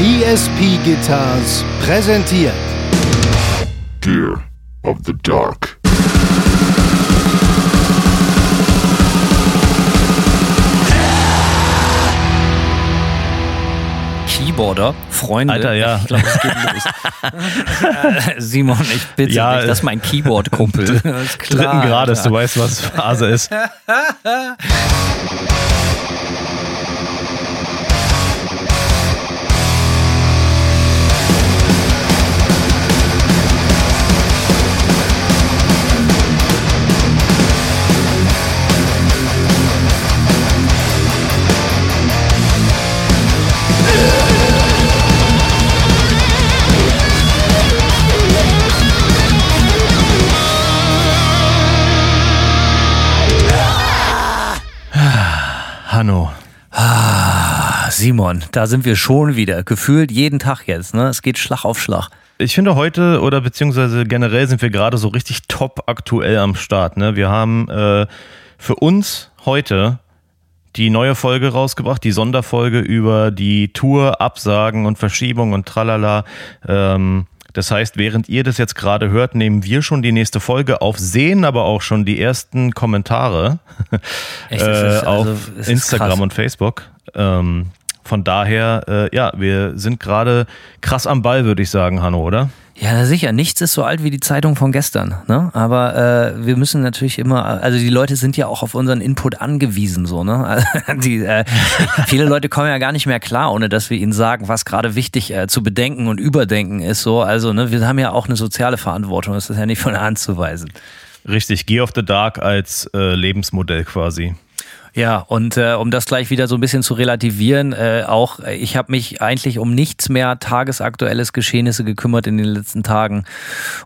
ESP Guitars präsentiert Gear of the Dark. Keyboarder, Freunde. Alter, ja. Ich glaube, es geht los. Simon, ich bitte Ja, dich, das ist mein Keyboard-Kumpel. Dritten Grades, Alter. du weißt, was Phase ist. Hanno. Ah, Simon, da sind wir schon wieder. Gefühlt jeden Tag jetzt. Ne? Es geht Schlag auf Schlag. Ich finde heute oder beziehungsweise generell sind wir gerade so richtig top aktuell am Start. Ne? Wir haben äh, für uns heute die neue Folge rausgebracht, die Sonderfolge über die Tour, Absagen und Verschiebung und tralala. Ähm, das heißt, während ihr das jetzt gerade hört, nehmen wir schon die nächste Folge auf, sehen aber auch schon die ersten Kommentare Echt, ist- äh, auf also, ist Instagram krass. und Facebook. Ähm, von daher, äh, ja, wir sind gerade krass am Ball, würde ich sagen, Hanno, oder? Ja, sicher. Nichts ist so alt wie die Zeitung von gestern. Ne? Aber äh, wir müssen natürlich immer, also die Leute sind ja auch auf unseren Input angewiesen. so ne? Also die, äh, Viele Leute kommen ja gar nicht mehr klar, ohne dass wir ihnen sagen, was gerade wichtig äh, zu bedenken und überdenken ist. So, Also ne, wir haben ja auch eine soziale Verantwortung. Das ist ja nicht von der Hand zu weisen. Richtig, Gear of the Dark als äh, Lebensmodell quasi. Ja, und äh, um das gleich wieder so ein bisschen zu relativieren, äh, auch äh, ich habe mich eigentlich um nichts mehr tagesaktuelles Geschehnisse gekümmert in den letzten Tagen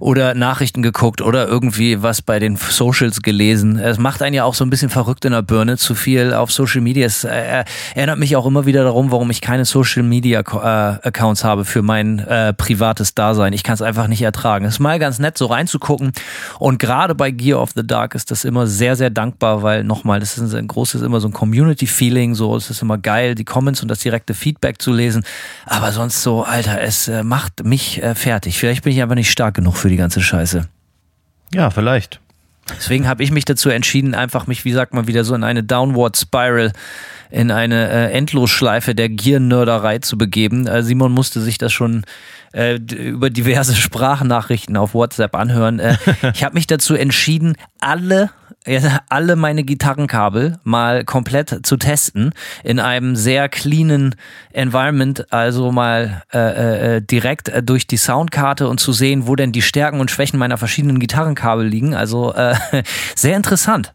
oder Nachrichten geguckt oder irgendwie was bei den Socials gelesen. Es macht einen ja auch so ein bisschen verrückt in der Birne, zu viel auf Social Media. Es äh, erinnert mich auch immer wieder darum, warum ich keine Social Media äh, Accounts habe für mein äh, privates Dasein. Ich kann es einfach nicht ertragen. Es ist mal ganz nett, so reinzugucken. Und gerade bei Gear of the Dark ist das immer sehr, sehr dankbar, weil nochmal, das ist ein großes, immer so ein Community-Feeling, so, es ist immer geil, die Comments und das direkte Feedback zu lesen. Aber sonst so, Alter, es äh, macht mich äh, fertig. Vielleicht bin ich einfach nicht stark genug für die ganze Scheiße. Ja, vielleicht. Deswegen habe ich mich dazu entschieden, einfach mich, wie sagt man, wieder so in eine Downward Spiral, in eine äh, Endlosschleife der Gier-Nörderei zu begeben. Äh, Simon musste sich das schon äh, über diverse Sprachnachrichten auf WhatsApp anhören. Äh, ich habe mich dazu entschieden, alle alle meine Gitarrenkabel mal komplett zu testen in einem sehr cleanen Environment, also mal äh, äh, direkt äh, durch die Soundkarte und zu sehen, wo denn die Stärken und Schwächen meiner verschiedenen Gitarrenkabel liegen. Also äh, sehr interessant.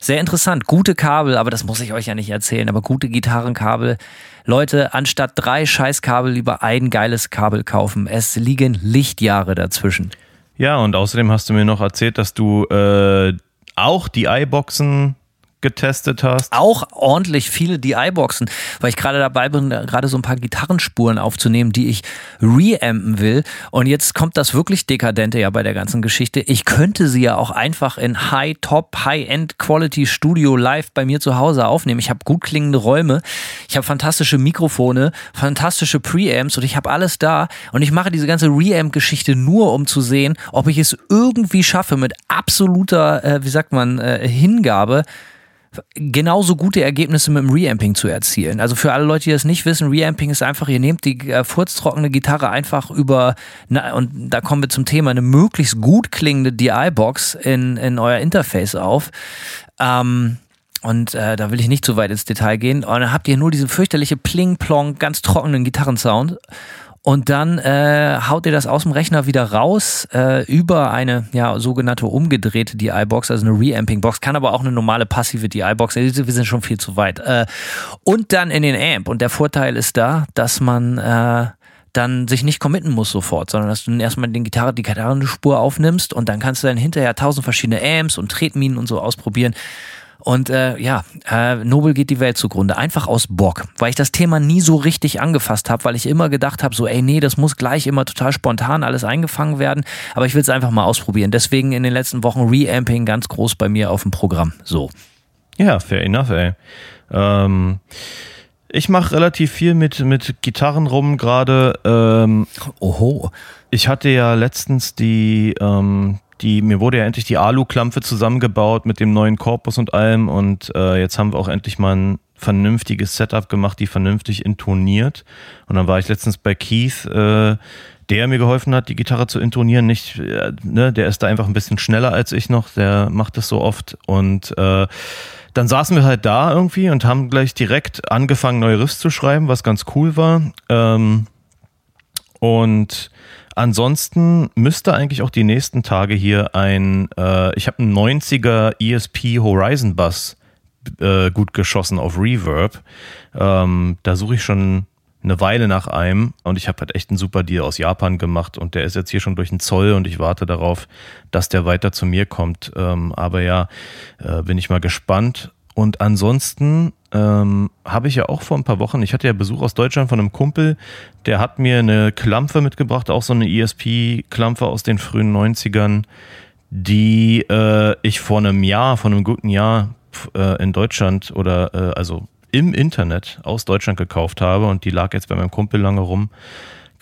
Sehr interessant. Gute Kabel, aber das muss ich euch ja nicht erzählen, aber gute Gitarrenkabel. Leute, anstatt drei Scheißkabel lieber ein geiles Kabel kaufen. Es liegen Lichtjahre dazwischen. Ja, und außerdem hast du mir noch erzählt, dass du äh, auch die iBoxen getestet hast. auch ordentlich viele DI-Boxen, weil ich gerade dabei bin, gerade so ein paar Gitarrenspuren aufzunehmen, die ich reampen will. Und jetzt kommt das wirklich Dekadente ja bei der ganzen Geschichte. Ich könnte sie ja auch einfach in High, Top, High-End Quality Studio live bei mir zu Hause aufnehmen. Ich habe gut klingende Räume, ich habe fantastische Mikrofone, fantastische Preamps und ich habe alles da. Und ich mache diese ganze Reamp-Geschichte nur, um zu sehen, ob ich es irgendwie schaffe, mit absoluter, äh, wie sagt man, äh, Hingabe genauso gute Ergebnisse mit dem Reamping zu erzielen. Also für alle Leute, die das nicht wissen, Reamping ist einfach, ihr nehmt die äh, furztrockene Gitarre einfach über, na, und da kommen wir zum Thema, eine möglichst gut klingende DI-Box in, in euer Interface auf. Ähm, und äh, da will ich nicht zu weit ins Detail gehen. Und dann habt ihr nur diesen fürchterliche Pling-Plong, ganz trockenen Gitarrensound. Und dann äh, haut ihr das aus dem Rechner wieder raus äh, über eine ja, sogenannte umgedrehte DI-Box, also eine Reamping-Box, kann aber auch eine normale passive DI-Box. Wir sind schon viel zu weit. Äh, und dann in den Amp. Und der Vorteil ist da, dass man äh, dann sich nicht committen muss sofort, sondern dass du erstmal den Gitarre, die Gitarrenspur aufnimmst und dann kannst du dann hinterher tausend verschiedene Amps und Tretminen und so ausprobieren. Und äh, ja, äh, Nobel geht die Welt zugrunde. Einfach aus Bock. Weil ich das Thema nie so richtig angefasst habe, weil ich immer gedacht habe, so, ey, nee, das muss gleich immer total spontan alles eingefangen werden. Aber ich will es einfach mal ausprobieren. Deswegen in den letzten Wochen Reamping ganz groß bei mir auf dem Programm. So. Ja, fair enough, ey. Ähm, Ich mache relativ viel mit, mit Gitarren rum gerade. Ähm, Oho. ich hatte ja letztens die, ähm, die, mir wurde ja endlich die Alu-Klampfe zusammengebaut mit dem neuen Korpus und allem und äh, jetzt haben wir auch endlich mal ein vernünftiges Setup gemacht, die vernünftig intoniert. Und dann war ich letztens bei Keith, äh, der mir geholfen hat, die Gitarre zu intonieren. Nicht, äh, ne, der ist da einfach ein bisschen schneller als ich noch, der macht das so oft und äh, dann saßen wir halt da irgendwie und haben gleich direkt angefangen, neue Riffs zu schreiben, was ganz cool war. Ähm, und ansonsten müsste eigentlich auch die nächsten Tage hier ein, äh, ich habe einen 90er ESP Horizon Bass äh, gut geschossen auf Reverb. Ähm, da suche ich schon eine Weile nach einem und ich habe halt echt einen super Deal aus Japan gemacht und der ist jetzt hier schon durch den Zoll und ich warte darauf, dass der weiter zu mir kommt. Ähm, aber ja, äh, bin ich mal gespannt. Und ansonsten ähm, habe ich ja auch vor ein paar Wochen, ich hatte ja Besuch aus Deutschland von einem Kumpel, der hat mir eine Klampfe mitgebracht, auch so eine ESP-Klampfe aus den frühen 90ern, die äh, ich vor einem Jahr, vor einem guten Jahr äh, in Deutschland oder äh, also im Internet aus Deutschland gekauft habe und die lag jetzt bei meinem Kumpel lange rum.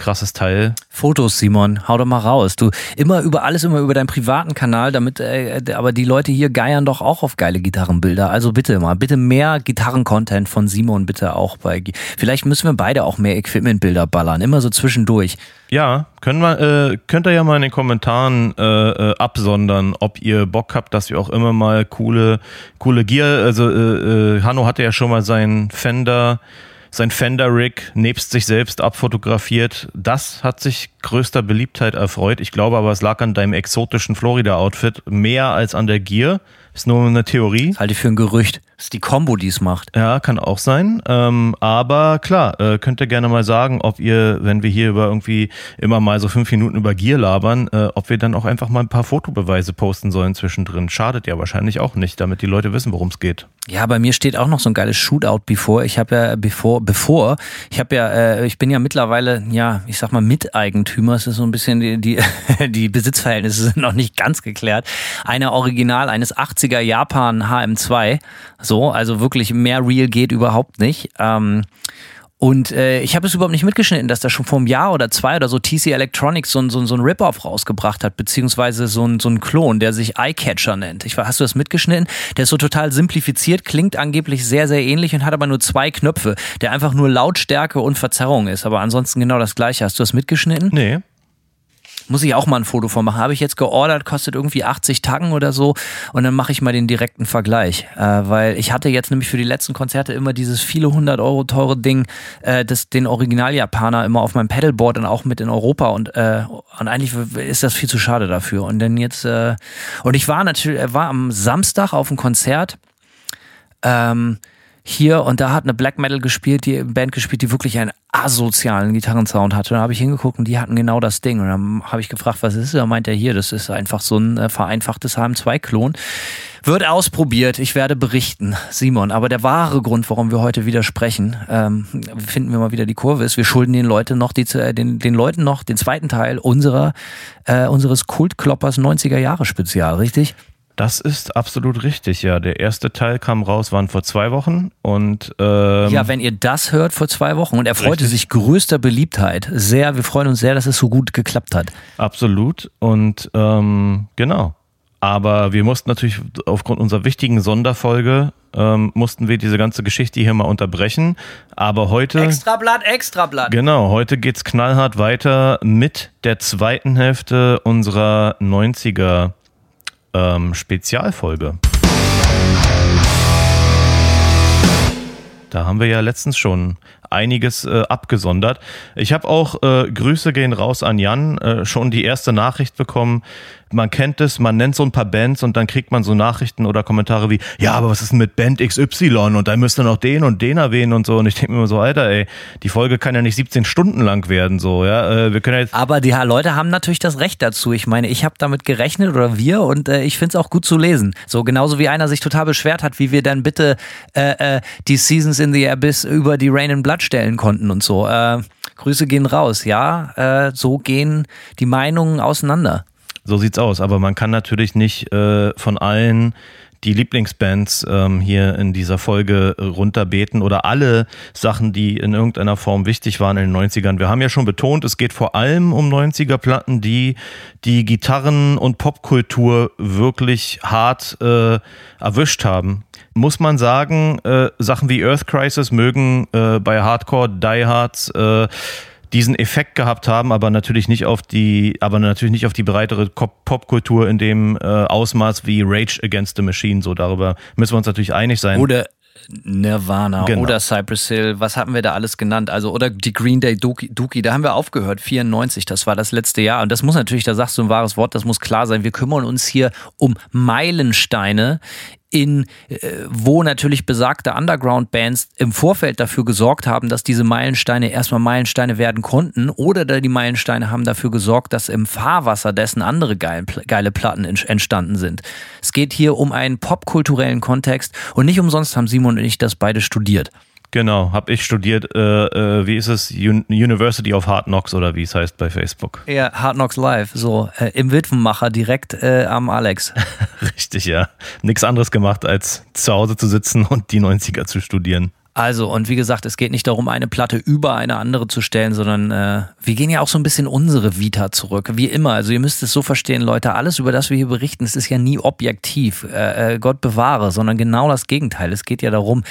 Krasses Teil. Fotos, Simon, hau doch mal raus. Du immer über alles immer über deinen privaten Kanal, damit äh, aber die Leute hier geiern doch auch auf geile Gitarrenbilder. Also bitte mal, bitte mehr Gitarrencontent von Simon bitte auch bei. Vielleicht müssen wir beide auch mehr Equipmentbilder ballern, immer so zwischendurch. Ja, können wir, äh, könnt ihr ja mal in den Kommentaren äh, äh, absondern, ob ihr Bock habt, dass wir auch immer mal coole, coole Gear, also äh, äh, Hanno hatte ja schon mal seinen Fender, sein Fender-Rig nebst sich selbst abfotografiert. Das hat sich größter Beliebtheit erfreut. Ich glaube aber, es lag an deinem exotischen Florida-Outfit mehr als an der Gear. Ist nur eine Theorie. Halte ich für ein Gerücht. Das ist die Combo, die es macht. Ja, kann auch sein. Ähm, aber klar, äh, könnt ihr gerne mal sagen, ob ihr, wenn wir hier über irgendwie immer mal so fünf Minuten über Gier labern, äh, ob wir dann auch einfach mal ein paar Fotobeweise posten sollen zwischendrin. Schadet ja wahrscheinlich auch nicht, damit die Leute wissen, worum es geht. Ja, bei mir steht auch noch so ein geiles Shootout bevor. Ich habe ja bevor, bevor, ich habe ja, äh, ich bin ja mittlerweile, ja, ich sag mal Miteigentümer. Es ist so ein bisschen die, die, die Besitzverhältnisse sind noch nicht ganz geklärt. Eine Original eines 80er Japan HM2 so, also wirklich mehr Real geht überhaupt nicht. Ähm, und äh, ich habe es überhaupt nicht mitgeschnitten, dass da schon vor einem Jahr oder zwei oder so TC Electronics so, so, so ein Rip-Off rausgebracht hat, beziehungsweise so ein, so ein Klon, der sich Eyecatcher nennt. Ich, hast du das mitgeschnitten? Der ist so total simplifiziert, klingt angeblich sehr, sehr ähnlich und hat aber nur zwei Knöpfe, der einfach nur Lautstärke und Verzerrung ist. Aber ansonsten genau das gleiche. Hast du das mitgeschnitten? Nee. Muss ich auch mal ein Foto von machen. Habe ich jetzt geordert, kostet irgendwie 80 Tacken oder so. Und dann mache ich mal den direkten Vergleich. Äh, weil ich hatte jetzt nämlich für die letzten Konzerte immer dieses viele hundert Euro teure Ding, äh, das, den Original-Japaner immer auf meinem Pedalboard und auch mit in Europa. Und, äh, und eigentlich ist das viel zu schade dafür. Und dann jetzt, äh, und ich war natürlich, war am Samstag auf einem Konzert. Ähm, hier und da hat eine Black Metal gespielt, die Band gespielt, die wirklich einen asozialen Gitarrensound hatte. Da habe ich hingeguckt und die hatten genau das Ding. Und dann habe ich gefragt, was ist das? Da meint er hier, das ist einfach so ein äh, vereinfachtes HM2-Klon. Wird ausprobiert, ich werde berichten, Simon. Aber der wahre Grund, warum wir heute wieder sprechen, ähm, finden wir mal wieder die Kurve, ist, wir schulden den Leuten noch die, äh, den, den Leuten noch den zweiten Teil unserer, äh, unseres Kultkloppers 90er Jahre Spezial, richtig? Das ist absolut richtig, ja. Der erste Teil kam raus, waren vor zwei Wochen und ähm, ja, wenn ihr das hört vor zwei Wochen und er freute sich größter Beliebtheit, sehr, wir freuen uns sehr, dass es so gut geklappt hat. Absolut und ähm, genau. Aber wir mussten natürlich aufgrund unserer wichtigen Sonderfolge ähm, mussten wir diese ganze Geschichte hier mal unterbrechen. Aber heute. Extrablatt, Extrablatt. Genau, heute geht's knallhart weiter mit der zweiten Hälfte unserer 90er ähm, Spezialfolge. Da haben wir ja letztens schon einiges äh, abgesondert. Ich habe auch äh, Grüße gehen raus an Jan, äh, schon die erste Nachricht bekommen. Man kennt es, man nennt so ein paar Bands und dann kriegt man so Nachrichten oder Kommentare wie, ja, aber was ist denn mit Band XY und da müsste noch den und den erwähnen und so. Und ich denke mir immer so, Alter, ey, die Folge kann ja nicht 17 Stunden lang werden, so, ja. Äh, wir können ja jetzt aber die Leute haben natürlich das Recht dazu. Ich meine, ich habe damit gerechnet oder wir und äh, ich finde es auch gut zu lesen. So genauso wie einer sich total beschwert hat, wie wir dann bitte äh, äh, die Seasons in the Abyss über die Rain and Blood stellen konnten und so. Äh, Grüße gehen raus, ja. Äh, so gehen die Meinungen auseinander. So sieht's aus. Aber man kann natürlich nicht äh, von allen die Lieblingsbands ähm, hier in dieser Folge runterbeten oder alle Sachen, die in irgendeiner Form wichtig waren in den 90ern. Wir haben ja schon betont, es geht vor allem um 90er-Platten, die die Gitarren- und Popkultur wirklich hart äh, erwischt haben. Muss man sagen, äh, Sachen wie Earth Crisis mögen äh, bei Hardcore, Diehards, äh, diesen Effekt gehabt haben, aber natürlich nicht auf die, aber natürlich nicht auf die breitere Popkultur in dem äh, Ausmaß wie Rage Against the Machine. So darüber müssen wir uns natürlich einig sein. Oder Nirvana genau. oder Cypress Hill, was haben wir da alles genannt? Also oder die Green Day Dookie, Dookie, da haben wir aufgehört, 94, das war das letzte Jahr und das muss natürlich, da sagst du ein wahres Wort, das muss klar sein. Wir kümmern uns hier um Meilensteine in äh, wo natürlich besagte Underground-Bands im Vorfeld dafür gesorgt haben, dass diese Meilensteine erstmal Meilensteine werden konnten oder die Meilensteine haben dafür gesorgt, dass im Fahrwasser dessen andere geile, geile Platten entstanden sind. Es geht hier um einen popkulturellen Kontext und nicht umsonst haben Simon und ich das beide studiert. Genau, habe ich studiert, äh, äh, wie ist es, University of Hard Knocks oder wie es heißt bei Facebook. Ja, Hard Knocks Live, so äh, im Witwenmacher direkt äh, am Alex. Richtig, ja. Nichts anderes gemacht, als zu Hause zu sitzen und die 90er zu studieren. Also, und wie gesagt, es geht nicht darum, eine Platte über eine andere zu stellen, sondern äh, wir gehen ja auch so ein bisschen unsere Vita zurück, wie immer. Also ihr müsst es so verstehen, Leute, alles, über das wir hier berichten, es ist ja nie objektiv, äh, äh, Gott bewahre, sondern genau das Gegenteil. Es geht ja darum,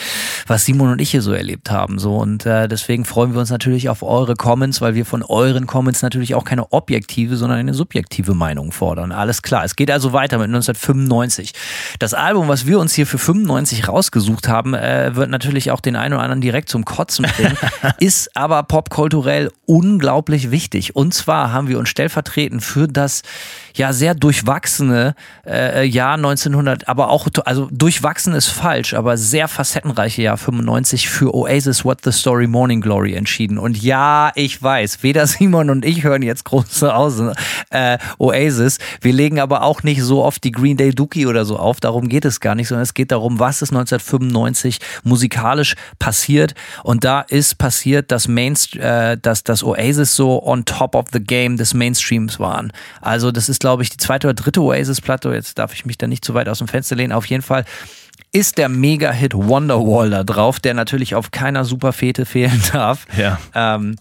was Simon und ich hier so erlebt haben. So Und äh, deswegen freuen wir uns natürlich auf eure Comments, weil wir von euren Comments natürlich auch keine objektive, sondern eine subjektive Meinung fordern. Alles klar. Es geht also weiter mit 1995. Das Album, was wir uns hier für 95 rausgesucht haben, äh, wird natürlich auch den einen oder anderen direkt zum Kotzen bringen, ist aber popkulturell unglaublich wichtig. Und zwar haben wir uns stellvertretend für das ja sehr durchwachsene äh, Jahr 1900, aber auch, also durchwachsen ist falsch, aber sehr facettenreiche Jahr 95 für Oasis What the Story Morning Glory entschieden. Und ja, ich weiß, weder Simon und ich hören jetzt große aus, äh, Oasis. Wir legen aber auch nicht so oft die Green Day Dookie oder so auf. Darum geht es gar nicht, sondern es geht darum, was ist 1995 musikalisch passiert. Und da ist passiert, dass, Mainst äh, dass das Oasis so on top of the game des Mainstreams waren. Also das ist, glaube ich, die zweite oder dritte Oasis-Platte. Jetzt darf ich mich da nicht zu weit aus dem Fenster lehnen. Auf jeden Fall ist der Mega-Hit Wonderwall da drauf, der natürlich auf keiner Superfete fehlen darf. Ja. Ähm,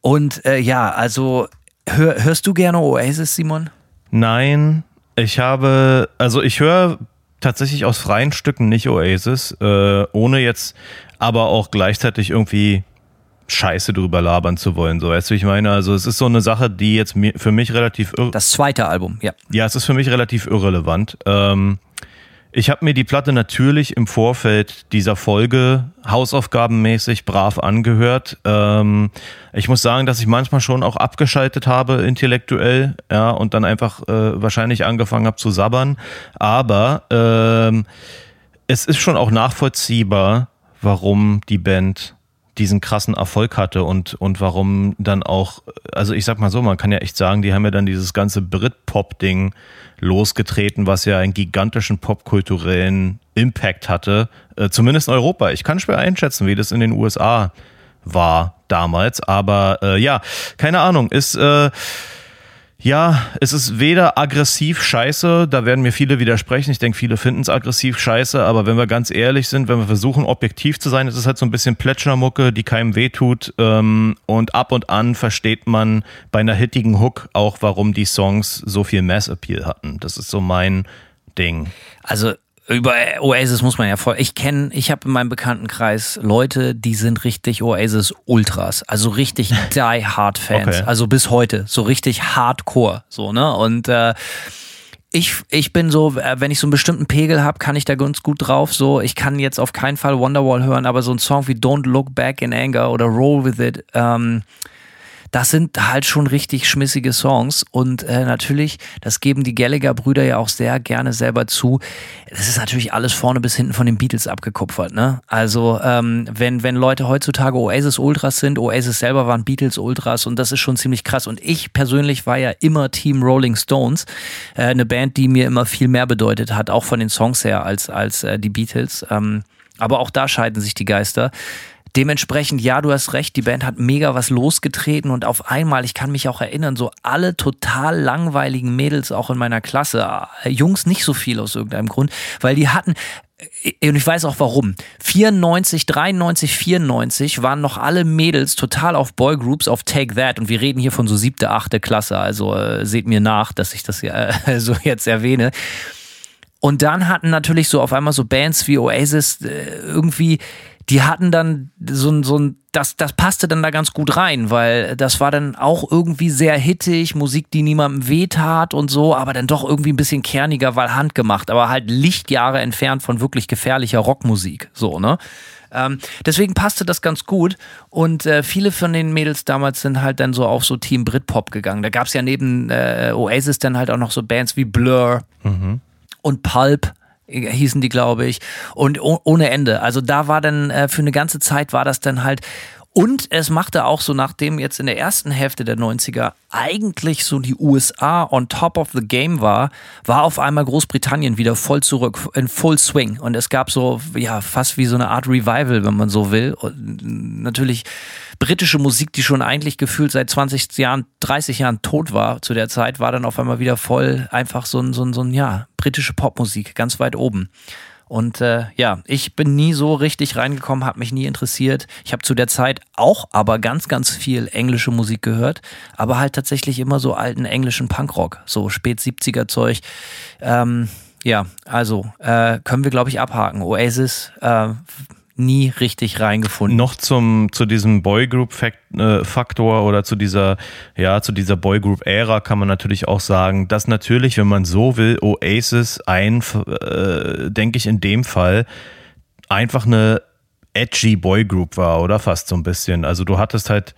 und äh, ja, also hör, hörst du gerne Oasis, Simon? Nein, ich habe, also ich höre tatsächlich aus freien Stücken nicht Oasis, äh, ohne jetzt aber auch gleichzeitig irgendwie Scheiße drüber labern zu wollen. So, weißt du, ich meine, also es ist so eine Sache, die jetzt für mich relativ Das zweite Album, ja. Ja, es ist für mich relativ irrelevant. Ähm, ich habe mir die Platte natürlich im Vorfeld dieser Folge hausaufgabenmäßig brav angehört. Ähm, ich muss sagen, dass ich manchmal schon auch abgeschaltet habe intellektuell, ja, und dann einfach äh, wahrscheinlich angefangen habe zu sabbern. Aber ähm, es ist schon auch nachvollziehbar, warum die Band diesen krassen Erfolg hatte und, und warum dann auch, also ich sag mal so, man kann ja echt sagen, die haben ja dann dieses ganze Brit-Pop-Ding losgetreten, was ja einen gigantischen popkulturellen Impact hatte, äh, zumindest in Europa. Ich kann schwer einschätzen, wie das in den USA war damals, aber äh, ja, keine Ahnung, ist äh, ja, es ist weder aggressiv scheiße, da werden mir viele widersprechen. Ich denke, viele finden es aggressiv scheiße, aber wenn wir ganz ehrlich sind, wenn wir versuchen, objektiv zu sein, ist es halt so ein bisschen Plätschermucke, die keinem wehtut. Ähm, und ab und an versteht man bei einer hittigen Hook auch, warum die Songs so viel Mass-Appeal hatten. Das ist so mein Ding. Also über Oasis muss man ja voll. Ich kenne, ich habe in meinem Bekanntenkreis Leute, die sind richtig Oasis Ultras, also richtig die Hard Fans, okay. also bis heute, so richtig Hardcore, so ne und äh, ich, ich bin so, äh, wenn ich so einen bestimmten Pegel habe, kann ich da ganz gut drauf. So, ich kann jetzt auf keinen Fall Wonderwall hören, aber so ein Song wie Don't Look Back in Anger oder Roll with It, ähm, das sind halt schon richtig schmissige Songs und äh, natürlich, das geben die Gallagher-Brüder ja auch sehr gerne selber zu. Das ist natürlich alles vorne bis hinten von den Beatles abgekupfert, ne? Also ähm, wenn wenn Leute heutzutage Oasis Ultras sind, Oasis selber waren Beatles Ultras und das ist schon ziemlich krass. Und ich persönlich war ja immer Team Rolling Stones, äh, eine Band, die mir immer viel mehr bedeutet hat, auch von den Songs her als als äh, die Beatles. Ähm, aber auch da scheiden sich die Geister Dementsprechend, ja, du hast recht, die Band hat mega was losgetreten und auf einmal, ich kann mich auch erinnern, so alle total langweiligen Mädels auch in meiner Klasse, äh, Jungs nicht so viel aus irgendeinem Grund, weil die hatten, äh, und ich weiß auch warum. 94, 93, 94 waren noch alle Mädels total auf Boygroups, auf Take That. Und wir reden hier von so siebte, achte Klasse. Also äh, seht mir nach, dass ich das ja, äh, so jetzt erwähne. Und dann hatten natürlich so auf einmal so Bands wie Oasis äh, irgendwie die hatten dann so ein, so ein, das, das passte dann da ganz gut rein, weil das war dann auch irgendwie sehr hittig, Musik, die niemandem wehtat und so, aber dann doch irgendwie ein bisschen kerniger, weil handgemacht, aber halt Lichtjahre entfernt von wirklich gefährlicher Rockmusik, so, ne? Ähm, deswegen passte das ganz gut und äh, viele von den Mädels damals sind halt dann so auf so Team Britpop gegangen. Da gab es ja neben äh, Oasis dann halt auch noch so Bands wie Blur mhm. Und Pulp hießen die, glaube ich, und ohne Ende. Also da war dann äh, für eine ganze Zeit war das dann halt und es machte auch so, nachdem jetzt in der ersten Hälfte der 90er eigentlich so die USA on top of the game war, war auf einmal Großbritannien wieder voll zurück, in Full Swing. Und es gab so, ja, fast wie so eine Art Revival, wenn man so will. Und natürlich britische Musik, die schon eigentlich gefühlt seit 20 Jahren, 30 Jahren tot war zu der Zeit, war dann auf einmal wieder voll einfach so ein, so ein, so ein ja, britische Popmusik, ganz weit oben. Und äh, ja, ich bin nie so richtig reingekommen, habe mich nie interessiert. Ich habe zu der Zeit auch aber ganz, ganz viel englische Musik gehört, aber halt tatsächlich immer so alten englischen Punkrock, so spät 70er Zeug. Ähm, ja, also äh, können wir, glaube ich, abhaken. Oasis, äh, nie richtig reingefunden. Noch zum, zu diesem Boygroup-Faktor äh, oder zu dieser, ja, zu dieser Boygroup-Ära kann man natürlich auch sagen, dass natürlich, wenn man so will, Oasis ein, äh, denke ich in dem Fall, einfach eine edgy Boygroup war, oder fast so ein bisschen. Also du hattest halt,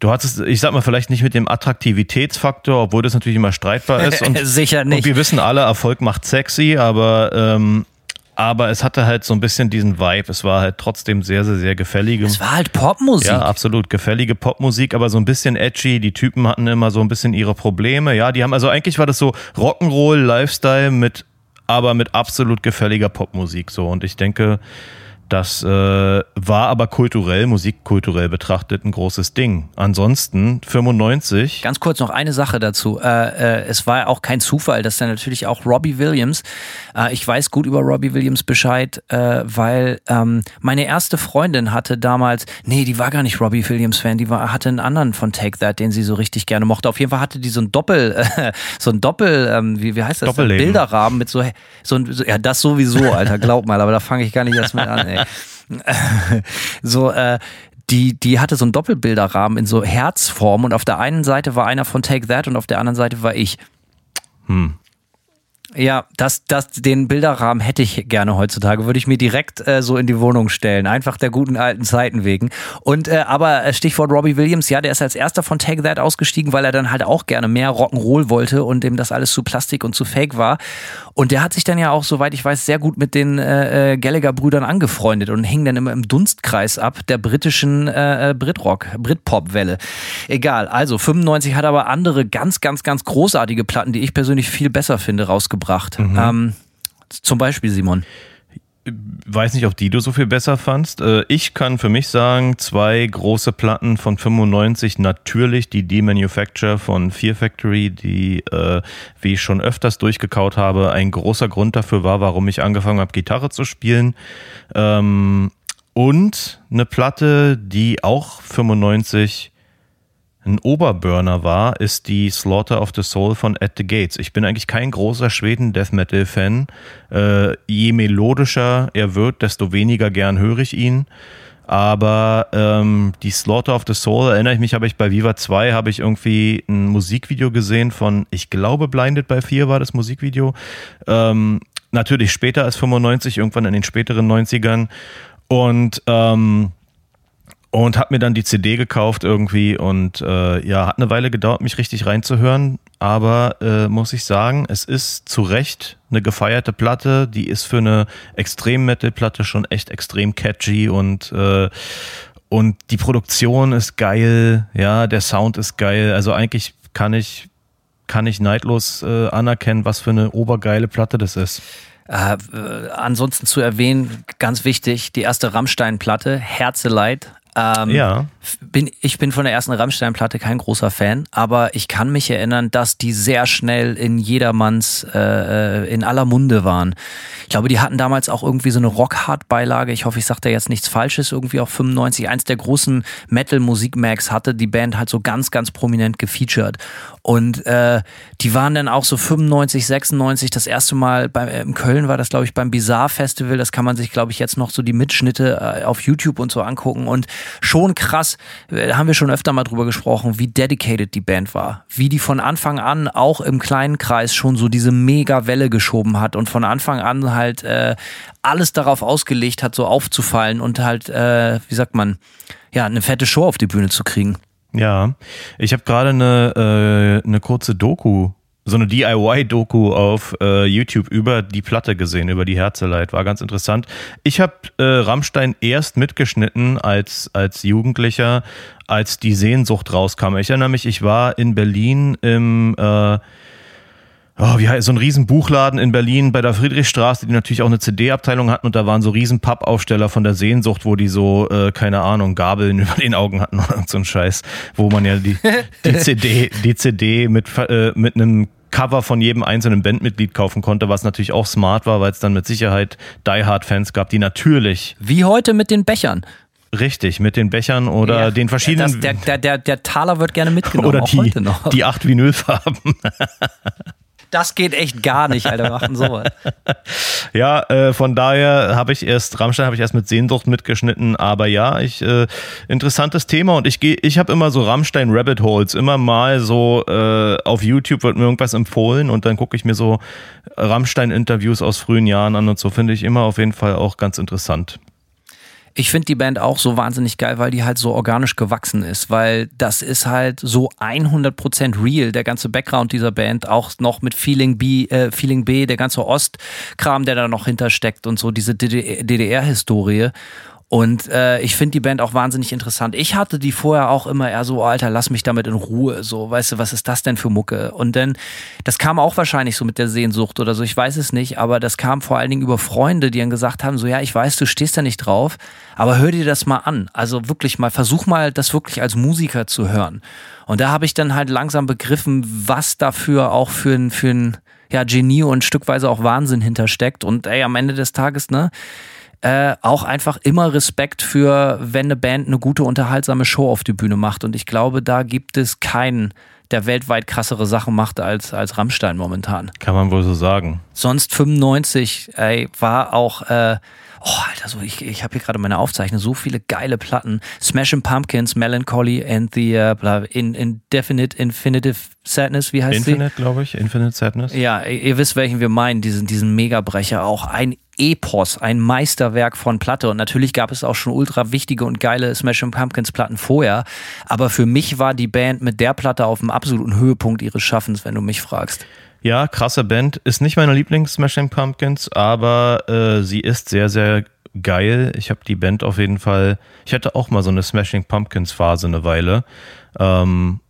du hattest, ich sag mal, vielleicht nicht mit dem Attraktivitätsfaktor, obwohl das natürlich immer streitbar ist. Und, Sicher nicht. Und wir wissen alle, Erfolg macht sexy, aber ähm, aber es hatte halt so ein bisschen diesen Vibe. Es war halt trotzdem sehr, sehr, sehr gefällige. Es war halt Popmusik. Ja, absolut. Gefällige Popmusik, aber so ein bisschen edgy. Die Typen hatten immer so ein bisschen ihre Probleme. Ja, die haben, also eigentlich war das so Rock'n'Roll, Lifestyle mit, aber mit absolut gefälliger Popmusik so. Und ich denke, das äh, war aber kulturell, musikkulturell betrachtet, ein großes Ding. Ansonsten 95. Ganz kurz noch eine Sache dazu. Äh, äh, es war auch kein Zufall, dass dann natürlich auch Robbie Williams, äh, ich weiß gut über Robbie Williams Bescheid, äh, weil ähm, meine erste Freundin hatte damals, nee, die war gar nicht Robbie Williams Fan, die war, hatte einen anderen von Take That, den sie so richtig gerne mochte. Auf jeden Fall hatte die so ein Doppel, so ein Doppel, ähm, wie, wie heißt das? Bilderrahmen mit so, so, ein, so, ja, das sowieso, Alter, glaub mal, aber da fange ich gar nicht erst mit an, ey ey. so, äh, die, die hatte so einen Doppelbilderrahmen in so Herzform und auf der einen Seite war einer von Take That und auf der anderen Seite war ich. Hm. Ja, das, das, den Bilderrahmen hätte ich gerne heutzutage. Würde ich mir direkt äh, so in die Wohnung stellen. Einfach der guten alten Zeiten wegen. Und äh, aber äh, Stichwort Robbie Williams, ja, der ist als erster von Take That ausgestiegen, weil er dann halt auch gerne mehr Rock'n'Roll wollte und dem das alles zu Plastik und zu Fake war. Und der hat sich dann ja auch, soweit ich weiß, sehr gut mit den äh, äh Gallagher-Brüdern angefreundet und hing dann immer im Dunstkreis ab der britischen äh, äh Britrock, Britpop-Welle. Egal. Also 95 hat aber andere ganz, ganz, ganz großartige Platten, die ich persönlich viel besser finde, rausgebracht gebracht. Mhm. Ähm, zum Beispiel, Simon. Weiß nicht, ob die du so viel besser fandst. Äh, ich kann für mich sagen, zwei große Platten von 95, natürlich die D-Manufacture von Fear Factory, die, äh, wie ich schon öfters durchgekaut habe, ein großer Grund dafür war, warum ich angefangen habe, Gitarre zu spielen. Ähm, und eine Platte, die auch 95 ein Oberburner war, ist die Slaughter of the Soul von At the Gates. Ich bin eigentlich kein großer Schweden-Death Metal-Fan. Äh, je melodischer er wird, desto weniger gern höre ich ihn. Aber ähm, die Slaughter of the Soul, erinnere ich mich, habe ich bei Viva 2 habe ich irgendwie ein Musikvideo gesehen von, ich glaube, Blinded by 4 war das Musikvideo. Ähm, natürlich später als 95, irgendwann in den späteren 90ern. Und ähm, und habe mir dann die CD gekauft irgendwie und äh, ja, hat eine Weile gedauert, mich richtig reinzuhören, aber äh, muss ich sagen, es ist zu Recht eine gefeierte Platte, die ist für eine Extrem-Metal-Platte schon echt extrem catchy und äh, und die Produktion ist geil, ja, der Sound ist geil, also eigentlich kann ich kann ich neidlos äh, anerkennen, was für eine obergeile Platte das ist. Äh, ansonsten zu erwähnen, ganz wichtig, die erste Rammstein-Platte, Herzeleid, ähm, Ja. bin, ich bin von der ersten Rammstein-Platte kein großer Fan, aber ich kann mich erinnern, dass die sehr schnell in jedermanns, äh, äh, in aller Munde waren. Ich glaube, die hatten damals auch irgendwie so eine Rockhard-Beilage. Ich hoffe, ich sage da jetzt nichts Falsches. Irgendwie auch 95. Eins der großen Metal-Musik-Mags hatte die Band halt so ganz, ganz prominent gefeatured. Und äh, die waren dann auch so 95, 96 das erste Mal bei, äh, in Köln war das, glaube ich, beim Bizarre Festival. Das kann man sich, glaube ich, jetzt noch so die Mitschnitte äh, auf YouTube und so angucken. Und schon krass, äh, haben wir schon öfter mal drüber gesprochen, wie dedicated die Band war. Wie die von Anfang an auch im kleinen Kreis schon so diese mega Welle geschoben hat und von Anfang an halt äh, alles darauf ausgelegt hat, so aufzufallen und halt, äh, wie sagt man, ja, eine fette Show auf die Bühne zu kriegen. Ja, ich habe gerade eine, äh, eine kurze Doku, so eine DIY-Doku auf äh, YouTube über die Platte gesehen, über die Herzeleid. War ganz interessant. Ich habe äh, Rammstein erst mitgeschnitten als, als Jugendlicher, als die Sehnsucht rauskam. Ich erinnere mich, ich war in Berlin im... Äh, Oh, wie heißt so ein riesen Buchladen in Berlin bei der Friedrichstraße, die natürlich auch eine CD-Abteilung hatten und da waren so riesen Pappaufsteller von der Sehnsucht, wo die so, äh, keine Ahnung, Gabeln über den Augen hatten oder so ein Scheiß, wo man ja die, die CD, die CD mit, äh, mit einem Cover von jedem einzelnen Bandmitglied kaufen konnte, was natürlich auch smart war, weil es dann mit Sicherheit Die Hard Fans gab, die natürlich Wie heute mit den Bechern. richtig mit den Bechern oder Ja, den verschiedenen Das, der, der, der, der Taler wird gerne mitgenommen, oder auch die, heute noch. die acht Vinylfarben. Das geht echt gar nicht, Alter. Machen sowas. Ja, äh, von daher habe ich erst, Rammstein habe ich erst mit Sehnsucht mitgeschnitten, aber ja, ich, äh, interessantes Thema und ich gehe, ich habe immer so Rammstein Rabbit Holes, immer mal so äh, auf YouTube wird mir irgendwas empfohlen und dann gucke ich mir so Rammstein-Interviews aus frühen Jahren an und so finde ich immer auf jeden Fall auch ganz interessant. Ich finde die Band auch so wahnsinnig geil, weil die halt so organisch gewachsen ist, weil das ist halt so 100% real, der ganze Background dieser Band, auch noch mit Feeling B, äh, Feeling B, der ganze Ostkram, der da noch hintersteckt und so diese DDR-Historie. Und äh, ich finde die Band auch wahnsinnig interessant. Ich hatte die vorher auch immer eher so, oh, Alter, lass mich damit in Ruhe. So, weißt du, was ist das denn für Mucke? Und dann, das kam auch wahrscheinlich so mit der Sehnsucht oder so, ich weiß es nicht, aber das kam vor allen Dingen über Freunde, die dann gesagt haben, so, ja, ich weiß, du stehst da nicht drauf, aber hör dir das mal an. Also wirklich mal, versuch mal, das wirklich als Musiker zu hören. Und da habe ich dann halt langsam begriffen, was dafür auch für ein, für ein ja, Genie und stückweise auch Wahnsinn hintersteckt. Und ey, am Ende des Tages, ne, äh, auch einfach immer Respekt für, wenn eine Band eine gute, unterhaltsame Show auf die Bühne macht. Und ich glaube, da gibt es keinen, der weltweit krassere Sachen macht als, als Rammstein momentan. Kann man wohl so sagen. Sonst 95, ey, war auch, äh, oh, Alter, so, ich, ich habe hier gerade meine Aufzeichnung, so viele geile Platten. Smashing Pumpkins, Melancholy and the uh, in, Indefinite Infinitive Sadness, wie heißt sie? Infinite, glaube ich, Infinite Sadness. Ja, ihr ihr wisst, welchen wir meinen, diesen, diesen Megabrecher. Auch ein Epos, ein Meisterwerk von Platte. Und natürlich gab es auch schon ultra wichtige und geile Smashing Pumpkins Platten vorher. Aber für mich war die Band mit der Platte auf dem absoluten Höhepunkt ihres Schaffens, wenn du mich fragst. Ja, krasse Band. Ist nicht meine Lieblings-Smashing Pumpkins, aber äh, sie ist sehr, sehr geil. Ich habe die Band auf jeden Fall. Ich hatte auch mal so eine Smashing Pumpkins Phase eine Weile. Ähm,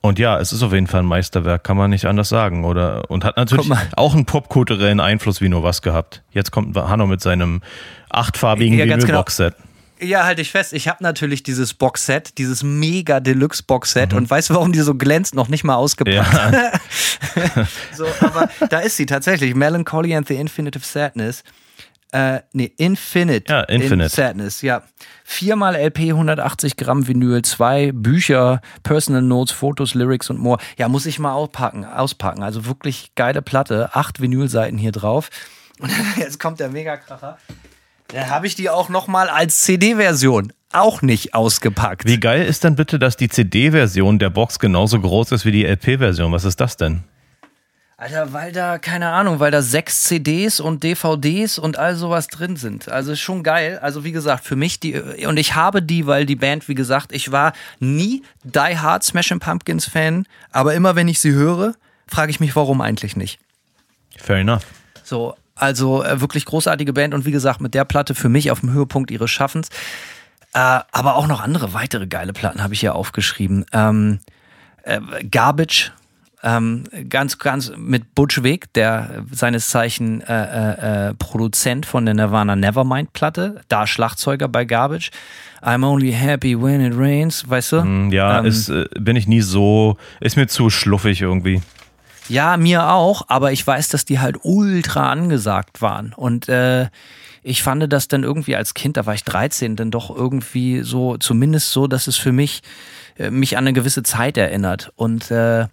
und ja, es ist auf jeden Fall ein Meisterwerk, kann man nicht anders sagen. Oder und hat natürlich auch einen popkulturellen Einfluss wie nur was gehabt. Jetzt kommt Hanno mit seinem achtfarbigen Ja, genau. Vinyl-Boxset. Ja, halte ich fest. Ich habe natürlich dieses Boxset, dieses mega Deluxe Boxset und weißt du, warum die so glänzt? Noch nicht mal ausgepackt. Ja. so, aber da ist sie tatsächlich. Melancholy and the Infinitive Sadness. Äh, nee, Infinite. Ja, Infinite. In Sadness, ja. Viermal LP, 180 Gramm Vinyl, zwei Bücher, Personal Notes, Fotos, Lyrics und more. Ja, muss ich mal auspacken, auspacken. Also wirklich geile Platte. Acht Vinylseiten hier drauf. Und jetzt kommt der Megakracher. Dann habe ich die auch nochmal als CD-Version auch nicht ausgepackt. Wie geil ist denn bitte, dass die CD-Version der Box genauso groß ist wie die LP-Version? Was ist das denn? Alter, weil da, keine Ahnung, weil da sechs CDs und DVDs und all sowas drin sind. Also ist schon geil. Also wie gesagt, für mich die, und ich habe die, weil die Band, wie gesagt, ich war nie Die Hard Smashing Pumpkins Fan, aber immer wenn ich sie höre, frage ich mich, warum eigentlich nicht. Fair enough. So, also äh, wirklich großartige Band und wie gesagt, mit der Platte für mich auf dem Höhepunkt ihres Schaffens. Äh, aber auch noch andere weitere geile Platten habe ich hier aufgeschrieben. Ähm, äh, Garbage Ähm, ganz, ganz mit Butch Vig, der seines Zeichen äh, äh, äh, Produzent von der Nirvana Nevermind-Platte, da Schlagzeuger bei Garbage. I'm only happy when it rains, weißt du? Hm, Ja, Ähm, ist, äh, bin ich nie so, ist mir zu schluffig irgendwie. Ja, mir auch, aber ich weiß, dass die halt ultra angesagt waren. Und äh, ich fand das dann irgendwie als Kind, da war ich 13, dann doch irgendwie so, zumindest so, dass es für mich äh, mich an eine gewisse Zeit erinnert. Und äh,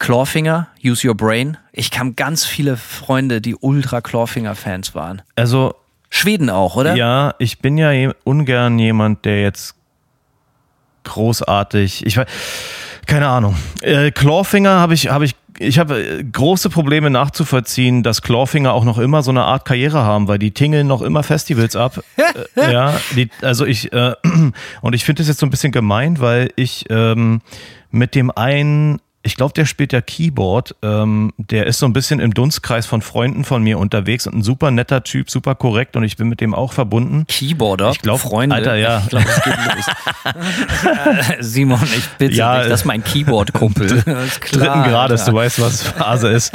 Clawfinger, Use Your Brain. Ich kam ganz viele Freunde, die ultra Clawfinger-Fans waren. Also, Schweden auch, oder? ja, ich bin ja ungern jemand, der jetzt großartig, ich weiß, keine Ahnung. Äh, Clawfinger habe ich, habe ich, ich habe äh, große Probleme nachzuvollziehen, dass Clawfinger auch noch immer so eine Art Karriere haben, weil die tingeln noch immer Festivals ab. äh, ja, die, also ich, äh, und ich finde das jetzt so ein bisschen gemein, weil ich ähm, mit dem einen ich glaube, der spielt ja Keyboard. Ähm, der ist so ein bisschen im Dunstkreis von Freunden von mir unterwegs und ein super netter Typ, super korrekt und ich bin mit dem auch verbunden. Keyboarder, Ich glaub, Freunde. Alter, ja. Ich glaube, es geht los. Äh, Simon, ich bitte Ja, dich, das ist mein Keyboard-Kumpel. Dritten Grades, du weißt, was Phase ist.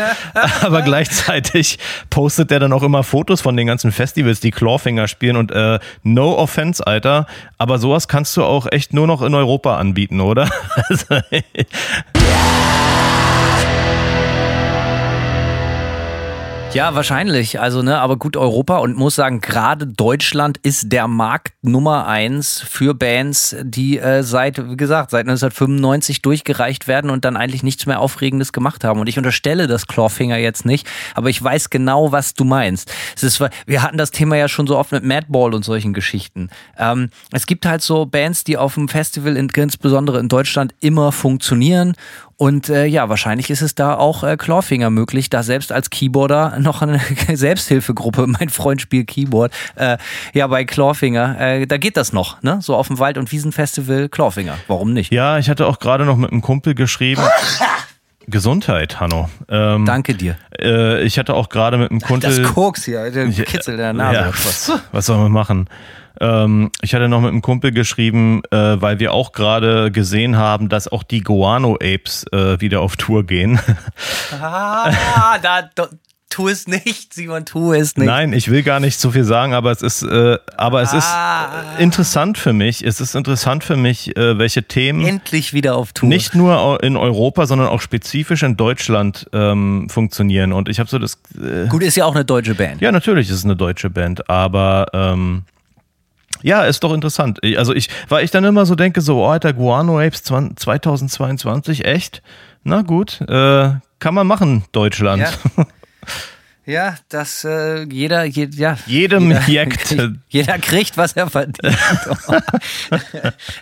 Aber gleichzeitig postet der dann auch immer Fotos von den ganzen Festivals, die Clawfinger spielen und äh, no offense, Alter, aber sowas kannst du auch echt nur noch in Europa anbieten, oder? Also, Ja, wahrscheinlich. Also, ne, aber gut, Europa und muss sagen, gerade Deutschland ist der Markt Nummer eins für Bands, die äh, seit, wie gesagt, seit 1995 durchgereicht werden und dann eigentlich nichts mehr Aufregendes gemacht haben. Und ich unterstelle das Clawfinger jetzt nicht, aber ich weiß genau, was du meinst. Es ist, wir hatten das Thema ja schon so oft mit Madball und solchen Geschichten. Ähm, es gibt halt so Bands, die auf dem Festival, in, insbesondere in Deutschland, immer funktionieren und äh, ja, wahrscheinlich ist es da auch äh, Clawfinger möglich, da selbst als Keyboarder noch eine Selbsthilfegruppe, mein Freund spielt Keyboard, äh, ja, bei Clawfinger, äh, da geht das noch, ne? So auf dem Wald- und Wiesenfestival Clawfinger. Warum nicht? ja, ich hatte auch gerade noch mit einem Kumpel geschrieben. Gesundheit, Hanno. Ähm, Danke dir. äh, ich hatte auch gerade mit einem Kumpel. Koks hier, der Kitzel der Nase. Ja, was, was soll man machen? Ähm, ich hatte noch mit einem Kumpel geschrieben, äh, weil wir auch gerade gesehen haben, dass auch die Guano Apes äh, wieder auf Tour gehen. Ah, da, do, tu es nicht, Simon, tu es nicht. Nein, ich will gar nicht so viel sagen, aber es ist, äh, aber es Ah. ist interessant für mich. Es ist interessant für mich, äh, welche Themen Endlich wieder auf Tour. nicht nur in Europa, sondern auch spezifisch in Deutschland ähm, funktionieren. Und ich habe so das, äh, Gut, ist ja auch eine deutsche Band. Ja, natürlich ist es eine deutsche Band, aber ähm, ja, ist doch interessant. Also ich, weil ich dann immer so denke, so, oh, Alter, Guano Apes 20, 2022, echt? Na gut, äh, kann man machen, Deutschland. Ja. Ja, das äh, jeder, je, ja, Jedem jeder, Jekt. jeder kriegt, was er verdient.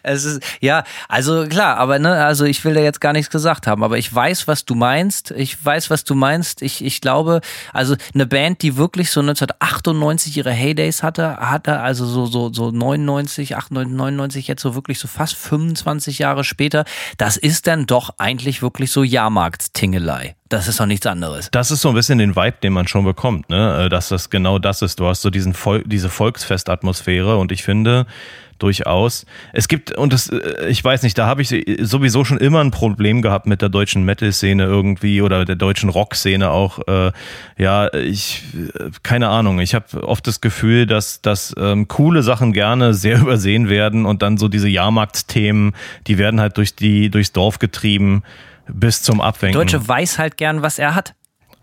es ist ja, also klar, aber ne, also ich will da jetzt gar nichts gesagt haben, aber ich weiß, was du meinst. Ich weiß, was du meinst. Ich, ich glaube, also eine Band, die wirklich so 1998 ihre Heydays hatte, hatte also so so so 99, 98, 99 jetzt so wirklich so fast 25 Jahre später, das ist dann doch eigentlich wirklich so Jahrmarkt-Tingelei. Das ist doch nichts anderes. Das ist so ein bisschen den Vibe, den man schon bekommt, ne? Äh, Dass das genau das ist. Du hast so diesen Vol diese Volksfestatmosphäre und ich finde durchaus, es gibt, und das, äh, ich weiß nicht, da habe ich sowieso schon immer ein Problem gehabt mit der deutschen Metal-Szene irgendwie oder der deutschen Rock-Szene auch. Äh, ja, ich, keine Ahnung, ich habe oft das Gefühl, dass, dass ähm, coole Sachen gerne sehr übersehen werden und dann so diese Jahrmarktsthemen, die werden halt durch die, durchs Dorf getrieben bis zum Abwinken. Deutsche weiß halt gern, was er hat.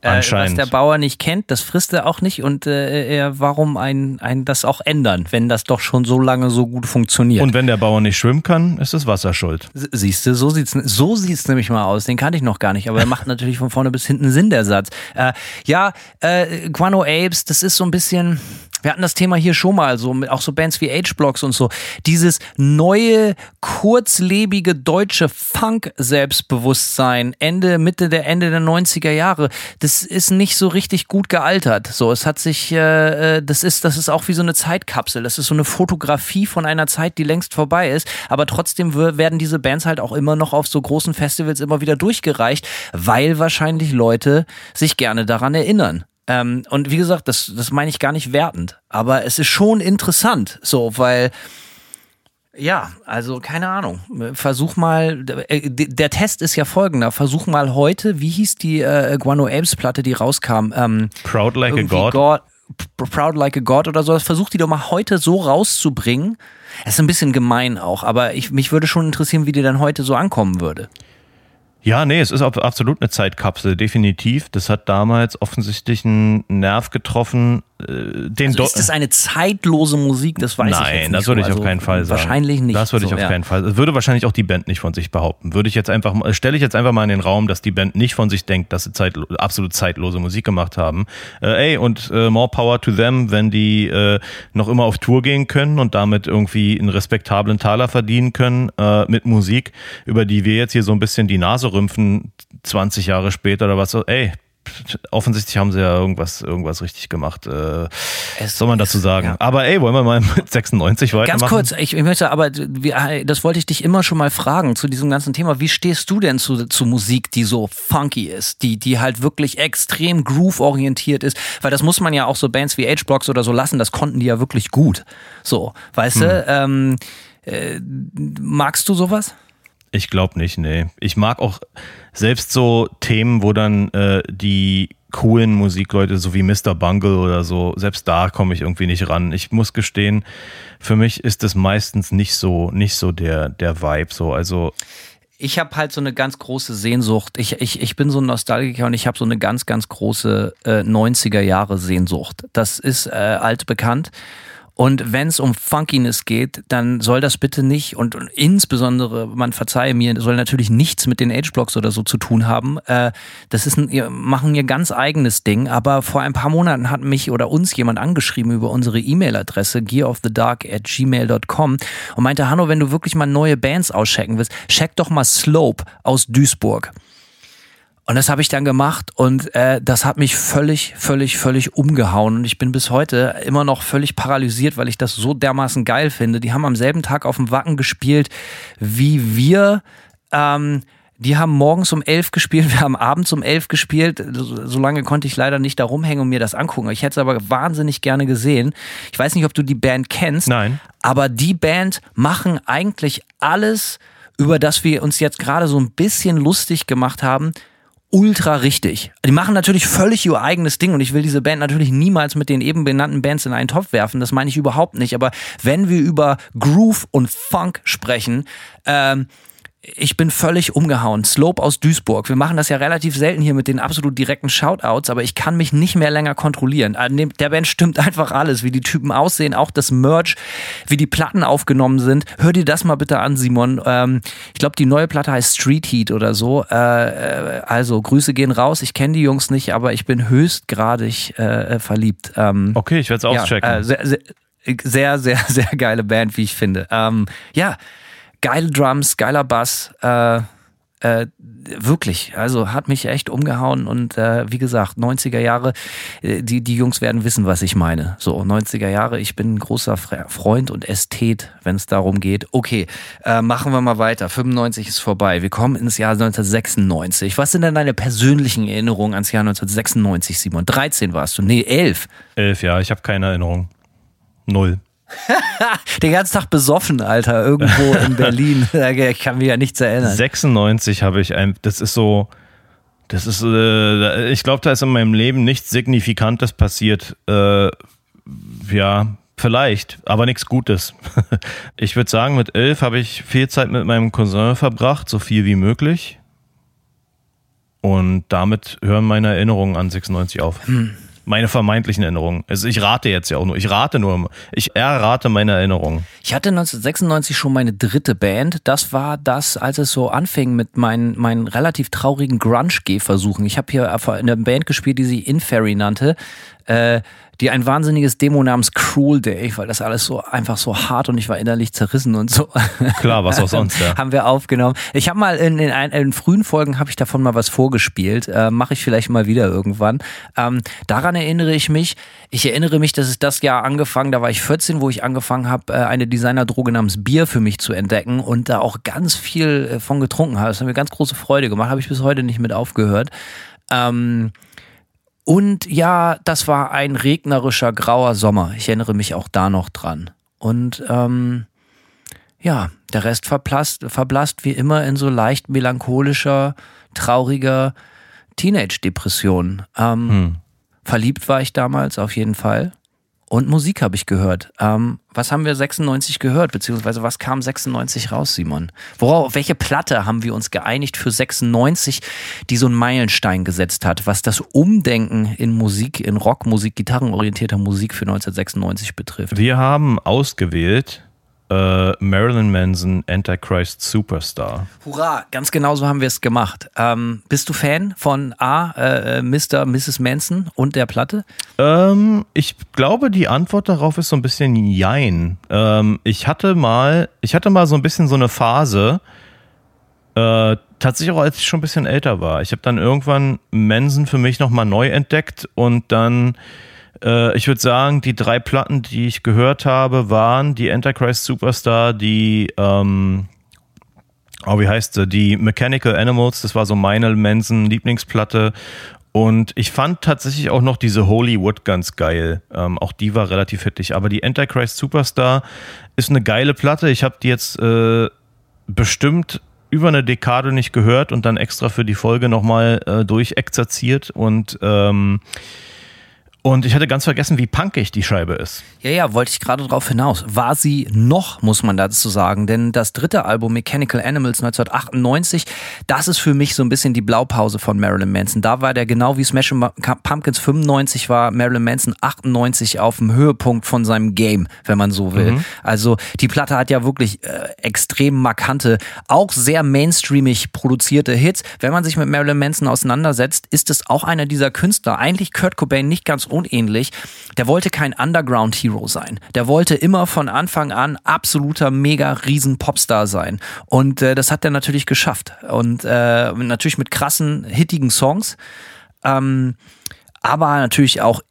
Äh, was Anscheinend. der Bauer nicht kennt, das frisst er auch nicht und äh, er, warum ein, ein das auch ändern, wenn das doch schon so lange so gut funktioniert. Und wenn der Bauer nicht schwimmen kann, ist das Wasser schuld. Siehst du, so sieht's so sieht's nämlich mal aus. Den kannte ich noch gar nicht, aber er macht natürlich von vorne bis hinten Sinn der Satz. Äh, ja, äh, Guano Apes, das ist so ein bisschen. Wir hatten das Thema hier schon mal, so mit auch so Bands wie H-Blocks und so. Dieses neue, kurzlebige deutsche Funk-Selbstbewusstsein Ende, Mitte der Ende der 90er Jahre, das ist nicht so richtig gut gealtert. So, es hat sich, äh, äh, das ist, das ist auch wie so eine Zeitkapsel. Das ist so eine Fotografie von einer Zeit, die längst vorbei ist. Aber trotzdem werden diese Bands halt auch immer noch auf so großen Festivals immer wieder durchgereicht, weil wahrscheinlich Leute sich gerne daran erinnern. Ähm, und wie gesagt, das, das meine ich gar nicht wertend. Aber es ist schon interessant, so, weil Ja, also keine Ahnung. Versuch mal, äh, der Test ist ja folgender. Versuch mal heute, wie hieß die äh, Guano Apes Platte, die rauskam? Ähm, Proud Like a God. God. Proud Like a God oder so. Versuch die doch mal heute so rauszubringen. Es ist ein bisschen gemein auch, aber ich, mich würde schon interessieren, wie die dann heute so ankommen würde. Ja, nee, es ist ab- absolut eine Zeitkapsel, definitiv. Das hat damals offensichtlich einen Nerv getroffen, äh, den Also ist das eine zeitlose Musik? Das weiß ich jetzt Nein, nicht. das würde so. ich auf Also keinen Fall sagen. Wahrscheinlich nicht. Das würde ich so, auf ja. keinen Fall. Das würde wahrscheinlich auch die Band nicht von sich behaupten. Würde ich jetzt einfach, mal- stelle ich jetzt einfach mal in den Raum, dass die Band nicht von sich denkt, dass sie zeit, absolut zeitlose Musik gemacht haben. Äh, ey, und äh, more power to them, wenn die äh, noch immer auf Tour gehen können und damit irgendwie einen respektablen Taler verdienen können äh, mit Musik, über die wir jetzt hier so ein bisschen die Nase rümpfen, 20 Jahre später oder was. so. Ey, offensichtlich haben sie ja irgendwas, irgendwas richtig gemacht. Äh, Es soll man dazu sagen. ja. Aber ey, wollen wir mal mit 96 weitermachen? Ganz kurz, ich, ich möchte aber, das wollte ich dich immer schon mal fragen zu diesem ganzen Thema. Wie stehst du denn zu, zu Musik, die so funky ist, die, die halt wirklich extrem groove-orientiert ist? Weil das muss man ja auch so Bands wie H-Blocks oder so lassen, das konnten die ja wirklich gut. So, weißt du, ähm, äh, magst du sowas? Ich glaube nicht, nee. Ich mag auch selbst so Themen, wo dann äh, die coolen Musikleute, so wie Mr. Bungle oder so, selbst da komme ich irgendwie nicht ran. Ich muss gestehen, für mich ist das meistens nicht so, nicht so der, der Vibe. So, also Ich habe halt so eine ganz große Sehnsucht. Ich, ich, ich bin so ein Nostalgiker und ich habe so eine ganz, ganz große äh, 90er Jahre Sehnsucht. Das ist äh, altbekannt. Und wenn es um Funkiness geht, dann soll das bitte nicht und, insbesondere, man verzeihe mir, soll natürlich nichts mit den Age-Blocks oder so zu tun haben. Äh, das ist ein, machen ihr ganz eigenes Ding. Aber vor ein paar Monaten hat mich oder uns jemand angeschrieben über unsere E-Mail-Adresse gearofthedark und meinte, Hanno, wenn du wirklich mal neue Bands auschecken willst, check doch mal Slope aus Duisburg. Und das habe ich dann gemacht und äh, das hat mich völlig, völlig, völlig umgehauen. Und ich bin bis heute immer noch völlig paralysiert, weil ich das so dermaßen geil finde. Die haben am selben Tag auf dem Wacken gespielt wie wir. Ähm, die haben morgens um elf gespielt, wir haben abends um elf gespielt. So, lange konnte ich leider nicht da rumhängen und mir das angucken. Ich hätte es aber wahnsinnig gerne gesehen. Ich weiß nicht, ob du die Band kennst. Nein. Aber die Band machen eigentlich alles, über das wir uns jetzt gerade so ein bisschen lustig gemacht haben, ultra richtig. Die machen natürlich völlig ihr eigenes Ding und ich will diese Band natürlich niemals mit den eben benannten Bands in einen Topf werfen. Das meine ich überhaupt nicht. Aber wenn wir über Groove und Funk sprechen, ähm, ich bin völlig umgehauen. Slope aus Duisburg. Wir machen das ja relativ selten hier mit den absolut direkten Shoutouts, aber ich kann mich nicht mehr länger kontrollieren. Dem- Der Band stimmt einfach alles, wie die Typen aussehen, auch das Merch, wie die Platten aufgenommen sind. Hör dir das mal bitte an, Simon. Ähm, ich glaube, die neue Platte heißt Street Heat oder so. Äh, äh, also, Grüße gehen raus. Ich kenne die Jungs nicht, aber ich bin höchstgradig äh, verliebt. Ähm, okay, ich werde es ja, auschecken. äh, sehr, sehr, sehr, sehr, sehr geile Band, wie ich finde. Ähm, ja, geile Drums, geiler Bass. Äh, äh, wirklich, also hat mich echt umgehauen und äh, wie gesagt, 90er Jahre, äh, die, die Jungs werden wissen, was ich meine. So, 90er Jahre, ich bin ein großer Fre- Freund und Ästhet, wenn es darum geht. Okay, äh, machen wir mal weiter. 95 ist vorbei. Wir kommen ins Jahr 1996. Was sind denn deine persönlichen Erinnerungen ans Jahr 1996, Simon? 13 warst du? Nee, 11. Elf, ja, ich habe keine Erinnerung. Null. Den ganzen Tag besoffen, Alter, irgendwo in Berlin. Ich kann mich ja nichts erinnern. 96 habe ich ein, das ist so, das ist, äh, ich glaube, da ist in meinem Leben nichts Signifikantes passiert. Äh, ja, vielleicht, aber nichts Gutes. Ich würde sagen, mit elf habe ich viel Zeit mit meinem Cousin verbracht, so viel wie möglich. Und damit hören meine Erinnerungen an 96 auf. Meine vermeintlichen Erinnerungen. Also ich rate jetzt ja auch nur. Ich rate nur. Ich errate meine Erinnerungen. Ich hatte 1996 schon meine dritte Band. Das war das, als es so anfing mit meinen, meinen relativ traurigen Grunge-Gehversuchen. Ich habe hier in einer Band gespielt, die sie Inferry nannte. Äh, die ein wahnsinniges Demo namens Cruel Day, weil das alles so einfach so hart und ich war innerlich zerrissen und so. Klar, was auch sonst, ja. haben wir aufgenommen. Ich habe mal in, in, ein, in frühen Folgen habe ich davon mal was vorgespielt. Äh, Mache ich vielleicht mal wieder irgendwann. Ähm, daran erinnere ich mich. Ich erinnere mich, dass es das Jahr angefangen, da war ich 14, wo ich angefangen habe, äh, eine Designerdroge namens Bier für mich zu entdecken und da auch ganz viel äh, von getrunken habe. Das hat mir ganz große Freude gemacht. Habe ich bis heute nicht mit aufgehört. Ähm, und ja, das war ein regnerischer, grauer Sommer. Ich erinnere mich auch da noch dran. Und ähm, ja, der Rest verblasst, verblasst wie immer in so leicht melancholischer, trauriger Teenage-Depression. Ähm, hm. Verliebt war ich damals auf jeden Fall. Und Musik habe ich gehört. Ähm, was haben wir 96 gehört, beziehungsweise was kam 96 raus, Simon? Worauf, welche Platte haben wir uns geeinigt für 96, die so einen Meilenstein gesetzt hat, was das Umdenken in Musik, in Rockmusik, gitarrenorientierter Musik für 1996 betrifft? Wir haben ausgewählt äh, Marilyn Manson Antichrist Superstar. Hurra, ganz genau so haben wir es gemacht. Ähm, bist du Fan von A, äh, Mr. Mrs. Manson und der Platte? Ähm, ich glaube, die Antwort darauf ist so ein bisschen Jein. Ähm, ich hatte mal, ich hatte mal so ein bisschen so eine Phase, äh, tatsächlich auch als ich schon ein bisschen älter war. Ich habe dann irgendwann Manson für mich nochmal neu entdeckt und dann äh, ich würde sagen, die drei Platten, die ich gehört habe, waren die Antichrist Superstar, die, ähm, oh, wie heißt sie? Die Mechanical Animals, das war so meine Manson Lieblingsplatte. Und ich fand tatsächlich auch noch diese Hollywood ganz geil. Ähm, auch die war relativ hittig. Aber die Antichrist Superstar ist eine geile Platte. Ich habe die jetzt äh, bestimmt über eine Dekade nicht gehört und dann extra für die Folge nochmal äh, durchexerziert. Und ähm, und ich hatte ganz vergessen, wie punkig die Scheibe ist. Ja, ja, wollte ich gerade darauf hinaus. War sie noch, muss man dazu sagen. Denn das dritte Album Mechanical Animals 1998, das ist für mich so ein bisschen die Blaupause von Marilyn Manson. Da war der genau wie Smashing Pumpkins 95 war Marilyn Manson 98 auf dem Höhepunkt von seinem Game, wenn man so will. Mhm. Also die Platte hat ja wirklich äh, extrem markante, auch sehr mainstreamig produzierte Hits. Wenn man sich mit Marilyn Manson auseinandersetzt, ist es auch einer dieser Künstler, eigentlich Kurt Cobain nicht ganz unähnlich. Der wollte kein Underground-Hero sein. Der wollte immer von Anfang an absoluter mega riesen Popstar sein. Und äh, das hat er natürlich geschafft. Und äh, natürlich mit krassen, hittigen Songs. Ähm, aber natürlich auch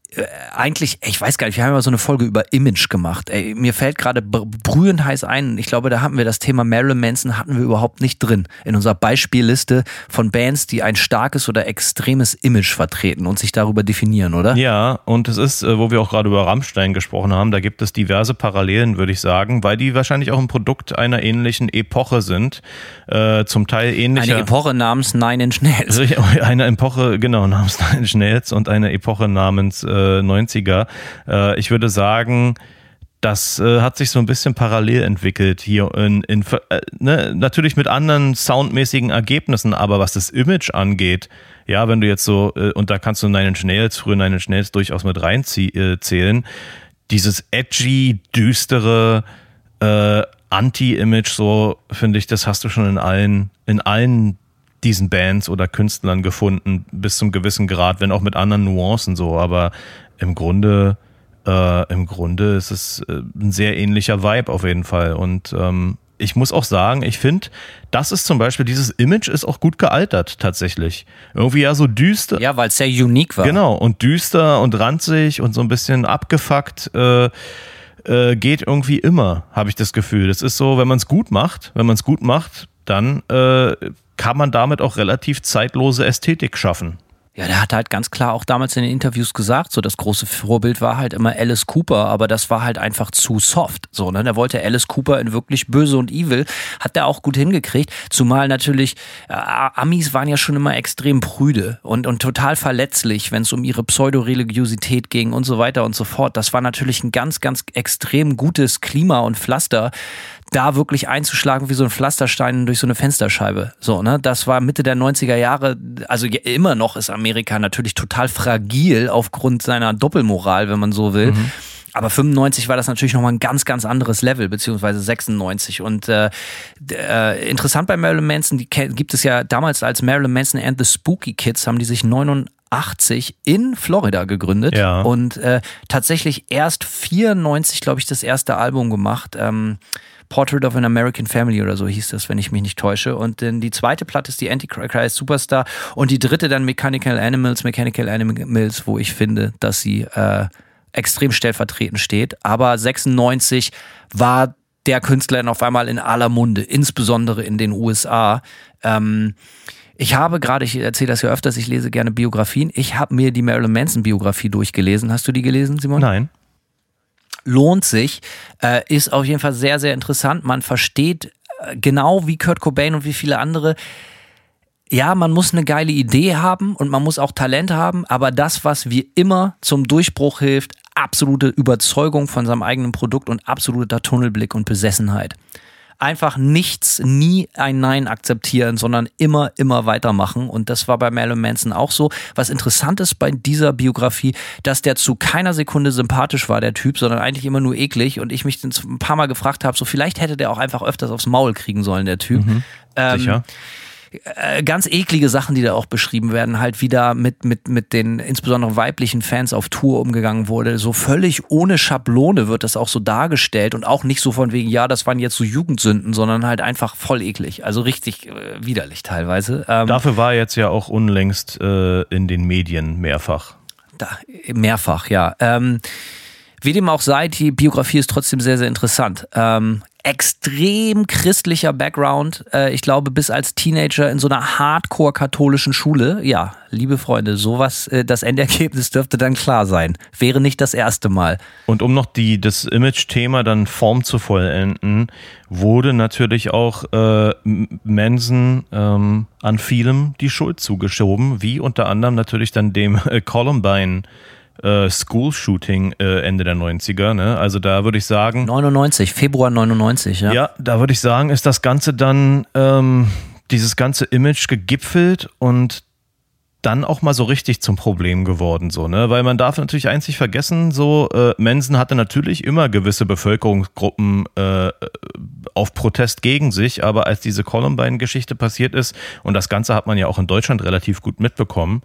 eigentlich, ich weiß gar nicht, wir haben ja so eine Folge über Image gemacht. Ey, mir fällt gerade brühend heiß ein. Ich glaube, da hatten wir das Thema Marilyn Manson hatten wir überhaupt nicht drin in unserer Beispielliste von Bands, die ein starkes oder extremes Image vertreten und sich darüber definieren, oder? Ja, und es ist, äh, wo wir auch gerade über Rammstein gesprochen haben, da gibt es diverse Parallelen, würde ich sagen, weil die wahrscheinlich auch ein Produkt einer ähnlichen Epoche sind. Äh, zum Teil ähnlicher. Eine Epoche namens Nine Inch Nails. Eine Epoche, genau, namens Nine Inch Nails und eine Epoche namens äh, 90er. Äh, ich würde sagen, das äh, hat sich so ein bisschen parallel entwickelt hier in, in äh, ne, natürlich mit anderen soundmäßigen Ergebnissen, aber was das Image angeht, ja, wenn du jetzt so, äh, und da kannst du Nine Inch Nails, früher Nine Inch Nails durchaus mit reinzählen, äh, dieses edgy, düstere äh, Anti-Image, so finde ich, das hast du schon in allen, in allen diesen Bands oder Künstlern gefunden, bis zum gewissen Grad, wenn auch mit anderen Nuancen so, aber im Grunde, äh, im Grunde ist es äh, ein sehr ähnlicher Vibe auf jeden Fall. Und ähm, ich muss auch sagen, ich finde, das ist zum Beispiel, dieses Image ist auch gut gealtert tatsächlich. Irgendwie ja so düster. Ja, weil es sehr unique war. Genau, und düster und ranzig und so ein bisschen abgefuckt. Äh, äh, geht irgendwie immer, habe ich das Gefühl. Das ist so, wenn man es gut macht, wenn man es gut macht, dann äh, kann man damit auch relativ zeitlose Ästhetik schaffen. Ja, der hat halt ganz klar auch damals in den Interviews gesagt, so das große Vorbild war halt immer Alice Cooper, aber das war halt einfach zu soft. So, ne? Der wollte Alice Cooper in wirklich böse und evil, hat der auch gut hingekriegt. Zumal natürlich äh, Amis waren ja schon immer extrem prüde und, und total verletzlich, wenn es um ihre Pseudoreligiosität ging und so weiter und so fort. Das war natürlich ein ganz, ganz extrem gutes Klima und Pflaster, da wirklich einzuschlagen wie so ein Pflasterstein durch so eine Fensterscheibe. So, ne? Das war Mitte der 90er Jahre, also immer noch ist Amerika natürlich total fragil aufgrund seiner Doppelmoral, wenn man so will. Mhm. Aber 95 war das natürlich nochmal ein ganz, ganz anderes Level, beziehungsweise 96. Und äh, äh, interessant bei Marilyn Manson, die gibt es ja damals als Marilyn Manson and the Spooky Kids, haben die sich 89 in Florida gegründet ja. und äh, tatsächlich erst 94, glaube ich, das erste Album gemacht. Ähm, Portrait of an American Family oder so hieß das, wenn ich mich nicht täusche. Und dann die zweite Platte ist die Antichrist Superstar und die dritte dann Mechanical Animals, Mechanical Animals, wo ich finde, dass sie äh, extrem stellvertretend steht. Aber 96 war der Künstler dann auf einmal in aller Munde, insbesondere in den USA. Ähm, ich habe gerade, ich erzähle das ja öfters, ich lese gerne Biografien. Ich habe mir die Marilyn Manson Biografie durchgelesen. Hast du die gelesen, Simon? Nein. Lohnt sich, äh, ist auf jeden Fall sehr, sehr interessant. Man versteht äh, genau wie Kurt Cobain und wie viele andere, ja, man muss eine geile Idee haben und man muss auch Talent haben, aber das, was wie immer zum Durchbruch hilft, absolute Überzeugung von seinem eigenen Produkt und absoluter Tunnelblick und Besessenheit. Einfach nichts, nie ein Nein akzeptieren, sondern immer, immer weitermachen. Und das war bei Marilyn Manson auch so. Was interessant ist bei dieser Biografie, dass der zu keiner Sekunde sympathisch war, der Typ, sondern eigentlich immer nur eklig. Und ich mich ein paar Mal gefragt habe, so vielleicht hätte der auch einfach öfters aufs Maul kriegen sollen, der Typ. Mhm, ähm, sicher äh, ganz eklige Sachen, die da auch beschrieben werden, halt wieder mit, mit, mit den insbesondere weiblichen Fans auf Tour umgegangen wurde. So völlig ohne Schablone wird das auch so dargestellt und auch nicht so von wegen, ja, das waren jetzt so Jugendsünden, sondern halt einfach voll eklig. Also richtig äh, widerlich teilweise. Ähm, Dafür war er jetzt ja auch unlängst äh, in den Medien mehrfach. Da, mehrfach, ja. Ähm, wie dem auch sei, die Biografie ist trotzdem sehr, sehr interessant. Ähm, extrem christlicher Background. Äh, ich glaube, bis als Teenager in so einer hardcore-katholischen Schule. Ja, liebe Freunde, sowas, äh, das Endergebnis dürfte dann klar sein. Wäre nicht das erste Mal. Und um noch die, das Image-Thema dann Form zu vollenden, wurde natürlich auch äh, Manson ähm, an vielem die Schuld zugeschoben, wie unter anderem natürlich dann dem äh, Columbine äh, School-Shooting äh, Ende der 90er. Ne? Also da würde ich sagen. 99, Februar 99, ja. Ja, da würde ich sagen, ist das Ganze dann, ähm, dieses ganze Image gegipfelt und dann auch mal so richtig zum Problem geworden, so, ne? Weil man darf natürlich nicht vergessen, so, äh, Mensen hatte natürlich immer gewisse Bevölkerungsgruppen äh, auf Protest gegen sich, aber als diese Columbine-Geschichte passiert ist, und das Ganze hat man ja auch in Deutschland relativ gut mitbekommen,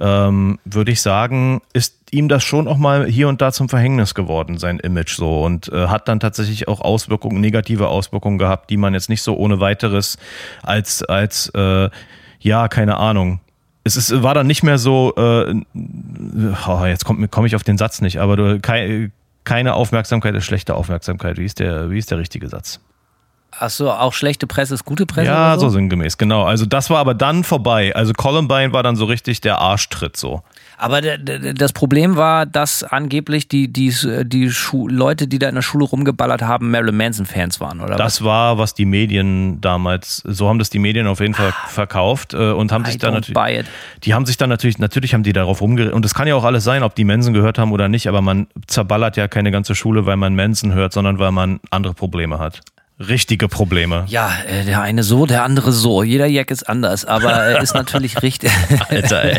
ähm, würde ich sagen, ist ihm das schon auch mal hier und da zum Verhängnis geworden, sein Image so, und äh, hat dann tatsächlich auch Auswirkungen, negative Auswirkungen gehabt, die man jetzt nicht so ohne weiteres als, als, äh, ja, keine Ahnung, es ist, war dann nicht mehr so, äh, oh, jetzt komme komm ich auf den Satz nicht, aber du, kei, keine Aufmerksamkeit ist schlechte Aufmerksamkeit. Wie ist der, wie ist der richtige Satz? Ach so, auch schlechte Presse ist gute Presse? Ja, so? so sinngemäß, genau. Also das war aber dann vorbei. Also Columbine war dann so richtig der Arschtritt so. Aber das Problem war, dass angeblich die, die, die Leute, die da in der Schule rumgeballert haben, Marilyn Manson-Fans waren, oder? Das was? war, was die Medien damals, so haben das die Medien auf jeden Fall ah. verkauft äh, und haben I sich dann natürlich. Die haben sich dann natürlich, natürlich haben die darauf rumgeredet. Und es kann ja auch alles sein, ob die Manson gehört haben oder nicht, aber man zerballert ja keine ganze Schule, weil man Manson hört, sondern weil man andere Probleme hat richtige Probleme. Ja, äh, der eine so, der andere so. Jeder Jack ist anders, aber er ist natürlich richtig. Alter, ey.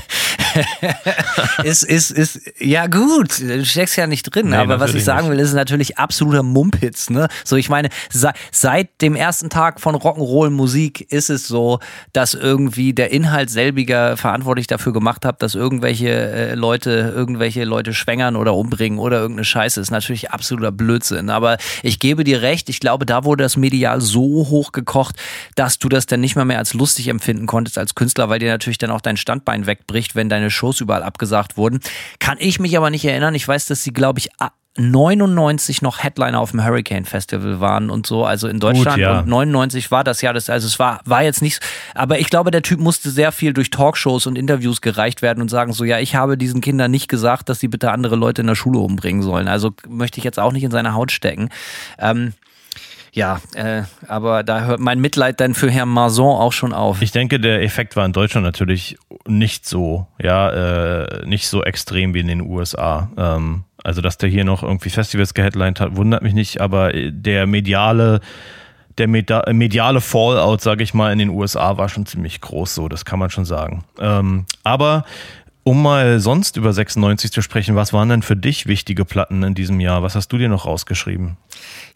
ist, ist, ist, ja gut, du steckst ja nicht drin, nee, aber was ich sagen will, ist natürlich absoluter Mumpitz, ne? So, ich meine, seit dem ersten Tag von Rock'n'Roll Musik ist es so, dass irgendwie der Inhalt selbiger verantwortlich dafür gemacht hat, dass irgendwelche äh, Leute, irgendwelche Leute schwängern oder umbringen oder irgendeine Scheiße. Ist natürlich absoluter Blödsinn. Aber ich gebe dir recht, ich glaube, da wurde das medial so hoch gekocht, dass du das dann nicht mal mehr als lustig empfinden konntest als Künstler, weil dir natürlich dann auch dein Standbein wegbricht, wenn deine Shows überall abgesagt wurden. Kann ich mich aber nicht erinnern. Ich weiß, dass sie, glaube ich, 99 noch Headliner auf dem Hurricane Festival waren und so, also in Deutschland. Gut, ja. Und 99 war das ja, das, also es war, war jetzt nicht, aber ich glaube, der Typ musste sehr viel durch Talkshows und Interviews gereicht werden und sagen so, ja, ich habe diesen Kindern nicht gesagt, dass sie bitte andere Leute in der Schule umbringen sollen. Also möchte ich jetzt auch nicht in seine Haut stecken. Ähm, ja, äh, aber da hört mein Mitleid dann für Herrn Mason auch schon auf. Ich denke, der Effekt war in Deutschland natürlich nicht so, ja, äh, nicht so extrem wie in den USA. Ähm, also, dass der hier noch irgendwie Festivals geheadlined hat, wundert mich nicht, aber der mediale der mediale Fallout, sage ich mal, in den USA war schon ziemlich groß, so, das kann man schon sagen. Ähm, aber um mal sonst über 96 zu sprechen, was waren denn für dich wichtige Platten in diesem Jahr? Was hast du dir noch rausgeschrieben?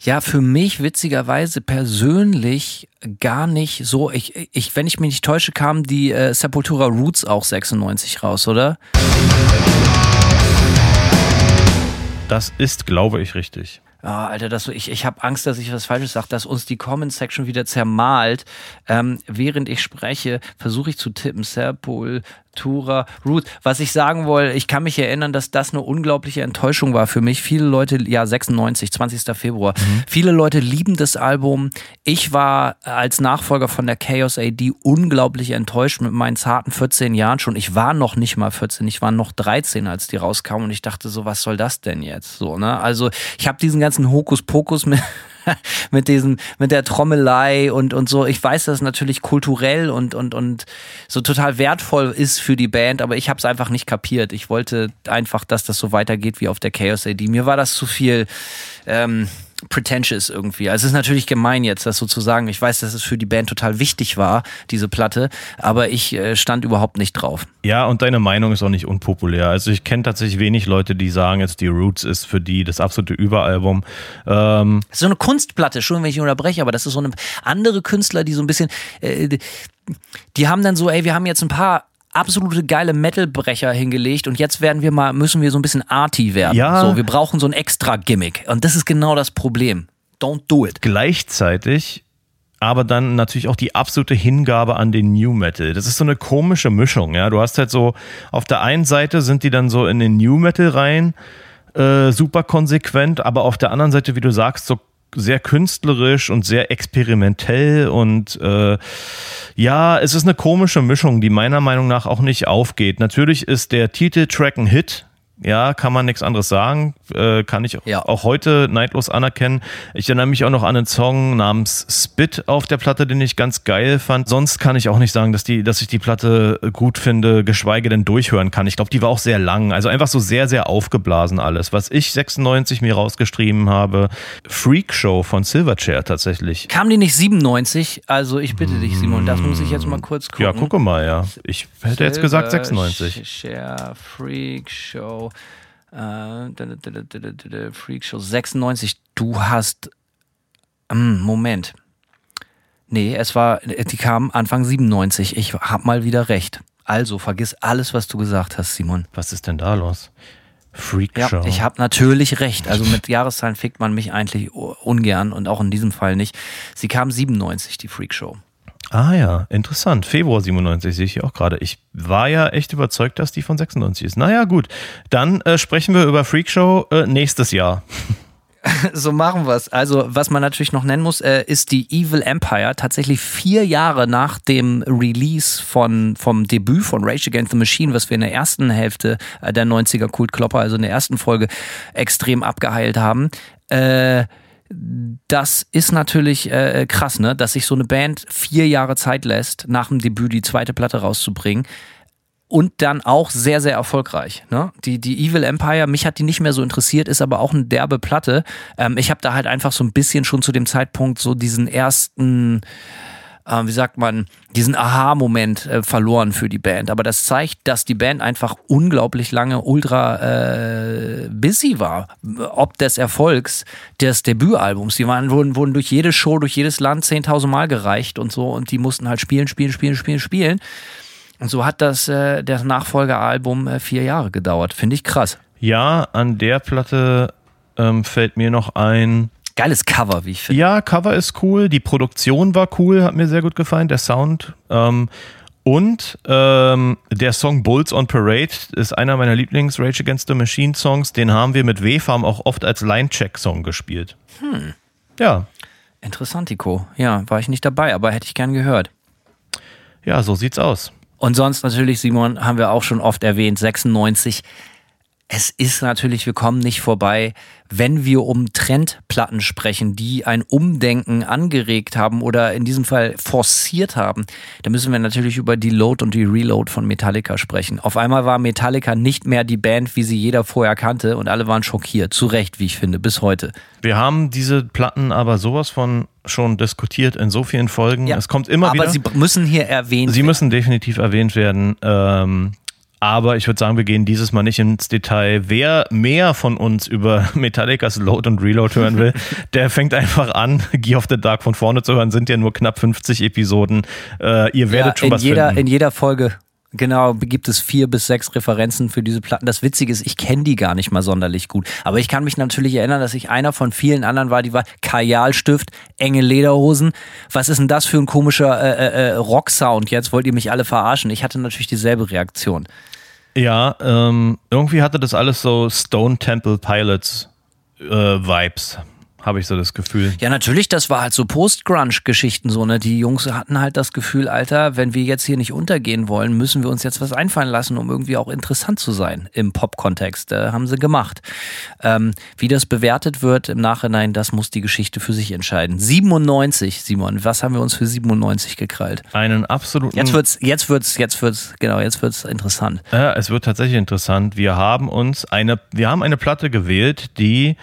Ja, für mich witzigerweise persönlich gar nicht so. Ich, ich, wenn ich mich nicht täusche, kam die äh, Sepultura Roots auch 96 raus, oder? Das ist, glaube ich, richtig. Oh, Alter, das, ich, ich habe Angst, dass ich was Falsches sage, dass uns die Comment-Section wieder zermalt. Ähm, während ich spreche, versuche ich zu tippen, Serpol Tura Root. Was ich sagen wollte, ich kann mich erinnern, dass das eine unglaubliche Enttäuschung war für mich. Viele Leute, ja, 96, 20. Februar. Mhm. Viele Leute lieben das Album. Ich war als Nachfolger von der Chaos AD unglaublich enttäuscht mit meinen zarten 14 Jahren schon. Ich war noch nicht mal 14, ich war noch 13, als die rauskamen und ich dachte so, was soll das denn jetzt? So, ne? Also, ich habe diesen ganzen Hokuspokus mit mit diesen, mit der Trommelei und, und so. Ich weiß, dass es natürlich kulturell und, und, und so total wertvoll ist für die Band, aber ich habe es einfach nicht kapiert. Ich wollte einfach, dass das so weitergeht wie auf der Chaos AD. Mir war das zu viel, ähm, pretentious irgendwie. Also es ist natürlich gemein jetzt, das sozusagen. Ich weiß, dass es für die Band total wichtig war, diese Platte, aber ich äh, stand überhaupt nicht drauf. Ja, und deine Meinung ist auch nicht unpopulär. Also ich kenne tatsächlich wenig Leute, die sagen, jetzt die Roots ist für die das absolute Überalbum. Ähm so eine Kunstplatte, schon wenn ich unterbreche, aber das ist so eine andere Künstler, die so ein bisschen, äh, die haben dann so, ey, wir haben jetzt ein paar absolute geile Metalbrecher hingelegt und jetzt werden wir mal, müssen wir so ein bisschen arty werden. Ja. So, wir brauchen so ein extra Gimmick. Und das ist genau das Problem. Don't do it. Gleichzeitig aber dann natürlich auch die absolute Hingabe an den New Metal. Das ist so eine komische Mischung, ja. Du hast halt so, auf der einen Seite sind die dann so in den New Metal rein, äh, super konsequent, aber auf der anderen Seite, wie du sagst, so sehr künstlerisch und sehr experimentell und äh, ja, es ist eine komische Mischung, die meiner Meinung nach auch nicht aufgeht. Natürlich ist der Titeltrack ein Hit, ja, kann man nichts anderes sagen. Äh, kann ich ja. auch heute neidlos anerkennen. Ich erinnere mich auch noch an einen Song namens Spit auf der Platte, den ich ganz geil fand. Sonst kann ich auch nicht sagen, dass, die, dass ich die Platte gut finde, geschweige denn durchhören kann. Ich glaube, die war auch sehr lang. Also einfach so sehr, sehr aufgeblasen alles. Was ich 96 mir rausgeschrieben habe, Freak Show von Silverchair tatsächlich. Kam die nicht 97? Also ich bitte dich, Simon, das muss ich jetzt mal kurz gucken. Ja, gucke mal, ja. Ich hätte jetzt gesagt 96. Silverchair Freak Show. Äh, Freak Show 96. Du hast. Ähm, Moment. Nee, es war, die kam Anfang 97. Ich hab mal wieder recht. Also vergiss alles, was du gesagt hast, Simon. Was ist denn da los? Freak Show. Ja, ich habe natürlich recht. Also mit Jahreszahlen fickt man mich eigentlich ungern und auch in diesem Fall nicht. Sie kam 97, die Freak Show. Ah ja, interessant. Februar 97 sehe ich hier auch gerade. Ich war ja echt überzeugt, dass die von 96 ist. Naja, gut. Dann äh, sprechen wir über Freakshow äh, nächstes Jahr. so machen wir es. Also, was man natürlich noch nennen muss, äh, ist die Evil Empire. Tatsächlich vier Jahre nach dem Release von, vom Debüt von Rage Against the Machine, was wir in der ersten Hälfte äh, der 90er Kultklopper, also in der ersten Folge, extrem abgeheilt haben. Äh, das ist natürlich äh, krass, ne? dass sich so eine Band vier Jahre Zeit lässt, nach dem Debüt die zweite Platte rauszubringen. Und dann auch sehr, sehr erfolgreich. Ne? Die, die Evil Empire, mich hat die nicht mehr so interessiert, ist aber auch eine derbe Platte. Ähm, ich habe da halt einfach so ein bisschen schon zu dem Zeitpunkt so diesen ersten, äh, wie sagt man, diesen Aha-Moment äh, verloren für die Band. Aber das zeigt, dass die Band einfach unglaublich lange ultra äh, busy war. Ob des Erfolgs des Debütalbums. Die waren, wurden, wurden durch jede Show, durch jedes Land 10.000 Mal gereicht und so. Und die mussten halt spielen, spielen, spielen, spielen, spielen. Und so hat das äh, das Nachfolgealbum äh, vier Jahre gedauert. Finde ich krass. Ja, an der Platte ähm, fällt mir noch ein, Geiles Cover, wie ich finde. Ja, Cover ist cool. Die Produktion war cool, hat mir sehr gut gefallen. Der Sound. Ähm, und ähm, der Song Bulls on Parade ist einer meiner Lieblings Rage Against the Machine Songs. Den haben wir mit W-Farm auch oft als Line-Check-Song gespielt. Hm. Ja. Interessantico. Ja, war ich nicht dabei, aber hätte ich gern gehört. Ja, so sieht's aus. Und sonst natürlich, Simon, haben wir auch schon oft erwähnt, 96 es ist natürlich, wir kommen nicht vorbei, wenn wir um Trendplatten sprechen, die ein Umdenken angeregt haben oder in diesem Fall forciert haben, dann müssen wir natürlich über die Load und die Reload von Metallica sprechen. Auf einmal war Metallica nicht mehr die Band, wie sie jeder vorher kannte und alle waren schockiert. Zu Recht, wie ich finde, bis heute. Wir haben diese Platten aber sowas von schon diskutiert in so vielen Folgen. Ja, es kommt immer aber wieder. Aber sie müssen hier erwähnt sie werden. Sie müssen definitiv erwähnt werden. Ähm, aber ich würde sagen, wir gehen dieses Mal nicht ins Detail. Wer mehr von uns über Metallicas Load und Reload hören will, der fängt einfach an, Gear of the Dark von vorne zu hören. Sind ja nur knapp 50 Episoden. Äh, ihr werdet ja, schon in was jeder, finden. In jeder Folge Genau, gibt es vier bis sechs Referenzen für diese Platten. Das Witzige ist, ich kenne die gar nicht mal sonderlich gut. Aber ich kann mich natürlich erinnern, dass ich einer von vielen anderen war, die war Kajalstift, enge Lederhosen. Was ist denn das für ein komischer äh, äh, äh Rocksound? Jetzt wollt ihr mich alle verarschen. Ich hatte natürlich dieselbe Reaktion. Ja, ähm, irgendwie hatte das alles so Stone Temple Pilots äh, Vibes habe ich so das Gefühl. Ja, natürlich, das war halt so Post-Grunge-Geschichten so, ne? Die Jungs hatten halt das Gefühl, Alter, wenn wir jetzt hier nicht untergehen wollen, müssen wir uns jetzt was einfallen lassen, um irgendwie auch interessant zu sein im Pop-Kontext. Äh, haben sie gemacht. Ähm, wie das bewertet wird im Nachhinein, das muss die Geschichte für sich entscheiden. 97, Simon, was haben wir uns für 97 gekrallt? Einen absoluten. Jetzt wird's, jetzt wird's, jetzt wird's, genau, jetzt wird's interessant. Ja, es wird tatsächlich interessant. Wir haben uns eine, wir haben eine Platte gewählt, die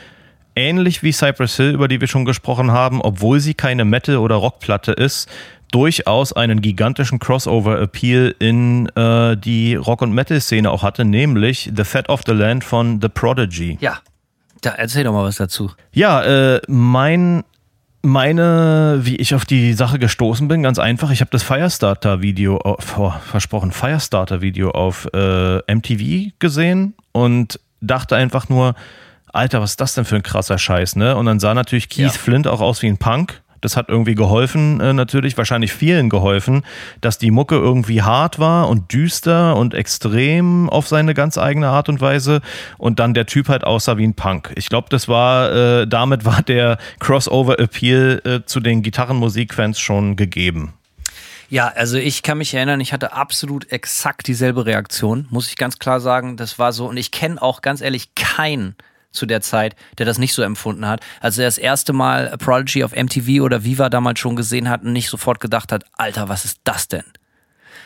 ähnlich wie Cypress Hill, über die wir schon gesprochen haben, obwohl sie keine Metal- oder Rockplatte ist, durchaus einen gigantischen Crossover-Appeal in äh, die Rock- und Metal-Szene auch hatte, nämlich The Fat of the Land von The Prodigy. Ja, da erzähl doch mal was dazu. Ja, äh, mein meine, wie ich auf die Sache gestoßen bin, ganz einfach. Ich habe das Firestarter-Video, oh, versprochen, Firestarter-Video auf äh, MTV gesehen und dachte einfach nur, Alter, was ist das denn für ein krasser Scheiß, ne? Und dann sah natürlich Keith ja. Flint auch aus wie ein Punk. Das hat irgendwie geholfen, äh, natürlich, wahrscheinlich vielen geholfen, dass die Mucke irgendwie hart war und düster und extrem auf seine ganz eigene Art und Weise und dann der Typ halt aussah wie ein Punk. Ich glaube, das war, äh, damit war der Crossover-Appeal äh, zu den Gitarrenmusikfans schon gegeben. Ja, also ich kann mich erinnern, ich hatte absolut exakt dieselbe Reaktion, muss ich ganz klar sagen. Das war so, und ich kenne auch ganz ehrlich keinen zu der Zeit, der das nicht so empfunden hat. Als er das erste Mal Prodigy auf MTV oder Viva damals schon gesehen hat und nicht sofort gedacht hat, Alter, was ist das denn?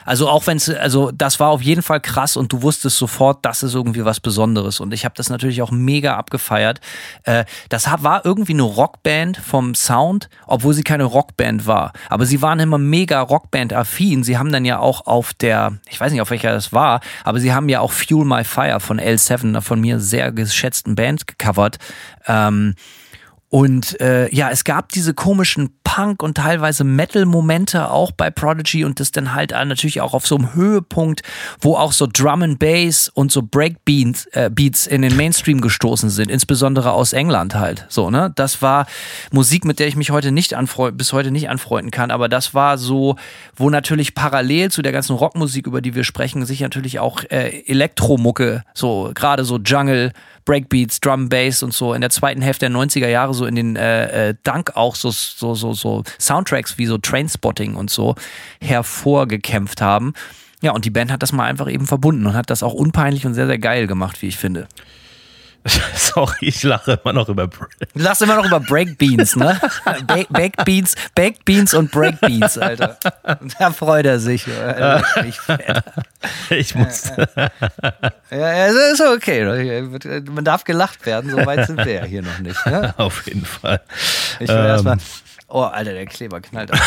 Also auch wenn es, also das war auf jeden Fall krass und du wusstest sofort, das ist irgendwie was Besonderes. Und ich habe das natürlich auch mega abgefeiert. Äh, das war irgendwie eine Rockband vom Sound, obwohl sie keine Rockband war. Aber sie waren immer mega Rockband-affin. Sie haben dann ja auch auf der, ich weiß nicht, auf welcher das war, aber sie haben ja auch Fuel My Fire von L7, einer von mir sehr geschätzten Band, gecovert. Ähm, und äh, ja, es gab diese komischen Punk- und teilweise Metal-Momente auch bei Prodigy und das dann halt natürlich auch auf so einem Höhepunkt, wo auch so Drum and Bass und so Breakbeats äh, Beats in den Mainstream gestoßen sind, insbesondere aus England halt. So, ne? Das war Musik, mit der ich mich heute nicht bis heute nicht anfreunden kann, aber das war so, wo natürlich parallel zu der ganzen Rockmusik, über die wir sprechen, sich natürlich auch äh, Elektromucke, so gerade so Jungle, Breakbeats, Drum, Bass und so in der zweiten Hälfte der 90er Jahre so in den äh, äh, Dank auch so, so, so, so Soundtracks wie so Trainspotting und so hervorgekämpft haben. Ja, und die Band hat das mal einfach eben verbunden und hat das auch unpeinlich und sehr, sehr geil gemacht, wie ich finde. Sorry, ich lache immer noch über Break. Lachst immer noch über Break Beans, ne? Ba Baked Beans, Baked Beans und Break Beans, Alter. Da freut er sich. Ich, ich muss. Ja, es ist okay. Man darf gelacht werden, so weit sind wir ja hier noch nicht. Ne? Auf jeden Fall. Ich will ähm, erstmal Oh, Alter, der Kleber knallt auf.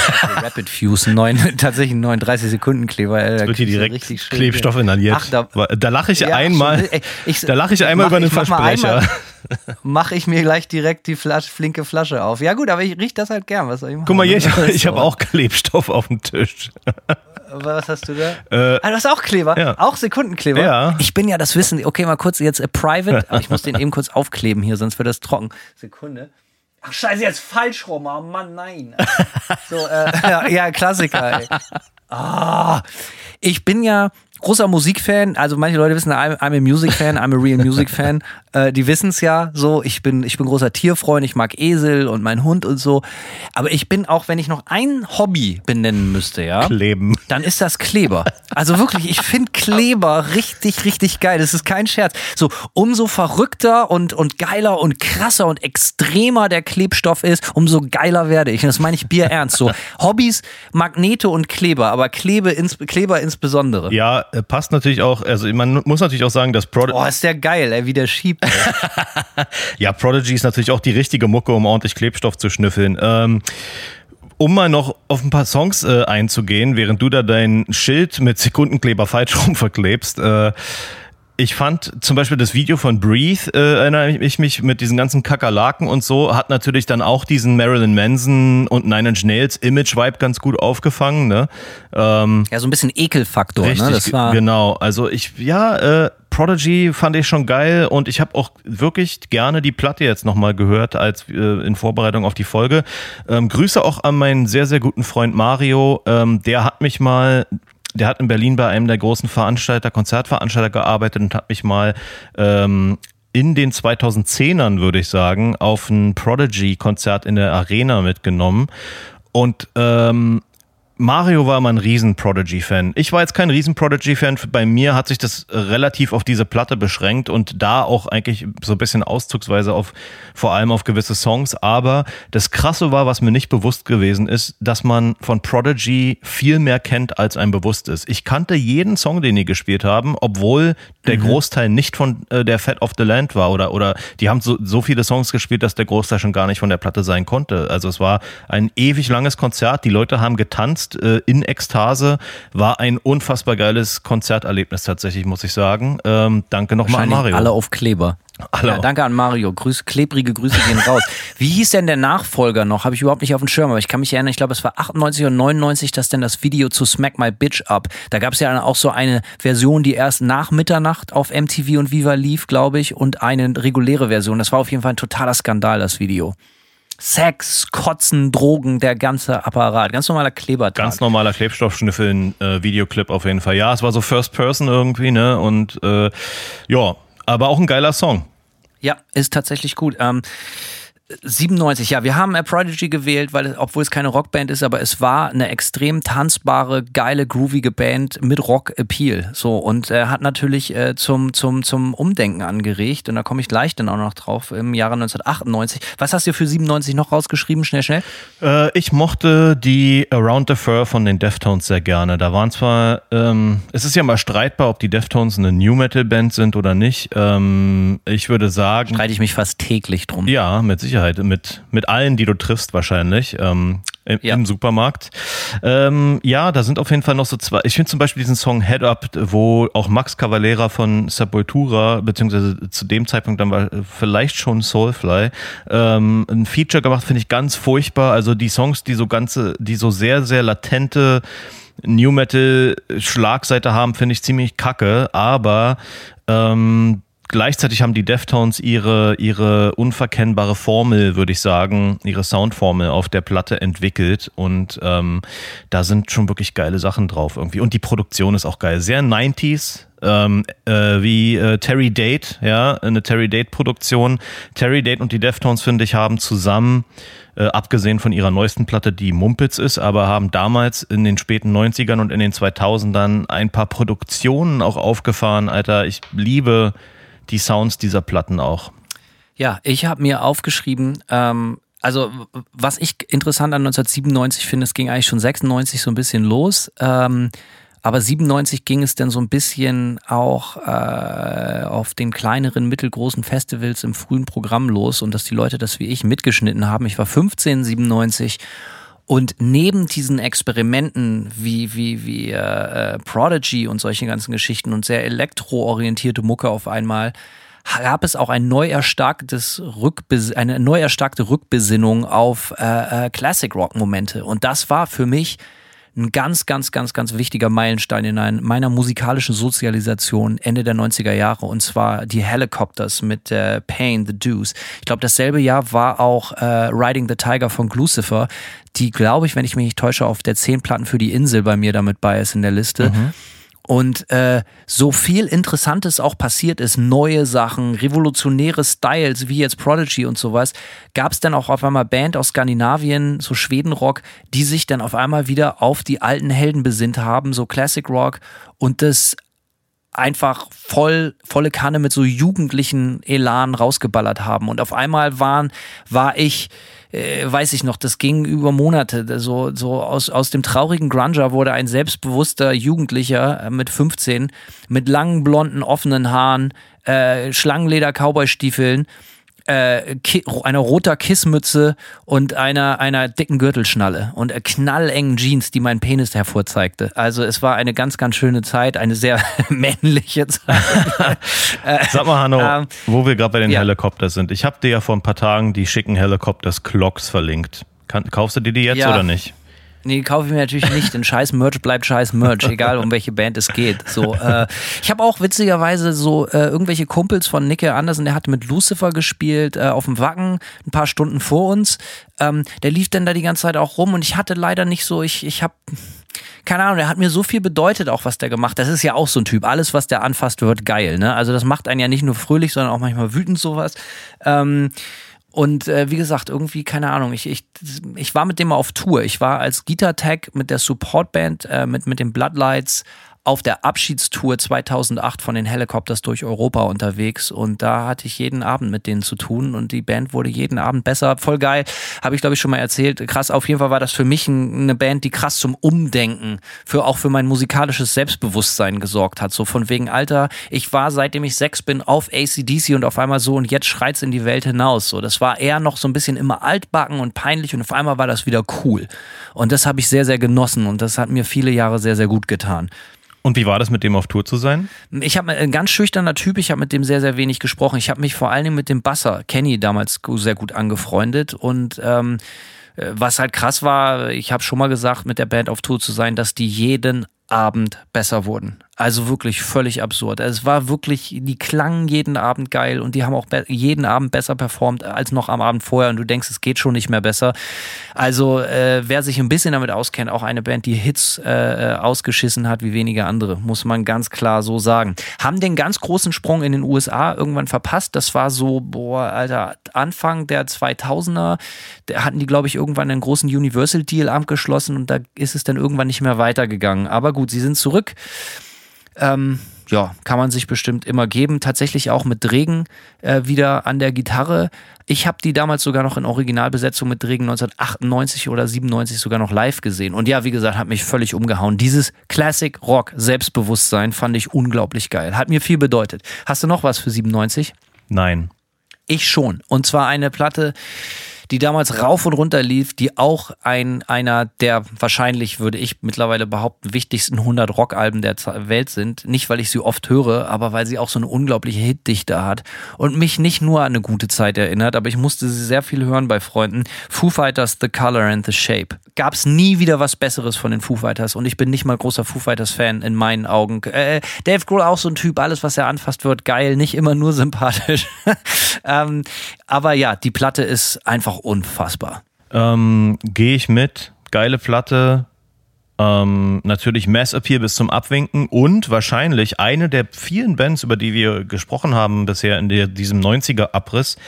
Rapid Fuse, neun, tatsächlich ein 39 Sekunden Kleber. Alter, wird hier direkt richtig Klebstoff inhaliert. Ach, da, da lache ich ja, einmal, schon, ich, da lache ich einmal mach, über einen Versprecher. Mache ich mir gleich direkt die Flasche, flinke Flasche auf. Ja gut, aber ich rieche das halt gern. Was soll ich machen? Guck mal hier, ich, ich habe auch Klebstoff auf dem Tisch. Was hast du da? Äh, ah, du hast auch Kleber? Ja. Auch Sekundenkleber? Ja. Ich bin ja das Wissen. Okay, mal kurz jetzt a private. Aber ich muss den eben kurz aufkleben hier, sonst wird das trocken. Sekunde. Ach scheiße, jetzt falsch rum. Oh Mann, nein. So, äh, ja, ja, Klassiker. Ey. Ah, ich bin ja großer Musikfan, also manche Leute wissen, I'm, I'm a Music Fan, I'm a real Music Fan. Äh, die wissen es ja so. Ich bin, ich bin großer Tierfreund, ich mag Esel und meinen Hund und so. Aber ich bin auch, wenn ich noch ein Hobby benennen müsste, ja, Kleben. dann ist das Kleber. Also wirklich, ich finde Kleber richtig, richtig geil. Das ist kein Scherz. So, umso verrückter und, und geiler und krasser und extremer der Klebstoff ist, umso geiler werde ich. Und das meine ich Bier ernst. So, Hobbys, Magnete und Kleber, aber Klebe ins, Kleber insbesondere. Ja, passt natürlich auch, also man muss natürlich auch sagen, dass Prodigy. Boah, ist der geil, ey, wie der schiebt. ja, Prodigy ist natürlich auch die richtige Mucke, um ordentlich Klebstoff zu schnüffeln. Ähm, um mal noch auf ein paar Songs äh, einzugehen, während du da dein Schild mit Sekundenkleber falsch rum verklebst. Äh, ich fand zum Beispiel das Video von Breathe, äh, erinnere ich mich mit diesen ganzen Kakerlaken und so, hat natürlich dann auch diesen Marilyn Manson und Nine Inch Nails Image-Vibe ganz gut aufgefangen. Ne? Ähm, ja, so ein bisschen Ekelfaktor. Ne? Richtig, ne? das war genau. Also ich, ja, äh, Prodigy fand ich schon geil und ich habe auch wirklich gerne die Platte jetzt nochmal gehört als äh, in Vorbereitung auf die Folge. Ähm, Grüße auch an meinen sehr, sehr guten Freund Mario. Ähm, der hat mich mal der hat in Berlin bei einem der großen Veranstalter, Konzertveranstalter gearbeitet und hat mich mal ähm, in den 2010ern, würde ich sagen, auf ein Prodigy-Konzert in der Arena mitgenommen. Und ähm, Mario war immer ein riesen Prodigy-Fan. Ich war jetzt kein riesen Prodigy-Fan. Bei mir hat sich das relativ auf diese Platte beschränkt und da auch eigentlich so ein bisschen auszugsweise auf, vor allem auf gewisse Songs. Aber das Krasse war, was mir nicht bewusst gewesen ist, dass man von Prodigy viel mehr kennt, als einem bewusst ist. Ich kannte jeden Song, den die gespielt haben, obwohl der mhm. Großteil nicht von äh, der Fat of the Land war oder, oder die haben so, so viele Songs gespielt, dass der Großteil schon gar nicht von der Platte sein konnte. Also es war ein ewig langes Konzert. Die Leute haben getanzt Kunst äh, in Ekstase. War ein unfassbar geiles Konzerterlebnis tatsächlich, muss ich sagen. Ähm, danke nochmal an Mario. Alle auf Kleber. Hallo. Ja, danke an Mario. Grüß, klebrige Grüße gehen raus. Wie hieß denn der Nachfolger noch? Habe ich überhaupt nicht auf dem Schirm, aber ich kann mich erinnern, ich glaube, es war 98 oder 99, dass denn das Video zu Smack My Bitch Up. Da gab es ja auch so eine Version, die erst nach Mitternacht auf MTV und Viva lief, glaube ich, und eine reguläre Version. Das war auf jeden Fall ein totaler Skandal, das Video. Sex, Kotzen, Drogen, der ganze Apparat. Ganz normaler Kleber. Ganz normaler Klebstoffschnüffeln, äh, Videoclip auf jeden Fall. Ja, es war so First Person irgendwie, ne? Und äh, ja, aber auch ein geiler Song. Ja, ist tatsächlich gut. Ähm, 97, ja, wir haben A Prodigy gewählt, weil obwohl es keine Rockband ist, aber es war eine extrem tanzbare, geile, groovige Band mit Rock-Appeal. So, und äh, hat natürlich äh, zum, zum, zum Umdenken angeregt und da komme ich gleich dann auch noch drauf im Jahre 1998. Was hast du für 97 noch rausgeschrieben? Schnell, schnell. Äh, ich mochte die Around the Fur von den Deftones sehr gerne. Da waren zwar, ähm, es ist ja mal streitbar, ob die Deftones eine New Metal Band sind oder nicht. Ähm, ich würde sagen. Streite ich mich fast täglich drum. Ja, mit Sicherheit. Sicherheit mit, mit allen, die du triffst wahrscheinlich. Ähm, im, ja. im, Supermarkt. Ähm, ja, da sind auf jeden Fall noch so zwei. Ich finde zum Beispiel diesen Song Head Up, wo auch Max Cavalera von Sepultura, beziehungsweise zu dem Zeitpunkt dann war vielleicht schon Soulfly, ähm, ein Feature gemacht, finde ich ganz furchtbar. Also die Songs, die so ganze, die so sehr, sehr latente New Metal Schlagseite haben, finde ich ziemlich kacke, aber ähm, gleichzeitig haben die Deftones ihre, ihre unverkennbare Formel, würde ich sagen, ihre Soundformel auf der Platte entwickelt und ähm, da sind schon wirklich geile Sachen drauf irgendwie. Und die Produktion ist auch geil. Sehr 90s, ähm, äh, wie äh, Terry Date, ja, eine Terry Date-Produktion. Terry Date und die Deftones, finde ich, haben zusammen, äh, abgesehen von ihrer neuesten Platte, die Mumpitz ist, aber haben damals in den späten 90ern und in den 2000ern ein paar Produktionen auch aufgefahren. Alter, ich liebe die Sounds dieser Platten auch. Ja, ich habe mir aufgeschrieben, ähm, also was ich interessant an 1997 finde, es ging eigentlich schon 96 so ein bisschen los. Ähm, aber 97 ging es dann so ein bisschen auch äh, auf den kleineren, mittelgroßen Festivals im frühen Programm los und dass die Leute das wie ich mitgeschnitten haben. Ich war 15, 97 und neben diesen Experimenten wie, wie, wie äh, äh, Prodigy und solche ganzen Geschichten und sehr elektroorientierte Mucke auf einmal, gab es auch ein neu erstarktes Rückbes eine neu erstarkte Rückbesinnung auf äh, äh, Classic Rock Momente. Und das war für mich ein ganz, ganz, ganz, ganz wichtiger Meilenstein in meiner musikalischen Sozialisation Ende der 90er Jahre und zwar die Helicopters mit äh, Pain, The Deuce. Ich glaube, dasselbe Jahr war auch äh, Riding the Tiger von Lucifer, die, glaube ich, wenn ich mich nicht täusche, auf der zehn Platten für die Insel bei mir damit bei ist in der Liste. Mhm. Und äh, so viel Interessantes auch passiert ist, neue Sachen, revolutionäre Styles wie jetzt Prodigy und sowas, gab es dann auch auf einmal Band aus Skandinavien, so Schwedenrock, die sich dann auf einmal wieder auf die alten Helden besinnt haben, so Classic Rock und das einfach voll, volle Kanne mit so jugendlichen Elan rausgeballert haben. Und auf einmal waren, war ich äh, weiß ich noch, das ging über Monate. So, so aus, aus dem traurigen Grunger wurde ein selbstbewusster Jugendlicher äh, mit 15 mit langen, blonden, offenen Haaren, äh, Schlangenleder, Cowboystiefeln äh, einer roter Kissmütze und einer, einer dicken Gürtelschnalle und äh, knallengen Jeans, die meinen Penis hervorzeigte. Also es war eine ganz, ganz schöne Zeit, eine sehr männliche Zeit. Sag mal, Hanno, ähm, wo wir gerade bei den ja. Helikopters sind. Ich habe dir ja vor ein paar Tagen die schicken Helikopters Clocks verlinkt. Kann, kaufst du dir die jetzt ja. oder nicht? Nee, kaufe ich mir natürlich nicht. Denn scheiß Merch bleibt scheiß Merch, egal um welche Band es geht. So, äh, ich habe auch witzigerweise so äh, irgendwelche Kumpels von Nicke Andersen, der hat mit Lucifer gespielt, äh, auf dem Wacken, ein paar Stunden vor uns. Ähm, der lief dann da die ganze Zeit auch rum und ich hatte leider nicht so, ich, ich habe keine Ahnung, der hat mir so viel bedeutet, auch was der gemacht. Das ist ja auch so ein Typ. Alles, was der anfasst, wird geil. Ne? Also das macht einen ja nicht nur fröhlich, sondern auch manchmal wütend sowas. Ähm, und äh, wie gesagt, irgendwie, keine Ahnung, ich, ich, ich war mit dem mal auf Tour. Ich war als Guitar Tag mit der Supportband, äh, mit, mit den Bloodlights auf der Abschiedstour 2008 von den Helicopters durch Europa unterwegs und da hatte ich jeden Abend mit denen zu tun und die Band wurde jeden Abend besser. Voll geil, habe ich glaube ich schon mal erzählt. Krass, auf jeden Fall war das für mich eine Band, die krass zum Umdenken, für auch für mein musikalisches Selbstbewusstsein gesorgt hat. So von wegen Alter, ich war seitdem ich sechs bin auf ACDC und auf einmal so und jetzt schreit's in die Welt hinaus. So, das war eher noch so ein bisschen immer altbacken und peinlich und auf einmal war das wieder cool. Und das habe ich sehr, sehr genossen und das hat mir viele Jahre sehr, sehr gut getan. Und wie war das, mit dem auf Tour zu sein? Ich habe ein ganz schüchterner Typ, ich habe mit dem sehr, sehr wenig gesprochen. Ich habe mich vor allen Dingen mit dem Basser, Kenny, damals sehr gut angefreundet und ähm, äh, was halt krass war, ich habe schon mal gesagt, mit der Band auf Tour zu sein, dass die jeden Abend besser wurden. Also wirklich völlig absurd. Es war wirklich, die klangen jeden Abend geil und die haben auch jeden Abend besser performt als noch am Abend vorher und du denkst, es geht schon nicht mehr besser. Also äh, wer sich ein bisschen damit auskennt, auch eine Band, die Hits äh, ausgeschissen hat wie wenige andere, muss man ganz klar so sagen. Haben den ganz großen Sprung in den USA irgendwann verpasst. Das war so, boah, Alter, Anfang der 2000er, da hatten die, glaube ich, irgendwann einen großen Universal-Deal abgeschlossen und da ist es dann irgendwann nicht mehr weitergegangen. Aber gut, sie sind zurück. Ähm, ja, kann man sich bestimmt immer geben. Tatsächlich auch mit Regen äh, wieder an der Gitarre. Ich habe die damals sogar noch in Originalbesetzung mit Regen 1998 oder 97 sogar noch live gesehen. Und ja, wie gesagt, hat mich völlig umgehauen. Dieses Classic Rock Selbstbewusstsein fand ich unglaublich geil. Hat mir viel bedeutet. Hast du noch was für 97? Nein. Ich schon. Und zwar eine Platte, die damals rauf und runter lief, die auch ein, einer der wahrscheinlich, würde ich mittlerweile behaupten, wichtigsten 100 Rockalben der Welt sind. Nicht, weil ich sie oft höre, aber weil sie auch so eine unglaubliche Hitdichte hat und mich nicht nur an eine gute Zeit erinnert, aber ich musste sie sehr viel hören bei Freunden. Foo Fighters, The Color and the Shape. Gab es nie wieder was Besseres von den Foo Fighters und ich bin nicht mal großer Foo Fighters Fan in meinen Augen. Äh, Dave Grohl auch so ein Typ, alles was er anfasst wird geil, nicht immer nur sympathisch. ähm, aber ja, die Platte ist einfach einfach unfassbar. Ähm, Gehe ich mit. Geile Platte. Ähm, natürlich Mass Appeal bis zum Abwinken und wahrscheinlich eine der vielen Bands, über die wir gesprochen haben bisher in der, diesem 90er-Abriss,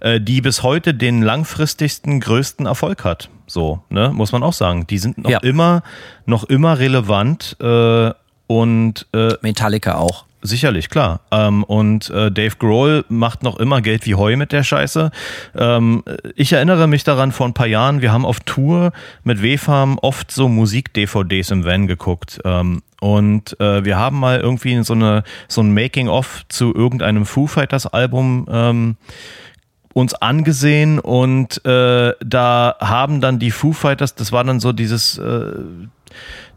äh, die bis heute den langfristigsten, größten Erfolg hat. So, ne, muss man auch sagen. Die sind noch ja. immer, noch immer relevant äh, und äh, Metallica auch. Sicherlich, klar. Ähm, und äh, Dave Grohl macht noch immer Geld wie Heu mit der Scheiße. Ähm, ich erinnere mich daran vor ein paar Jahren, wir haben auf Tour mit WFAM oft so Musik-DVDs im Van geguckt. Ähm, und äh, wir haben mal irgendwie so, eine, so ein Making-of zu irgendeinem Foo Fighters Album ähm, uns angesehen und äh, da haben dann die Foo Fighters, das war dann so dieses äh,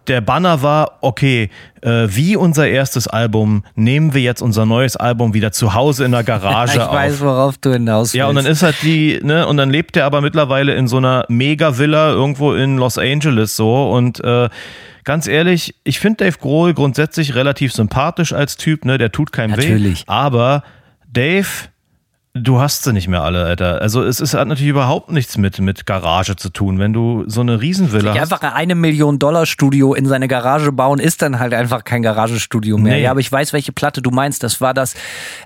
der Banner war, okay, äh, wie unser erstes Album nehmen wir jetzt unser neues Album wieder zu Hause in der Garage ich auf. Ich weiß, worauf du hinaus willst. Ja, und dann ist halt die, ne, und dann lebt er aber mittlerweile in so einer Mega-Villa irgendwo in Los Angeles so und äh, ganz ehrlich, ich finde Dave Grohl grundsätzlich relativ sympathisch als Typ, ne, der tut keinem Natürlich. weh. Aber Dave Du hast sie nicht mehr alle, Alter. Also es ist, hat natürlich überhaupt nichts mit, mit Garage zu tun. Wenn du so eine Riesenvilla ja, hast. Einfach eine Million Dollar Studio in seine Garage bauen, ist dann halt einfach kein Garagestudio mehr. Nee. Ja, aber ich weiß, welche Platte du meinst. Das war das,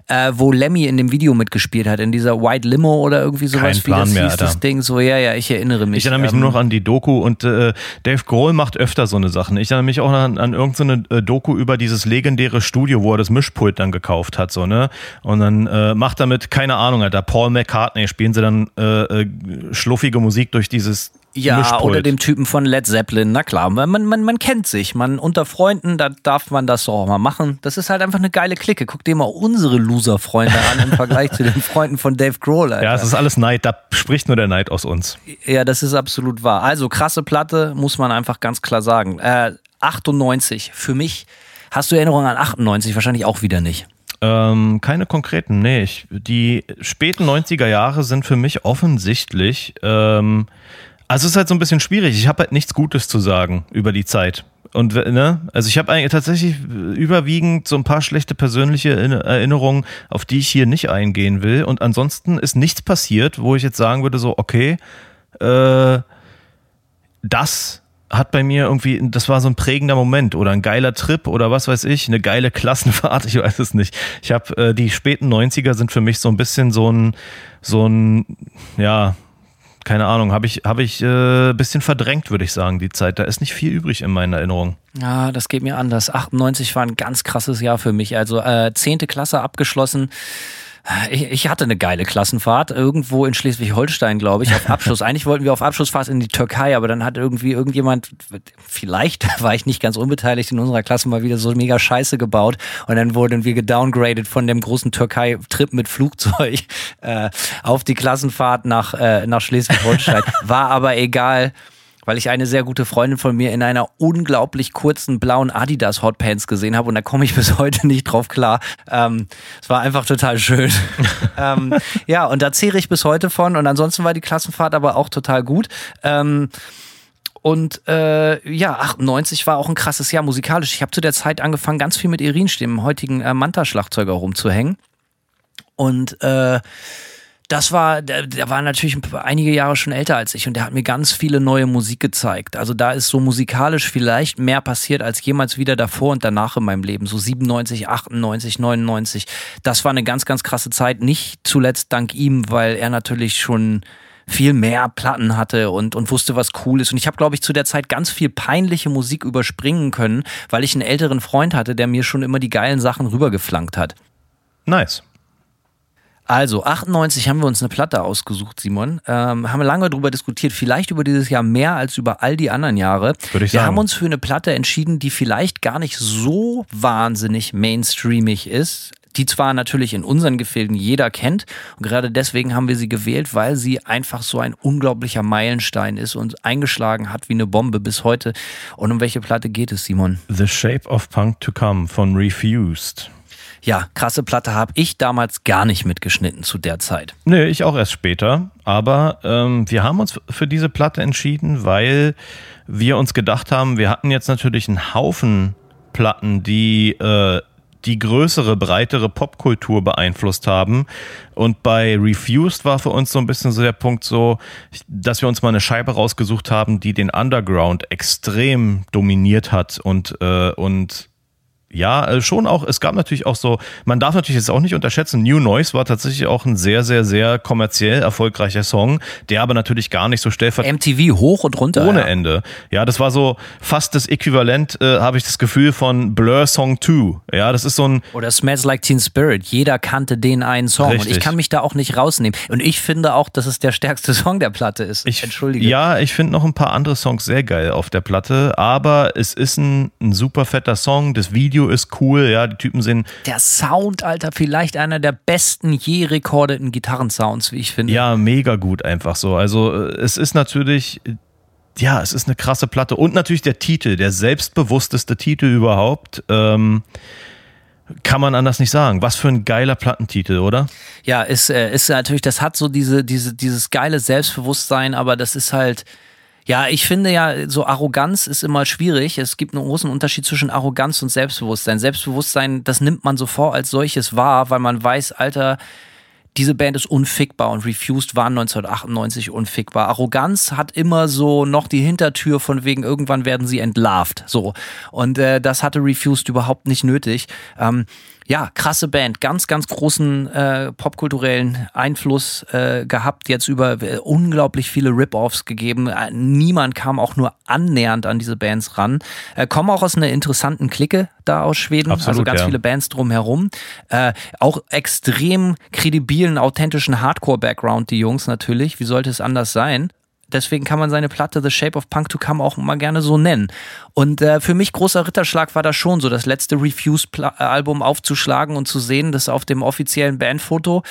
äh, wo Lemmy in dem Video mitgespielt hat, in dieser White Limo oder irgendwie sowas. Kein Plan wie das mehr, hieß, Alter. das Ding. So, ja, ja, ich erinnere mich. Ich erinnere mich ähm, nur noch an die Doku und äh, Dave Grohl macht öfter so eine Sachen. Ich erinnere mich auch an, an irgendeine äh, Doku über dieses legendäre Studio, wo er das Mischpult dann gekauft hat, so, ne? Und dann äh, macht damit, keine Ahnung, Alter, Paul McCartney spielen sie dann äh, äh, schluffige Musik durch dieses Ja, Mischpult. oder dem Typen von Led Zeppelin. Na klar, man, man, man kennt sich. Man unter Freunden, da darf man das doch auch mal machen. Das ist halt einfach eine geile Clique. Guck dir mal unsere Loser-Freunde an im Vergleich zu den Freunden von Dave Grohl. Alter. Ja, es ist alles Neid, da spricht nur der Neid aus uns. Ja, das ist absolut wahr. Also krasse Platte, muss man einfach ganz klar sagen. Äh, 98, für mich, hast du Erinnerungen an 98? Wahrscheinlich auch wieder nicht. Ähm, keine konkreten, nee. Ich, die späten 90er Jahre sind für mich offensichtlich, ähm, also es ist halt so ein bisschen schwierig. Ich habe halt nichts Gutes zu sagen über die Zeit. Und ne, also ich habe eigentlich tatsächlich überwiegend so ein paar schlechte persönliche Erinnerungen, auf die ich hier nicht eingehen will. Und ansonsten ist nichts passiert, wo ich jetzt sagen würde, so, okay, äh, das hat bei mir irgendwie, das war so ein prägender Moment oder ein geiler Trip oder was weiß ich, eine geile Klassenfahrt, ich weiß es nicht. Ich habe äh, die späten 90er sind für mich so ein bisschen so ein, so ein, ja, keine Ahnung, habe ich, hab ich äh, bisschen verdrängt, würde ich sagen, die Zeit. Da ist nicht viel übrig in meinen Erinnerungen. Ja, das geht mir anders. 98 war ein ganz krasses Jahr für mich. Also äh, 10. Klasse abgeschlossen. Ich, ich hatte eine geile Klassenfahrt irgendwo in Schleswig-Holstein, glaube ich, auf Abschluss. Eigentlich wollten wir auf Abschlussfahrt in die Türkei, aber dann hat irgendwie irgendjemand, vielleicht war ich nicht ganz unbeteiligt in unserer Klasse, mal wieder so mega Scheiße gebaut und dann wurden wir gedowngradet von dem großen Türkei-Trip mit Flugzeug äh, auf die Klassenfahrt nach, äh, nach Schleswig-Holstein. War aber egal weil ich eine sehr gute Freundin von mir in einer unglaublich kurzen blauen Adidas Hotpants gesehen habe und da komme ich bis heute nicht drauf klar. Ähm, es war einfach total schön. ähm, ja, und da zehre ich bis heute von und ansonsten war die Klassenfahrt aber auch total gut. Ähm, und äh, ja, 98 war auch ein krasses Jahr musikalisch. Ich habe zu der Zeit angefangen, ganz viel mit Irin, dem heutigen äh, Manta-Schlagzeuger, rumzuhängen. Und äh, das war, der, der war natürlich einige Jahre schon älter als ich und der hat mir ganz viele neue Musik gezeigt. Also da ist so musikalisch vielleicht mehr passiert als jemals wieder davor und danach in meinem Leben. So 97, 98, 99. Das war eine ganz, ganz krasse Zeit. Nicht zuletzt dank ihm, weil er natürlich schon viel mehr Platten hatte und, und wusste, was cool ist. Und ich habe, glaube ich, zu der Zeit ganz viel peinliche Musik überspringen können, weil ich einen älteren Freund hatte, der mir schon immer die geilen Sachen rübergeflankt hat. Nice. Also, 98 haben wir uns eine Platte ausgesucht, Simon. Ähm, haben wir lange darüber diskutiert, vielleicht über dieses Jahr mehr als über all die anderen Jahre. Würde ich wir sagen. haben uns für eine Platte entschieden, die vielleicht gar nicht so wahnsinnig mainstreamig ist. Die zwar natürlich in unseren Gefilden jeder kennt. Und gerade deswegen haben wir sie gewählt, weil sie einfach so ein unglaublicher Meilenstein ist und eingeschlagen hat wie eine Bombe bis heute. Und um welche Platte geht es, Simon? The Shape of Punk to Come von Refused. Ja, krasse Platte habe ich damals gar nicht mitgeschnitten zu der Zeit. Nee, ich auch erst später. Aber ähm, wir haben uns für diese Platte entschieden, weil wir uns gedacht haben, wir hatten jetzt natürlich einen Haufen Platten, die äh, die größere, breitere Popkultur beeinflusst haben. Und bei Refused war für uns so ein bisschen so der Punkt so, dass wir uns mal eine Scheibe rausgesucht haben, die den Underground extrem dominiert hat und, äh, und ja, äh, schon auch, es gab natürlich auch so, man darf natürlich jetzt auch nicht unterschätzen, New Noise war tatsächlich auch ein sehr, sehr, sehr kommerziell erfolgreicher Song, der aber natürlich gar nicht so stellvertretend MTV hoch und runter. ohne ja. Ende. Ja, das war so fast das Äquivalent, äh, habe ich das Gefühl, von Blur Song 2. Ja, das ist so ein, Oder Smells Like Teen Spirit. Jeder kannte den einen Song. Und Richtig. ich kann mich da auch nicht rausnehmen. Und ich finde auch, dass es der stärkste Song der Platte ist. Ich, Entschuldige. Ja, ich finde noch ein paar andere Songs sehr geil auf der Platte, aber es ist ein, ein super fetter Song. Das Video ist cool, ja, die Typen sind Der Sound, Alter, vielleicht einer der besten je rekordeten Gitarrensounds, wie ich finde. ja mega gut einfach so. Also äh, es ist natürlich, äh, ja, es ist eine krasse Platte und natürlich der Titel, der selbstbewussteste Titel überhaupt. Ähm, kann man anders nicht sagen. Was für ein geiler Plattentitel, oder? Ja, ist, äh, ist natürlich, das hat so diese, diese, dieses geile Selbstbewusstsein, aber das ist halt, ja, ich finde ja, so Arroganz ist immer schwierig. Es gibt einen großen Unterschied zwischen Arroganz und Selbstbewusstsein. Selbstbewusstsein, das nimmt man sofort als solches wahr, weil man weiß, Alter, diese Band ist unfickbar und Refused waren 1998 unfickbar. Arroganz hat immer so noch die Hintertür von wegen irgendwann werden sie entlarvt. So. Und äh, das hatte Refused überhaupt nicht nötig. Ähm, ja, krasse Band, ganz, ganz großen äh, popkulturellen Einfluss äh, gehabt, jetzt über äh, unglaublich viele Rip-Offs gegeben. Äh, niemand kam auch nur annähernd an diese Bands ran. Äh, kommen auch aus einer interessanten Clique da aus Schweden, Absolut, also ganz ja. viele Bands drumherum. Äh, auch extrem kredibilen, authentischen Hardcore-Background, die Jungs natürlich. Wie sollte es anders sein? Deswegen kann man seine Platte The Shape of Punk to Come auch mal gerne so nennen. Und äh, für mich großer Ritterschlag war das schon so, das letzte Refuse-Album aufzuschlagen und zu sehen, dass auf dem offiziellen Bandfoto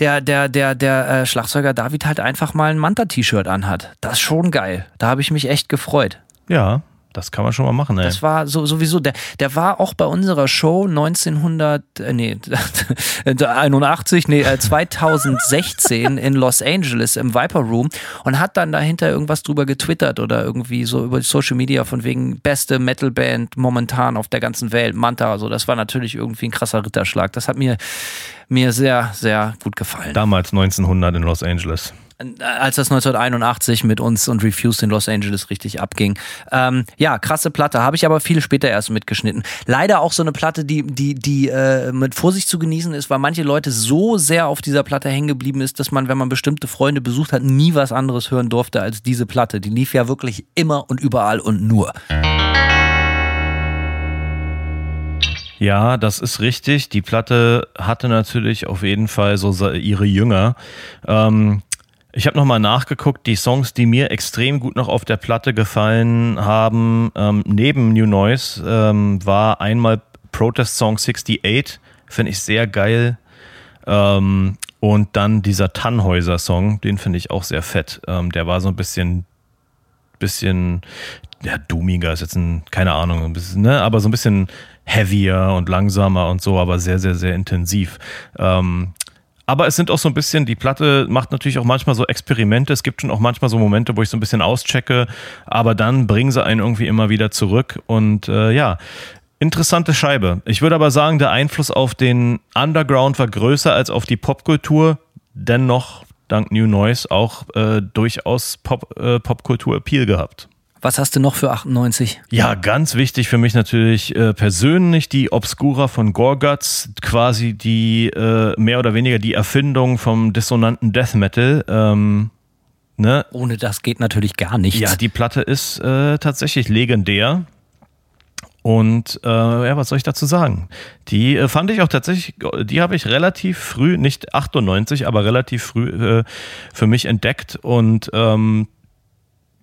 der, der, der, der äh, Schlagzeuger David halt einfach mal ein Manta-T-Shirt anhat. Das ist schon geil. Da habe ich mich echt gefreut. Ja, das kann man schon mal machen, ey. Das war so, sowieso, der, der war auch bei unserer Show 1900, äh, nee, 81, nee, äh, 2016 in Los Angeles im Viper Room und hat dann dahinter irgendwas drüber getwittert oder irgendwie so über Social Media von wegen beste Metalband momentan auf der ganzen Welt, Manta, also das war natürlich irgendwie ein krasser Ritterschlag. Das hat mir, mir sehr, sehr gut gefallen. Damals 1900 in Los Angeles als das 1981 mit uns und Refused in Los Angeles richtig abging. Ähm, ja, krasse Platte, habe ich aber viel später erst mitgeschnitten. Leider auch so eine Platte, die, die, die äh, mit Vorsicht zu genießen ist, weil manche Leute so sehr auf dieser Platte hängen geblieben ist, dass man, wenn man bestimmte Freunde besucht hat, nie was anderes hören durfte als diese Platte. Die lief ja wirklich immer und überall und nur. Ja, das ist richtig. Die Platte hatte natürlich auf jeden Fall so ihre Jünger. Ähm, ich habe nochmal nachgeguckt, die Songs, die mir extrem gut noch auf der Platte gefallen haben, ähm, neben New Noise, ähm, war einmal Protest Song 68, finde ich sehr geil. Ähm, und dann dieser Tannhäuser Song, den finde ich auch sehr fett. Ähm, der war so ein bisschen, bisschen, ja, doomiger ist jetzt ein, keine Ahnung, ein bisschen, ne, aber so ein bisschen heavier und langsamer und so, aber sehr, sehr, sehr intensiv. Ähm, aber es sind auch so ein bisschen, die Platte macht natürlich auch manchmal so Experimente. Es gibt schon auch manchmal so Momente, wo ich so ein bisschen auschecke, aber dann bringen sie einen irgendwie immer wieder zurück. Und äh, ja, interessante Scheibe. Ich würde aber sagen, der Einfluss auf den Underground war größer als auf die Popkultur. Dennoch, dank New Noise, auch äh, durchaus Pop, äh, Popkultur-Appeal gehabt. Was hast du noch für 98? Ja, ganz wichtig für mich natürlich äh, persönlich die Obscura von Gorguts, quasi die äh, mehr oder weniger die Erfindung vom dissonanten Death Metal. Ähm, ne? Ohne das geht natürlich gar nichts. Ja, die Platte ist äh, tatsächlich legendär. Und äh, ja, was soll ich dazu sagen? Die äh, fand ich auch tatsächlich, die habe ich relativ früh, nicht 98, aber relativ früh äh, für mich entdeckt. Und ähm,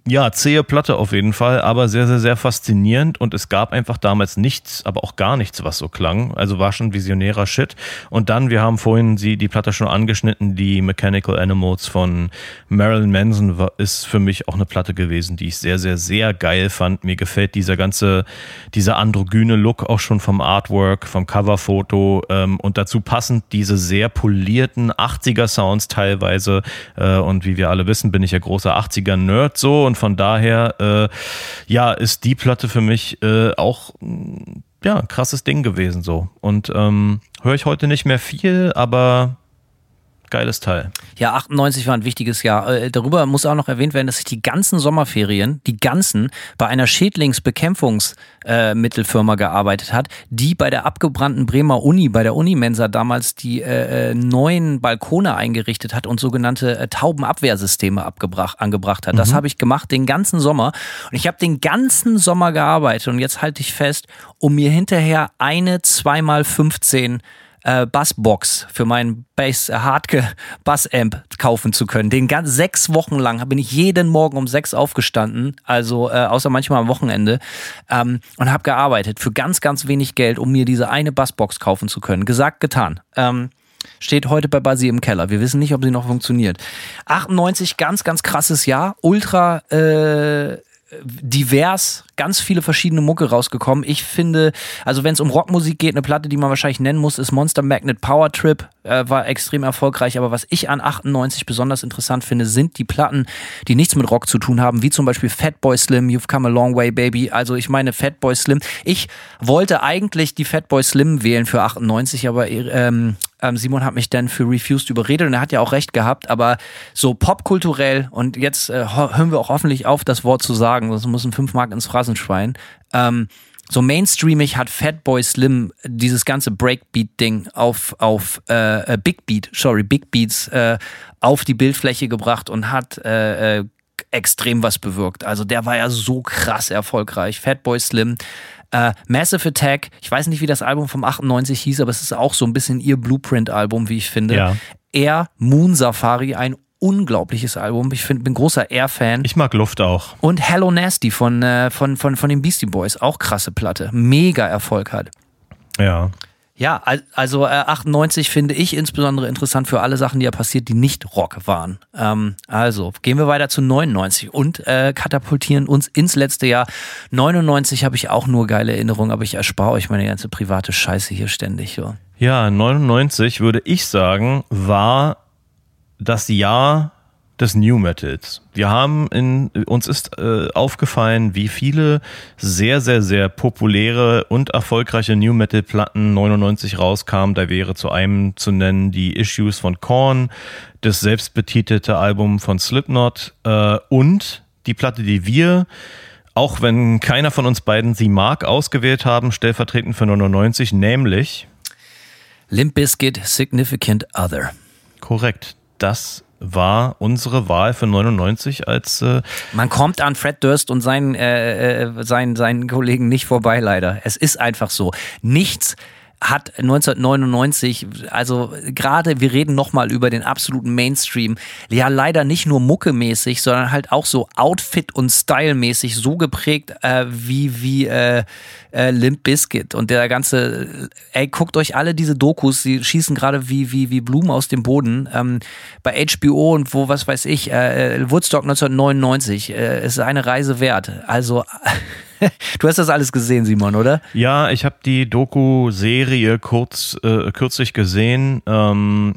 ja, zähe Platte auf jeden Fall, aber sehr, sehr, sehr faszinierend und es gab einfach damals nichts, aber auch gar nichts, was so klang. Also war schon visionärer Shit. Und dann, wir haben vorhin sie, die Platte schon angeschnitten, die Mechanical Animals von Marilyn Manson war, ist für mich auch eine Platte gewesen, die ich sehr, sehr, sehr geil fand. Mir gefällt dieser ganze, dieser androgyne Look auch schon vom Artwork, vom Coverfoto ähm, und dazu passend diese sehr polierten 80er Sounds teilweise. Äh, und wie wir alle wissen, bin ich ja großer 80er Nerd so und von daher, äh, ja, ist die Platte für mich äh, auch ja, ein krasses Ding gewesen so. Und ähm, höre ich heute nicht mehr viel, aber geiles Teil. Ja, 98 war ein wichtiges Jahr. Äh, darüber muss auch noch erwähnt werden, dass ich die ganzen Sommerferien, die ganzen, bei einer Schädlingsbekämpfungsmittelfirma äh, gearbeitet hat, die bei der abgebrannten Bremer Uni, bei der Unimensa damals die äh, äh, neuen Balkone eingerichtet hat und sogenannte äh, Taubenabwehrsysteme abgebracht, angebracht hat. Mhm. Das habe ich gemacht den ganzen Sommer. Und ich habe den ganzen Sommer gearbeitet und jetzt halte ich fest, um mir hinterher eine zweimal 15 äh, Bassbox für meinen Bass äh, Hardke Bassamp kaufen zu können. Den ganz sechs Wochen lang bin ich jeden Morgen um sechs aufgestanden, also äh, außer manchmal am Wochenende ähm, und habe gearbeitet für ganz ganz wenig Geld, um mir diese eine Bassbox kaufen zu können. Gesagt getan. Ähm, steht heute bei Basi im Keller. Wir wissen nicht, ob sie noch funktioniert. 98, ganz, ganz krasses Jahr. Ultra äh, divers, ganz viele verschiedene Mucke rausgekommen. Ich finde, also wenn es um Rockmusik geht, eine Platte, die man wahrscheinlich nennen muss, ist Monster Magnet Power Trip. Äh, war extrem erfolgreich. Aber was ich an 98 besonders interessant finde, sind die Platten, die nichts mit Rock zu tun haben, wie zum Beispiel Fatboy Slim, You've Come a Long Way, Baby. Also ich meine Fatboy Slim. Ich wollte eigentlich die Fatboy Slim wählen für 98, aber ähm, ähm, Simon hat mich dann für Refused überredet und er hat ja auch recht gehabt, aber so popkulturell und jetzt äh, hören wir auch hoffentlich auf, das Wort zu sagen, sonst müssen fünf Mark ins Phrasenschwein. Ähm, so mainstreamig hat Fatboy Slim dieses ganze Breakbeat-Ding auf, auf äh, äh, Big Beat, sorry, Big Beats äh, auf die Bildfläche gebracht und hat äh, äh, extrem was bewirkt. Also der war ja so krass erfolgreich. Fatboy Slim äh, Massive Attack, ich weiß nicht, wie das Album vom 98 hieß, aber es ist auch so ein bisschen ihr Blueprint-Album, wie ich finde. Ja. Er, Moon Safari, ein unglaubliches Album. Ich find, bin großer Air-Fan. Ich mag Luft auch. Und Hello Nasty von, äh, von, von, von den Beastie Boys, auch krasse Platte. Mega Erfolg hat. Ja. Ja, al- also äh, 98 finde ich insbesondere interessant für alle Sachen, die ja passiert, die nicht Rock waren. Ähm, also gehen wir weiter zu 99 und äh, katapultieren uns ins letzte Jahr. 99 habe ich auch nur geile Erinnerungen, aber ich erspare euch meine ganze private Scheiße hier ständig. So. Ja, 99 würde ich sagen, war das Jahr des New Metals. Wir haben in, uns ist äh, aufgefallen, wie viele sehr, sehr, sehr populäre und erfolgreiche New Metal Platten 99 rauskamen. Da wäre zu einem zu nennen die Issues von Korn, das selbstbetitelte Album von Slipknot äh, und die Platte, die wir auch wenn keiner von uns beiden sie mag, ausgewählt haben, stellvertretend für 99, nämlich Limp Bizkit, Significant Other. Korrekt. Das war unsere Wahl für 99 als äh, Man kommt an Fred Durst und seinen, äh, äh, seinen, seinen Kollegen nicht vorbei, leider. Es ist einfach so. Nichts hat 1999, also gerade, wir reden nochmal über den absoluten Mainstream, ja leider nicht nur muckemäßig, sondern halt auch so Outfit- und Stylemäßig so geprägt äh, wie, wie äh, äh, Limp Bizkit und der ganze, ey, guckt euch alle diese Dokus, die schießen gerade wie, wie, wie Blumen aus dem Boden. Ähm, bei HBO und wo, was weiß ich, äh, Woodstock 1999 äh, ist eine Reise wert. Also, du hast das alles gesehen, Simon, oder? Ja, ich habe die Doku-Serie kurz, äh, kürzlich gesehen. Ähm,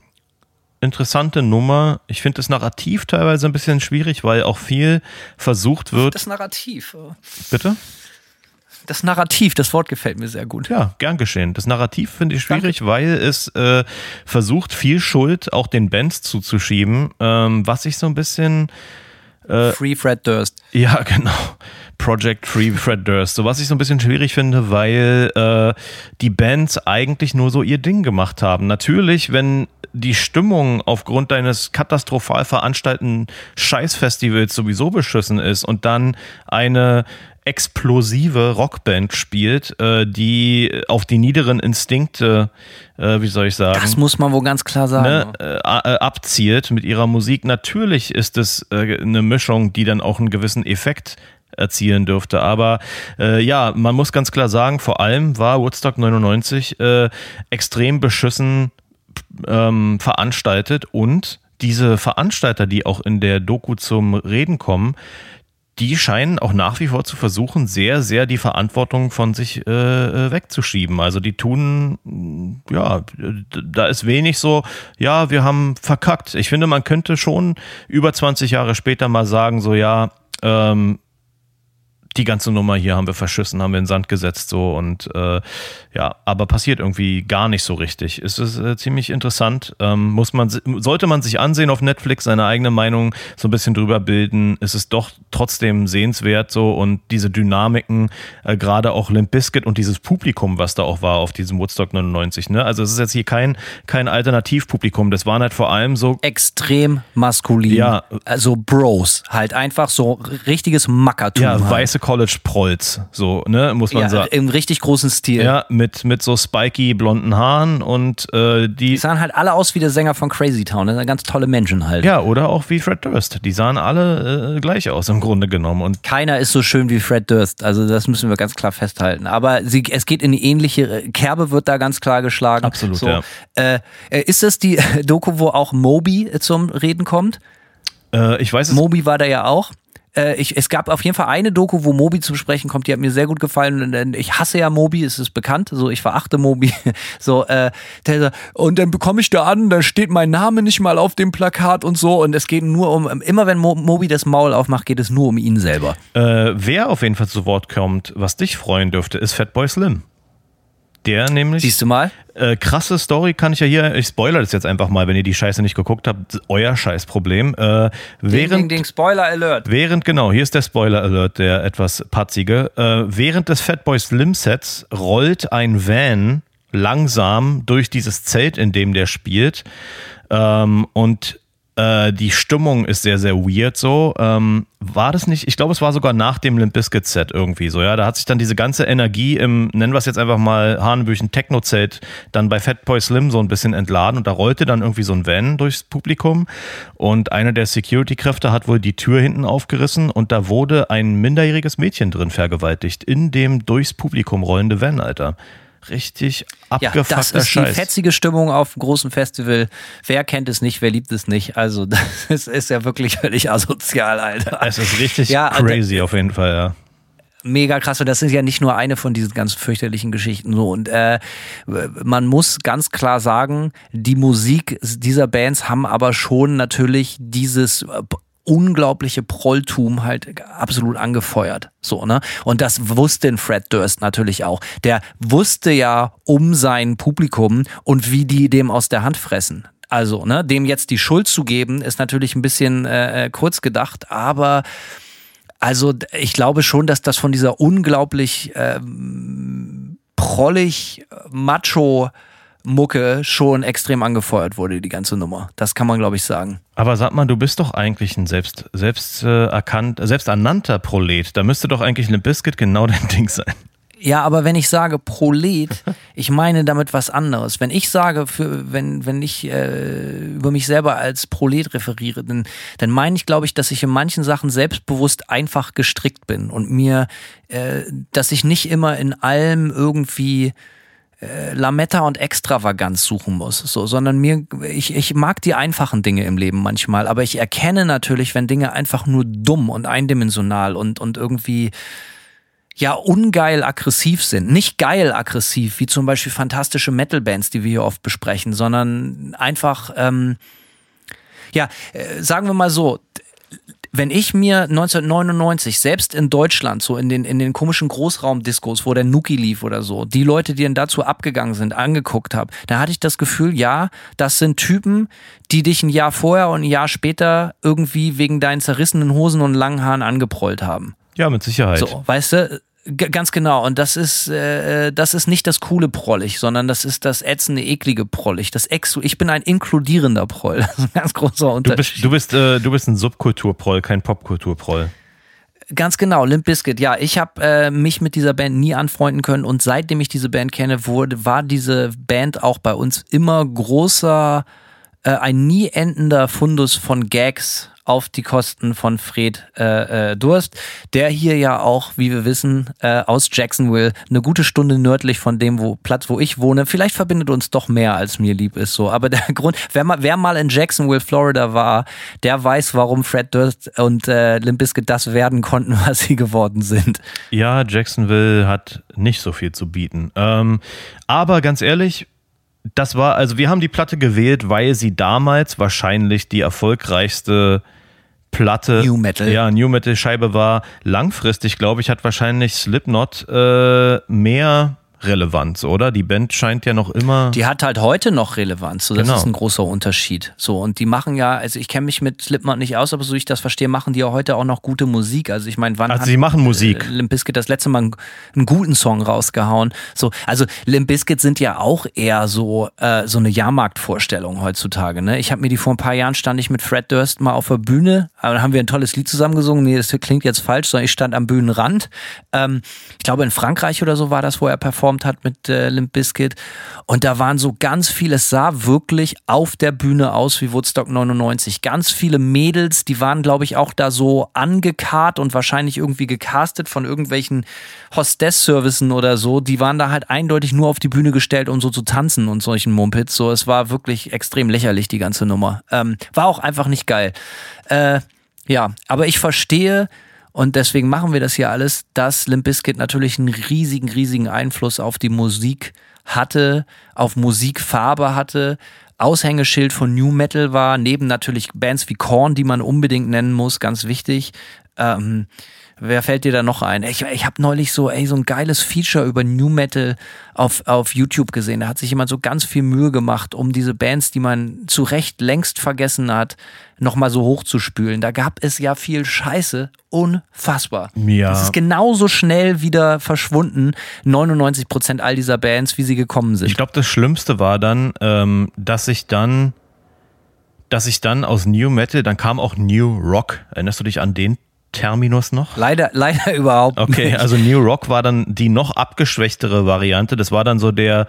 interessante Nummer. Ich finde das Narrativ teilweise ein bisschen schwierig, weil auch viel versucht wird. Das Narrativ. Bitte? Das Narrativ, das Wort gefällt mir sehr gut. Ja, gern geschehen. Das Narrativ finde ich schwierig, weil es äh, versucht, viel Schuld auch den Bands zuzuschieben, ähm, was ich so ein bisschen Free Fred Durst. Ja, genau. Project Free Fred Durst. So was ich so ein bisschen schwierig finde, weil äh, die Bands eigentlich nur so ihr Ding gemacht haben. Natürlich, wenn die Stimmung aufgrund deines katastrophal veranstalteten Scheißfestivals sowieso beschissen ist und dann eine explosive Rockband spielt, äh, die auf die niederen Instinkte, äh, wie soll ich sagen, Das muss man wohl ganz klar sagen. ne, äh, äh, abzielt mit ihrer Musik. Natürlich ist es äh, eine Mischung, die dann auch einen gewissen Effekt erzielen dürfte. Aber äh, ja, man muss ganz klar sagen, vor allem war Woodstock 99 äh, extrem beschissen ähm, veranstaltet und diese Veranstalter, die auch in der Doku zum Reden kommen, die scheinen auch nach wie vor zu versuchen, sehr, sehr die Verantwortung von sich äh, äh, wegzuschieben. Also die tun, ja, da ist wenig so, ja, wir haben verkackt. Ich finde, man könnte schon über 20 Jahre später mal sagen, so, ja, ähm, die ganze Nummer hier haben wir verschissen, haben wir in den Sand gesetzt so und äh, ja, aber passiert irgendwie gar nicht so richtig. Es ist äh, ziemlich interessant. Ähm, muss man, sollte man sich ansehen auf Netflix, seine eigene Meinung so ein bisschen drüber bilden. Es ist doch trotzdem sehenswert so und diese Dynamiken, äh, gerade auch Limp Bizkit und dieses Publikum, was da auch war auf diesem Woodstock 99. Ne? Also es ist jetzt hier kein, kein Alternativpublikum. Das waren halt vor allem so Extrem maskulin. Ja. Also Bros. Halt einfach so richtiges Mackertum. ja, halt. Weiße College-Prolls, so, ne, muss man ja, sagen. Im richtig großen Stil. Ja, mit, mit so spiky blonden Haaren und äh, die. Die sahen halt alle aus wie der Sänger von Crazy Town. Das sind ganz tolle Menschen halt. Ja, oder auch wie Fred Durst. Die sahen alle äh, gleich aus im Grunde genommen. Und Keiner ist so schön wie Fred Durst. Also das müssen wir ganz klar festhalten. Aber sie, es geht in die ähnliche Kerbe, wird da ganz klar geschlagen. Absolut, so, ja. Äh, ist das die Doku, wo auch Moby zum Reden kommt? äh, ich weiß es. Moby war da ja auch. Äh, Ich, es gab auf jeden Fall eine Doku, wo Moby zum Sprechen kommt, die hat mir sehr gut gefallen. Denn Ich hasse ja Moby, es ist bekannt. So, ich verachte Moby. So, äh, und dann bekomme ich da an, da steht mein Name nicht mal auf dem Plakat und so. Und es geht nur um, immer wenn Mo Moby das Maul aufmacht, geht es nur um ihn selber. Äh, wer auf jeden Fall zu Wort kommt, was dich freuen dürfte, ist Fatboy Slim. Der nämlich. Siehst du mal? Äh, krasse Story kann ich ja hier, ich spoilere das jetzt einfach mal, wenn ihr die Scheiße nicht geguckt habt, euer Scheißproblem. Äh, während, ding, ding, Spoiler Alert. Während, genau, hier ist der Spoiler Alert, der etwas patzige. Äh, während des Fatboy Slim Sets rollt ein Van langsam durch dieses Zelt, in dem der spielt. Ähm, und Äh, die Stimmung ist sehr, sehr weird so. Ähm, war das nicht, ich glaube, es war sogar nach dem Limp Bizkit Set irgendwie so, ja. Da hat sich dann diese ganze Energie im, nennen wir es jetzt einfach mal, Hanebüchen Techno-Zelt dann bei Fatboy Slim so ein bisschen entladen und da rollte dann irgendwie so ein Van durchs Publikum und einer der Security-Kräfte hat wohl die Tür hinten aufgerissen und da wurde ein minderjähriges Mädchen drin vergewaltigt in dem durchs Publikum rollende Van, Alter richtig abgefuckter ja, das ist Scheiß. die fetzige Stimmung auf einem großen Festival. Wer kennt es nicht, wer liebt es nicht? Also das ist, ist ja wirklich völlig asozial, Alter. Es ist richtig Ja, crazy auf jeden Fall, ja. mega krass und das ist ja nicht nur eine von diesen ganz fürchterlichen Geschichten so und äh, man muss ganz klar sagen, die Musik dieser Bands haben aber schon natürlich dieses äh, unglaubliche Prolltum halt absolut angefeuert. So, ne? Und das wusste Fred Durst natürlich auch. Der wusste ja um sein Publikum und wie die dem aus der Hand fressen. Also, ne, dem jetzt die Schuld zu geben, ist natürlich ein bisschen äh, kurz gedacht, aber also ich glaube schon, dass das von dieser unglaublich ähm, prollig macho Mucke schon extrem angefeuert wurde, die ganze Nummer. Das kann man, glaube ich, sagen. Aber sag mal, du bist doch eigentlich ein selbst, selbst, äh, erkannt, selbst ernannter Prolet. Da müsste doch eigentlich eine Biscuit genau dein Ding sein. Ja, aber wenn ich sage Prolet, ich meine damit was anderes. Wenn ich sage, für, wenn, wenn ich äh, über mich selber als Prolet referiere, dann, dann meine ich, glaube ich, dass ich in manchen Sachen selbstbewusst einfach gestrickt bin und mir, äh, dass ich nicht immer in allem irgendwie äh, Lametta und Extravaganz suchen muss, so, sondern mir, ich, ich mag die einfachen Dinge im Leben manchmal, aber ich erkenne natürlich, wenn Dinge einfach nur dumm und eindimensional und, und irgendwie ja ungeil aggressiv sind. Nicht geil aggressiv, wie zum Beispiel fantastische Metal-Bands, die wir hier oft besprechen, sondern einfach, ähm, ja, äh, sagen wir mal so, wenn ich mir 1999 selbst in Deutschland, so in den, in den komischen Großraumdiskos, wo der Nuki lief oder so, die Leute, die dann dazu abgegangen sind, angeguckt habe, da hatte ich das Gefühl, ja, das sind Typen, die dich ein Jahr vorher und ein Jahr später irgendwie wegen deinen zerrissenen Hosen und langen Haaren angeprollt haben. Ja, mit Sicherheit. So, weißt du? Ganz genau. Und das ist, äh, das ist nicht das coole Prollig, sondern das ist das ätzende, eklige Prollig. Das Ex ich bin ein inkludierender Proll. Das ist ein ganz großer Du Unterschied. bist, du bist, äh, du bist ein Subkulturproll, kein Popkulturproll. Ganz genau, Limp Bizkit. Ja, ich habe äh, mich mit dieser Band nie anfreunden können und seitdem ich diese Band kenne, wurde, war diese Band auch bei uns immer großer, äh, ein nie endender Fundus von Gags auf die Kosten von Fred äh, äh, Durst, der hier ja auch, wie wir wissen, äh, aus Jacksonville, eine gute Stunde nördlich von dem wo, Platz, wo ich wohne. Vielleicht verbindet uns doch mehr, als mir lieb ist. So, aber der Grund, wer mal, wer mal in Jacksonville, Florida war, der weiß, warum Fred Durst und äh, Limp Bizkit das werden konnten, was sie geworden sind. Ja, Jacksonville hat nicht so viel zu bieten. Ähm, aber ganz ehrlich, das war, also wir haben die Platte gewählt, weil sie damals wahrscheinlich die erfolgreichste Platte, New Metal. ja, New Metal Scheibe war. Langfristig, glaube ich, hat wahrscheinlich Slipknot äh, mehr Relevanz, oder? Die Band scheint ja noch immer. Die hat halt heute noch Relevanz. So, das Genau. ist ein großer Unterschied. So, und die machen ja, also ich kenne mich mit Slipknot nicht aus, aber so wie ich das verstehe, machen die ja heute auch noch gute Musik. Also ich meine, wann Also hat sie machen Musik. äh, Limp Bizkit das letzte Mal einen, einen guten Song rausgehauen? So, also Limp Bizkit sind ja auch eher so äh, so eine Jahrmarktvorstellung heutzutage. Ne? Ich habe mir die vor ein paar Jahren stand ich mit Fred Durst mal auf der Bühne, aber dann haben wir ein tolles Lied zusammengesungen. Nee, das klingt jetzt falsch, sondern ich stand am Bühnenrand. Ähm, ich glaube in Frankreich oder so war das, wo er performt hat mit äh, Limp Bizkit. Und da waren so ganz viele, es sah wirklich auf der Bühne aus wie Woodstock 99. Ganz viele Mädels, die waren, glaube ich, auch da so angekarrt und wahrscheinlich irgendwie gecastet von irgendwelchen Hostess-Servicen oder so. Die waren da halt eindeutig nur auf die Bühne gestellt, um so zu tanzen und solchen Mumpits. So, es war wirklich extrem lächerlich, die ganze Nummer. Ähm, war auch einfach nicht geil. Äh, ja, aber ich verstehe, und deswegen machen wir das hier alles, dass Limp Bizkit natürlich einen riesigen, riesigen Einfluss auf die Musik hatte, auf Musikfarbe hatte, Aushängeschild von New Metal war, neben natürlich Bands wie Korn, die man unbedingt nennen muss, ganz wichtig. Ähm, wer fällt dir da noch ein? Ich, ich habe neulich so, ey, so ein geiles Feature über New Metal auf, auf YouTube gesehen. Da hat sich jemand so ganz viel Mühe gemacht, um diese Bands, die man zu Recht längst vergessen hat, nochmal so hochzuspülen. Da gab es ja viel Scheiße. Unfassbar. Ja. Das ist genauso schnell wieder verschwunden. 99 Prozent all dieser Bands, wie sie gekommen sind. Ich glaube, das Schlimmste war dann, ähm, dass sich dann dass ich dann aus New Metal, dann kam auch New Rock. Erinnerst du dich an den Terminus noch? Leider, leider überhaupt Okay, nicht. also New Rock war dann die noch abgeschwächtere Variante. Das war dann so der,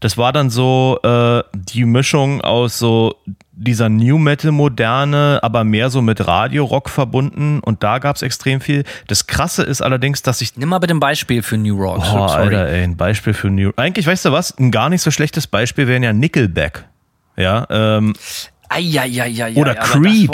das war dann so äh, die Mischung aus so dieser New Metal Moderne, aber mehr so mit Radio-Rock verbunden und da gab es extrem viel. Das Krasse ist allerdings, dass ich Nimm mal bitte ein Beispiel für New Rock. Oh, Alter, ey, ein Beispiel für New. Eigentlich, weißt du was? Ein gar nicht so schlechtes Beispiel wären ja Nickelback. Ja, ähm, Eieieiei, oder Creed.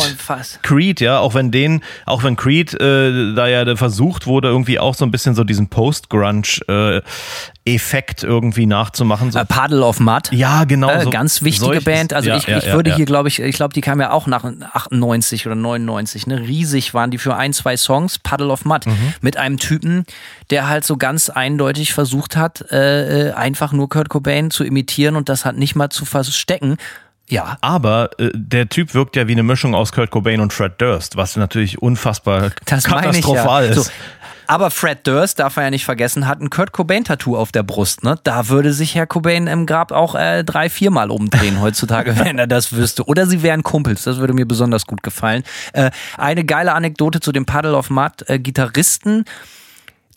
Creed, ja, auch wenn den, auch wenn Creed äh, da ja versucht wurde, irgendwie auch so ein bisschen so diesen Post-Grunge-Effekt irgendwie nachzumachen. So, Äh, Puddle of Mud. ja, genau. Äh, so ganz wichtige solches- Band. Also ja, ich, ja, ich würde ja. hier, glaube ich, ich glaube, die kam ja auch nach 98 oder 99. Ne? Riesig waren die für ein, zwei Songs. Puddle of Mud. Mhm. Mit einem Typen, der halt so ganz eindeutig versucht hat, äh, äh, einfach nur Kurt Cobain zu imitieren und das hat nicht mal zu verstecken. Ja, Aber äh, der Typ wirkt ja wie eine Mischung aus Kurt Cobain und Fred Durst, was natürlich unfassbar das katastrophal ja. ist. So. Aber Fred Durst, darf er ja nicht vergessen, hat ein Kurt Cobain-Tattoo auf der Brust. Ne? Da würde sich Herr Cobain im Grab auch äh, drei, viermal umdrehen heutzutage, wenn er das wüsste. Oder sie wären Kumpels, das würde mir besonders gut gefallen. Äh, eine geile Anekdote zu dem Puddle of Mud äh, Gitarristen.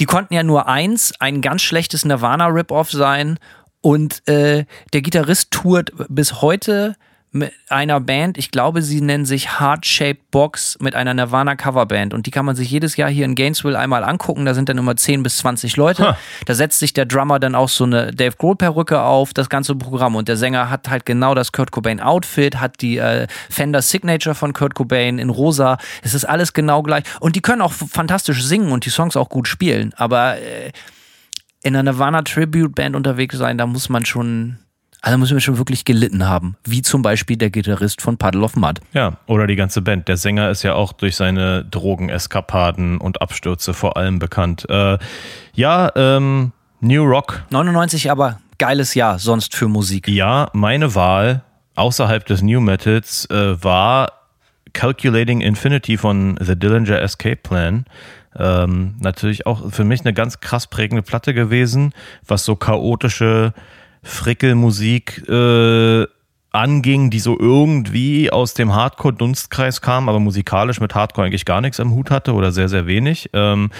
Die konnten ja nur eins, ein ganz schlechtes Nirvana-Rip-Off sein. Und äh, der Gitarrist tourt bis heute mit einer Band, ich glaube, sie nennen sich Heart Shaped Box mit einer Nirvana Coverband und die kann man sich jedes Jahr hier in Gainesville einmal angucken. Da sind dann immer 10 bis 20 Leute. Ha. Da setzt sich der Drummer dann auch so eine Dave Grohl Perücke auf, das ganze Programm und der Sänger hat halt genau das Kurt Cobain Outfit, hat die äh, Fender Signature von Kurt Cobain in rosa. Es ist alles genau gleich und die können auch fantastisch singen und die Songs auch gut spielen, aber äh, in einer Nirvana Tribute Band unterwegs sein, da muss man schon, also muss man schon wirklich gelitten haben. Wie zum Beispiel der Gitarrist von Puddle of Mud. Ja, oder die ganze Band. Der Sänger ist ja auch durch seine Drogeneskapaden und Abstürze vor allem bekannt. Äh, ja, ähm, New Rock. 99 aber geiles Jahr sonst für Musik. Ja, meine Wahl außerhalb des New Metals äh, war Calculating Infinity von The Dillinger Escape Plan. Ähm, natürlich auch für mich eine ganz krass prägende Platte gewesen, was so chaotische Frickelmusik äh, anging, die so irgendwie aus dem Hardcore-Dunstkreis kam, aber musikalisch mit Hardcore eigentlich gar nichts am Hut hatte oder sehr, sehr wenig. Ähm,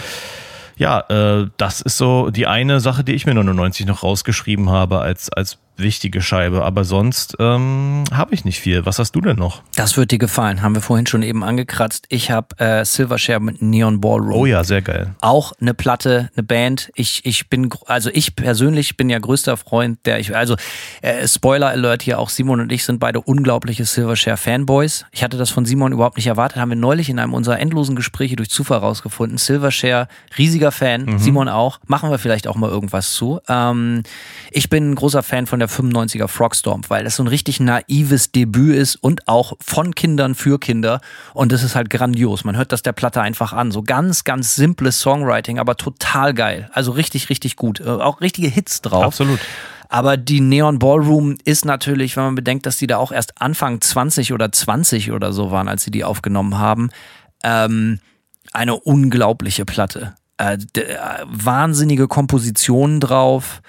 ja, äh, das ist so die eine Sache, die ich mir 99 noch rausgeschrieben habe als, als wichtige Scheibe. Aber sonst ähm, habe ich nicht viel. Was hast du denn noch? Das wird dir gefallen, haben wir vorhin schon eben angekratzt. Ich habe äh, Silvershare mit Neon Ballroom. Oh ja, sehr geil. auch eine Platte, eine Band. Ich, ich bin, also ich persönlich bin ja größter Freund der, ich, also äh, Spoiler Alert hier, auch Simon und ich sind beide unglaubliche Silvershare Fanboys. Ich hatte das von Simon überhaupt nicht erwartet, haben wir neulich in einem unserer endlosen Gespräche durch Zufall rausgefunden. Silvershare, riesiger Fan, Simon auch. Machen wir vielleicht auch mal irgendwas zu. Ähm, ich bin ein großer Fan von der 95er Frogstorm, weil das so ein richtig naives Debüt ist und auch von Kindern für Kinder. Und das ist halt grandios. Man hört das der Platte einfach an. So ganz, ganz simples Songwriting, aber total geil. Also richtig, richtig gut. Äh, Auch richtige Hits drauf. Absolut. Aber die Neon Ballroom ist natürlich, wenn man bedenkt, dass die da auch erst Anfang 20 oder 20 oder so waren, als sie die aufgenommen haben, ähm, eine unglaubliche Platte. Äh, äh, wahnsinnige Kompositionen drauf.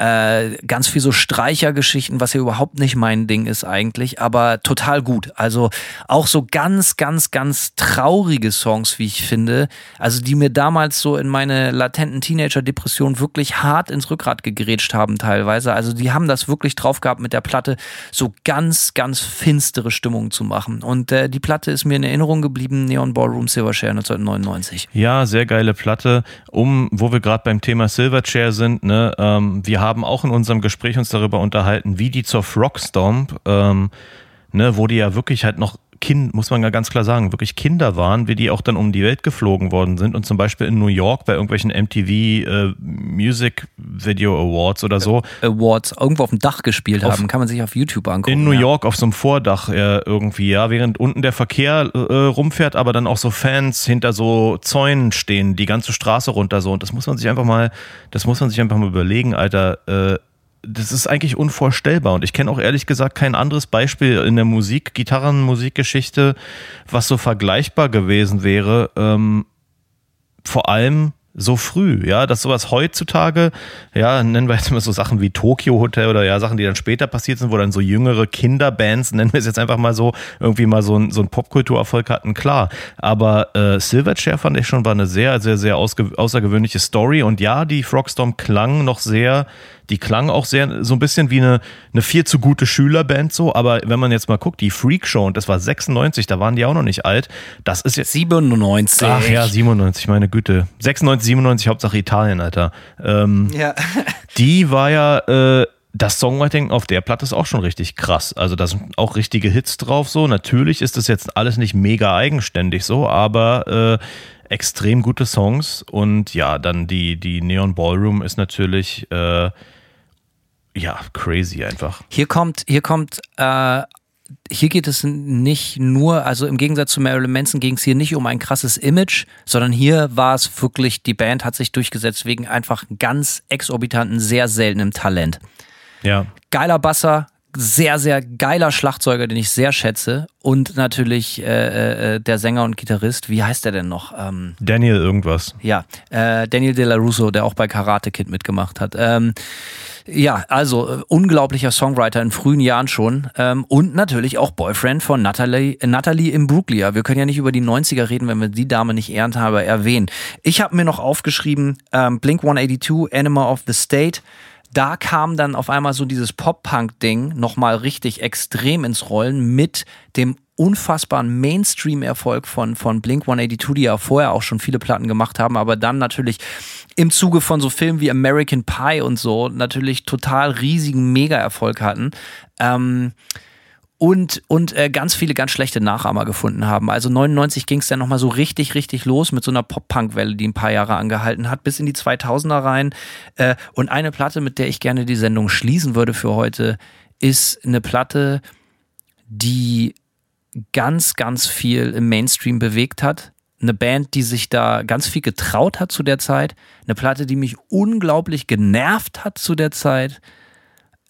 Äh, ganz viel so Streichergeschichten, was ja überhaupt nicht mein Ding ist eigentlich, aber total gut. Also auch so ganz, ganz, ganz traurige Songs, wie ich finde. Also die mir damals so in meine latenten Teenager-Depression wirklich hart ins Rückgrat gegrätscht haben teilweise. Also die haben das wirklich drauf gehabt mit der Platte, so ganz, ganz finstere Stimmung zu machen. Und äh, die Platte ist mir in Erinnerung geblieben, Neon Ballroom Silvershare 1999. Ja, sehr geile Platte. Um, wo wir gerade beim Thema Silverchair sind, ne, ähm, wir haben auch in unserem Gespräch uns darüber unterhalten, wie die zur Frogstomp, ähm, ne, wo die ja wirklich halt noch Kind, muss man ja ganz klar sagen, wirklich Kinder waren, wie die auch dann um die Welt geflogen worden sind und zum Beispiel in New York bei irgendwelchen MTV äh, Music Video Awards oder so Awards irgendwo auf dem Dach gespielt Auf- haben, kann man sich auf YouTube angucken. in New ja. York auf so einem Vordach äh, irgendwie, ja, während unten der Verkehr äh, rumfährt, aber dann auch so Fans hinter so Zäunen stehen, die ganze Straße runter so. Und das muss man sich einfach mal, das muss man sich einfach mal überlegen, Alter. Äh, das ist eigentlich unvorstellbar. Und ich kenne auch ehrlich gesagt kein anderes Beispiel in der Musik, Gitarrenmusikgeschichte, was so vergleichbar gewesen wäre. Ähm, vor allem, so früh, ja, dass sowas heutzutage, ja, nennen wir jetzt mal so Sachen wie Tokyo Hotel oder ja, Sachen, die dann später passiert sind, wo dann so jüngere Kinderbands, nennen wir es jetzt einfach mal so, irgendwie mal so ein, so ein Popkulturerfolg hatten, klar. Aber äh, Silverchair fand ich schon, war eine sehr, sehr, sehr außergewöhnliche Story und ja, die Frogstorm klang noch sehr die klang auch sehr so ein bisschen wie eine, eine viel zu gute Schülerband so, aber wenn man jetzt mal guckt, die Freak Show, und das war 96, da waren die auch noch nicht alt, das ist jetzt... 97. Ach ja, 97, meine Güte. 96, 97, Hauptsache Italien, Alter. Ähm, ja. die war ja... Äh, das Songwriting auf der Platte ist auch schon richtig krass. Also da sind auch richtige Hits drauf so. Natürlich ist das jetzt alles nicht mega eigenständig so, aber äh, extrem gute Songs. Und ja, dann die, die Neon Ballroom ist natürlich äh, ja, crazy einfach. Hier kommt, hier kommt, äh, hier geht es nicht nur, also im Gegensatz zu Marilyn Manson ging es hier nicht um ein krasses Image, sondern hier war es wirklich, die Band hat sich durchgesetzt wegen einfach ganz exorbitanten, sehr seltenem Talent. Ja. Geiler Basser, sehr, sehr geiler Schlagzeuger, den ich sehr schätze. Und natürlich äh, äh, der Sänger und Gitarrist, wie heißt der denn noch? Ähm, Daniel irgendwas. Ja, äh, Daniel De La Russo, der auch bei Karate Kid mitgemacht hat. Ähm, ja, also äh, unglaublicher Songwriter in frühen Jahren schon ähm, und natürlich auch Boyfriend von Natalie, äh, Natalie Imbruglia. Wir können ja nicht über die 90er reden, wenn wir die Dame nicht ehrenhalber erwähnen. Ich habe mir noch aufgeschrieben, ähm, Blink 182, Animal of the State da kam dann auf einmal so dieses Pop-Punk-Ding nochmal richtig extrem ins Rollen mit dem unfassbaren Mainstream-Erfolg von, von Blink 182, die ja vorher auch schon viele Platten gemacht haben, aber dann natürlich im Zuge von so Filmen wie American Pie und so natürlich total riesigen Mega-Erfolg hatten. Ähm, und, und äh, ganz viele ganz schlechte Nachahmer gefunden haben. Also 99 ging es dann nochmal so richtig, richtig los mit so einer Pop-Punk-Welle, die ein paar Jahre angehalten hat, bis in die 2000er rein. Äh, und eine Platte, mit der ich gerne die Sendung schließen würde für heute, ist eine Platte, die ganz, ganz viel im Mainstream bewegt hat. Eine Band, die sich da ganz viel getraut hat zu der Zeit. Eine Platte, die mich unglaublich genervt hat zu der Zeit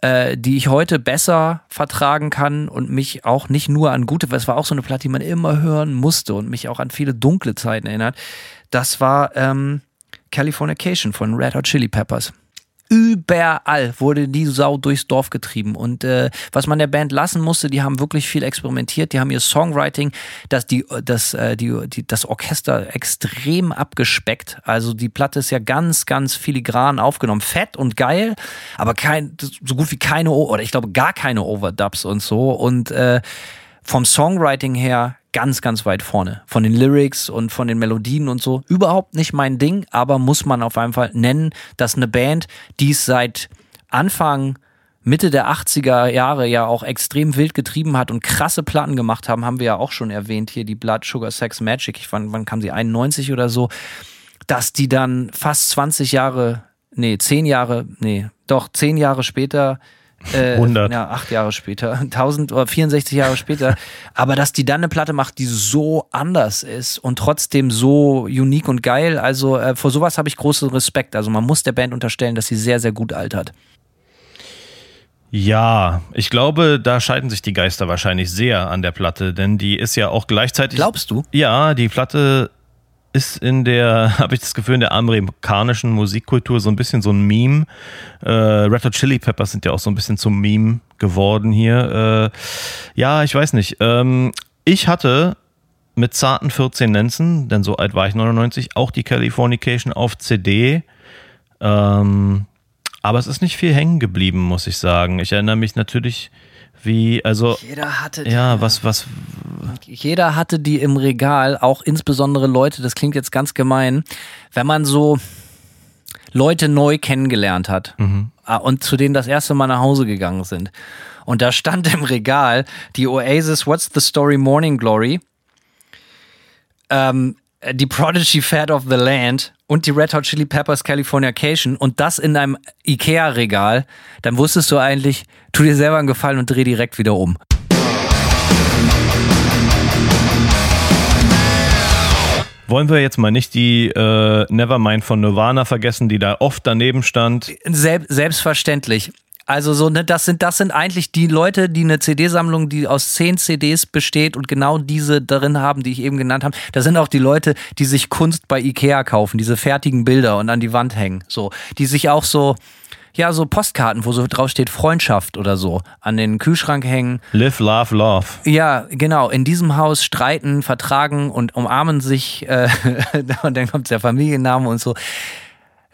äh, die ich heute besser vertragen kann und mich auch nicht nur an gute, weil es war auch so eine Platte, die man immer hören musste und mich auch an viele dunkle Zeiten erinnert. Das war ähm, Californication von Red Hot Chili Peppers überall wurde die Sau durchs Dorf getrieben. Und äh, was man der Band lassen musste, die haben wirklich viel experimentiert. Die haben ihr Songwriting, das, die, das, äh, die, die, das Orchester extrem abgespeckt. Also die Platte ist ja ganz, ganz filigran aufgenommen. Fett und geil, aber kein, so gut wie keine, oder ich glaube gar keine Overdubs und so. Und äh, vom Songwriting her ganz, ganz weit vorne. Von den Lyrics und von den Melodien und so. Überhaupt nicht mein Ding, aber muss man auf jeden Fall nennen, dass eine Band, die es seit Anfang Mitte der 80er Jahre ja auch extrem wild getrieben hat und krasse Platten gemacht haben, haben wir ja auch schon erwähnt hier, die Blood Sugar Sex Magic, ich wann, wann kam sie, 91 oder so, dass die dann fast 20 Jahre, nee, 10 Jahre, nee, doch 10 Jahre später äh, 100. Ja, acht Jahre später, 1000 oder 64 Jahre später. Aber dass die dann eine Platte macht, die so anders ist und trotzdem so unique und geil. Also äh, vor sowas habe ich großen Respekt. Also man muss der Band unterstellen, dass sie sehr, sehr gut altert. Ja, ich glaube, da scheiden sich die Geister wahrscheinlich sehr an der Platte, denn die ist ja auch gleichzeitig. Glaubst du? Ja, die Platte ist in der, habe ich das Gefühl, in der amerikanischen Musikkultur so ein bisschen so ein Meme. Äh, Red Hot Chili Peppers sind ja auch so ein bisschen zum Meme geworden hier. Äh, ja, ich weiß nicht. Ähm, ich hatte mit zarten 14 Lenzen, denn so alt war ich 99, auch die Californication auf CD. Ähm, aber es ist nicht viel hängen geblieben, muss ich sagen. Ich erinnere mich natürlich wie, also. Jeder hatte die. Ja, was, was. Jeder hatte die im Regal, auch insbesondere Leute, das klingt jetzt ganz gemein, wenn man so Leute neu kennengelernt hat mhm. Ah, und zu denen das erste Mal nach Hause gegangen sind. Und da stand im Regal die Oasis What's the Story Morning Glory, ähm, die Prodigy Fat of the Land und die Red Hot Chili Peppers Californication und das in einem Ikea-Regal, dann wusstest du eigentlich, tu dir selber einen Gefallen und dreh direkt wieder um. Wollen wir jetzt mal nicht die äh, Nevermind von Nirvana vergessen, die da oft daneben stand? Selb selbstverständlich. Also so, ne, das sind, das sind eigentlich die Leute, die eine CD-Sammlung, die aus zehn CDs besteht und genau diese darin haben, die ich eben genannt habe. Das sind auch die Leute, die sich Kunst bei Ikea kaufen, diese fertigen Bilder und an die Wand hängen. So, die sich auch so, ja, so Postkarten, wo so drauf steht Freundschaft oder so, an den Kühlschrank hängen. Live, love, love. Ja, genau. In diesem Haus streiten, vertragen und umarmen sich. Äh, und dann kommt der Familienname und so.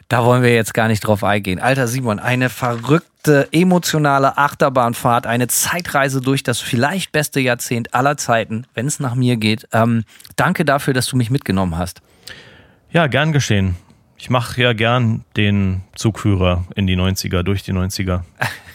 Da wollen wir jetzt gar nicht drauf eingehen. Alter Simon, eine verrückte, emotionale Achterbahnfahrt, eine Zeitreise durch das vielleicht beste Jahrzehnt aller Zeiten, wenn es nach mir geht. Ähm, danke dafür, dass du mich mitgenommen hast. Ja, gern geschehen. Ich mache ja gern den Zugführer in die 90er, durch die 90er.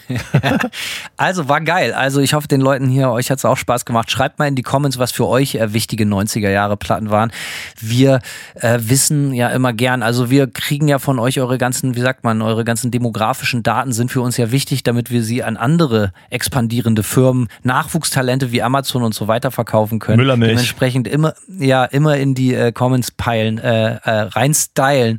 also war geil. Also ich hoffe, den Leuten hier, euch hat es auch Spaß gemacht. Schreibt mal in die Comments, was für euch äh, wichtige 90er Jahre Platten waren. Wir äh, wissen ja immer gern, also wir kriegen ja von euch eure ganzen, wie sagt man, eure ganzen demografischen Daten sind für uns ja wichtig, damit wir sie an andere expandierende Firmen, Nachwuchstalente wie Amazon und so weiter verkaufen können. Müllermilch. Dementsprechend immer, ja, immer in die äh, Comments peilen, äh, äh, reinstylen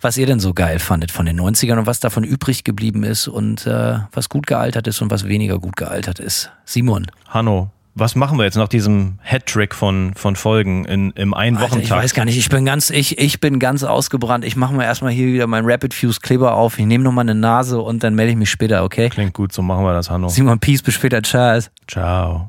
was ihr denn so geil fandet von den 90ern und was davon übrig geblieben ist und äh, was gut gealtert ist und was weniger gut gealtert ist. Simon. Hanno, was machen wir jetzt nach diesem Hattrick von, von Folgen in, im Einwochentag? Ich weiß gar nicht, ich bin ganz, ich, ich bin ganz ausgebrannt. Ich mache mir erstmal hier wieder meinen Rapid Fuse Kleber auf. Ich nehme nochmal eine Nase und dann melde ich mich später, okay? Klingt gut, so machen wir das, Hanno. Simon, Peace, bis später, ciao. Ciao.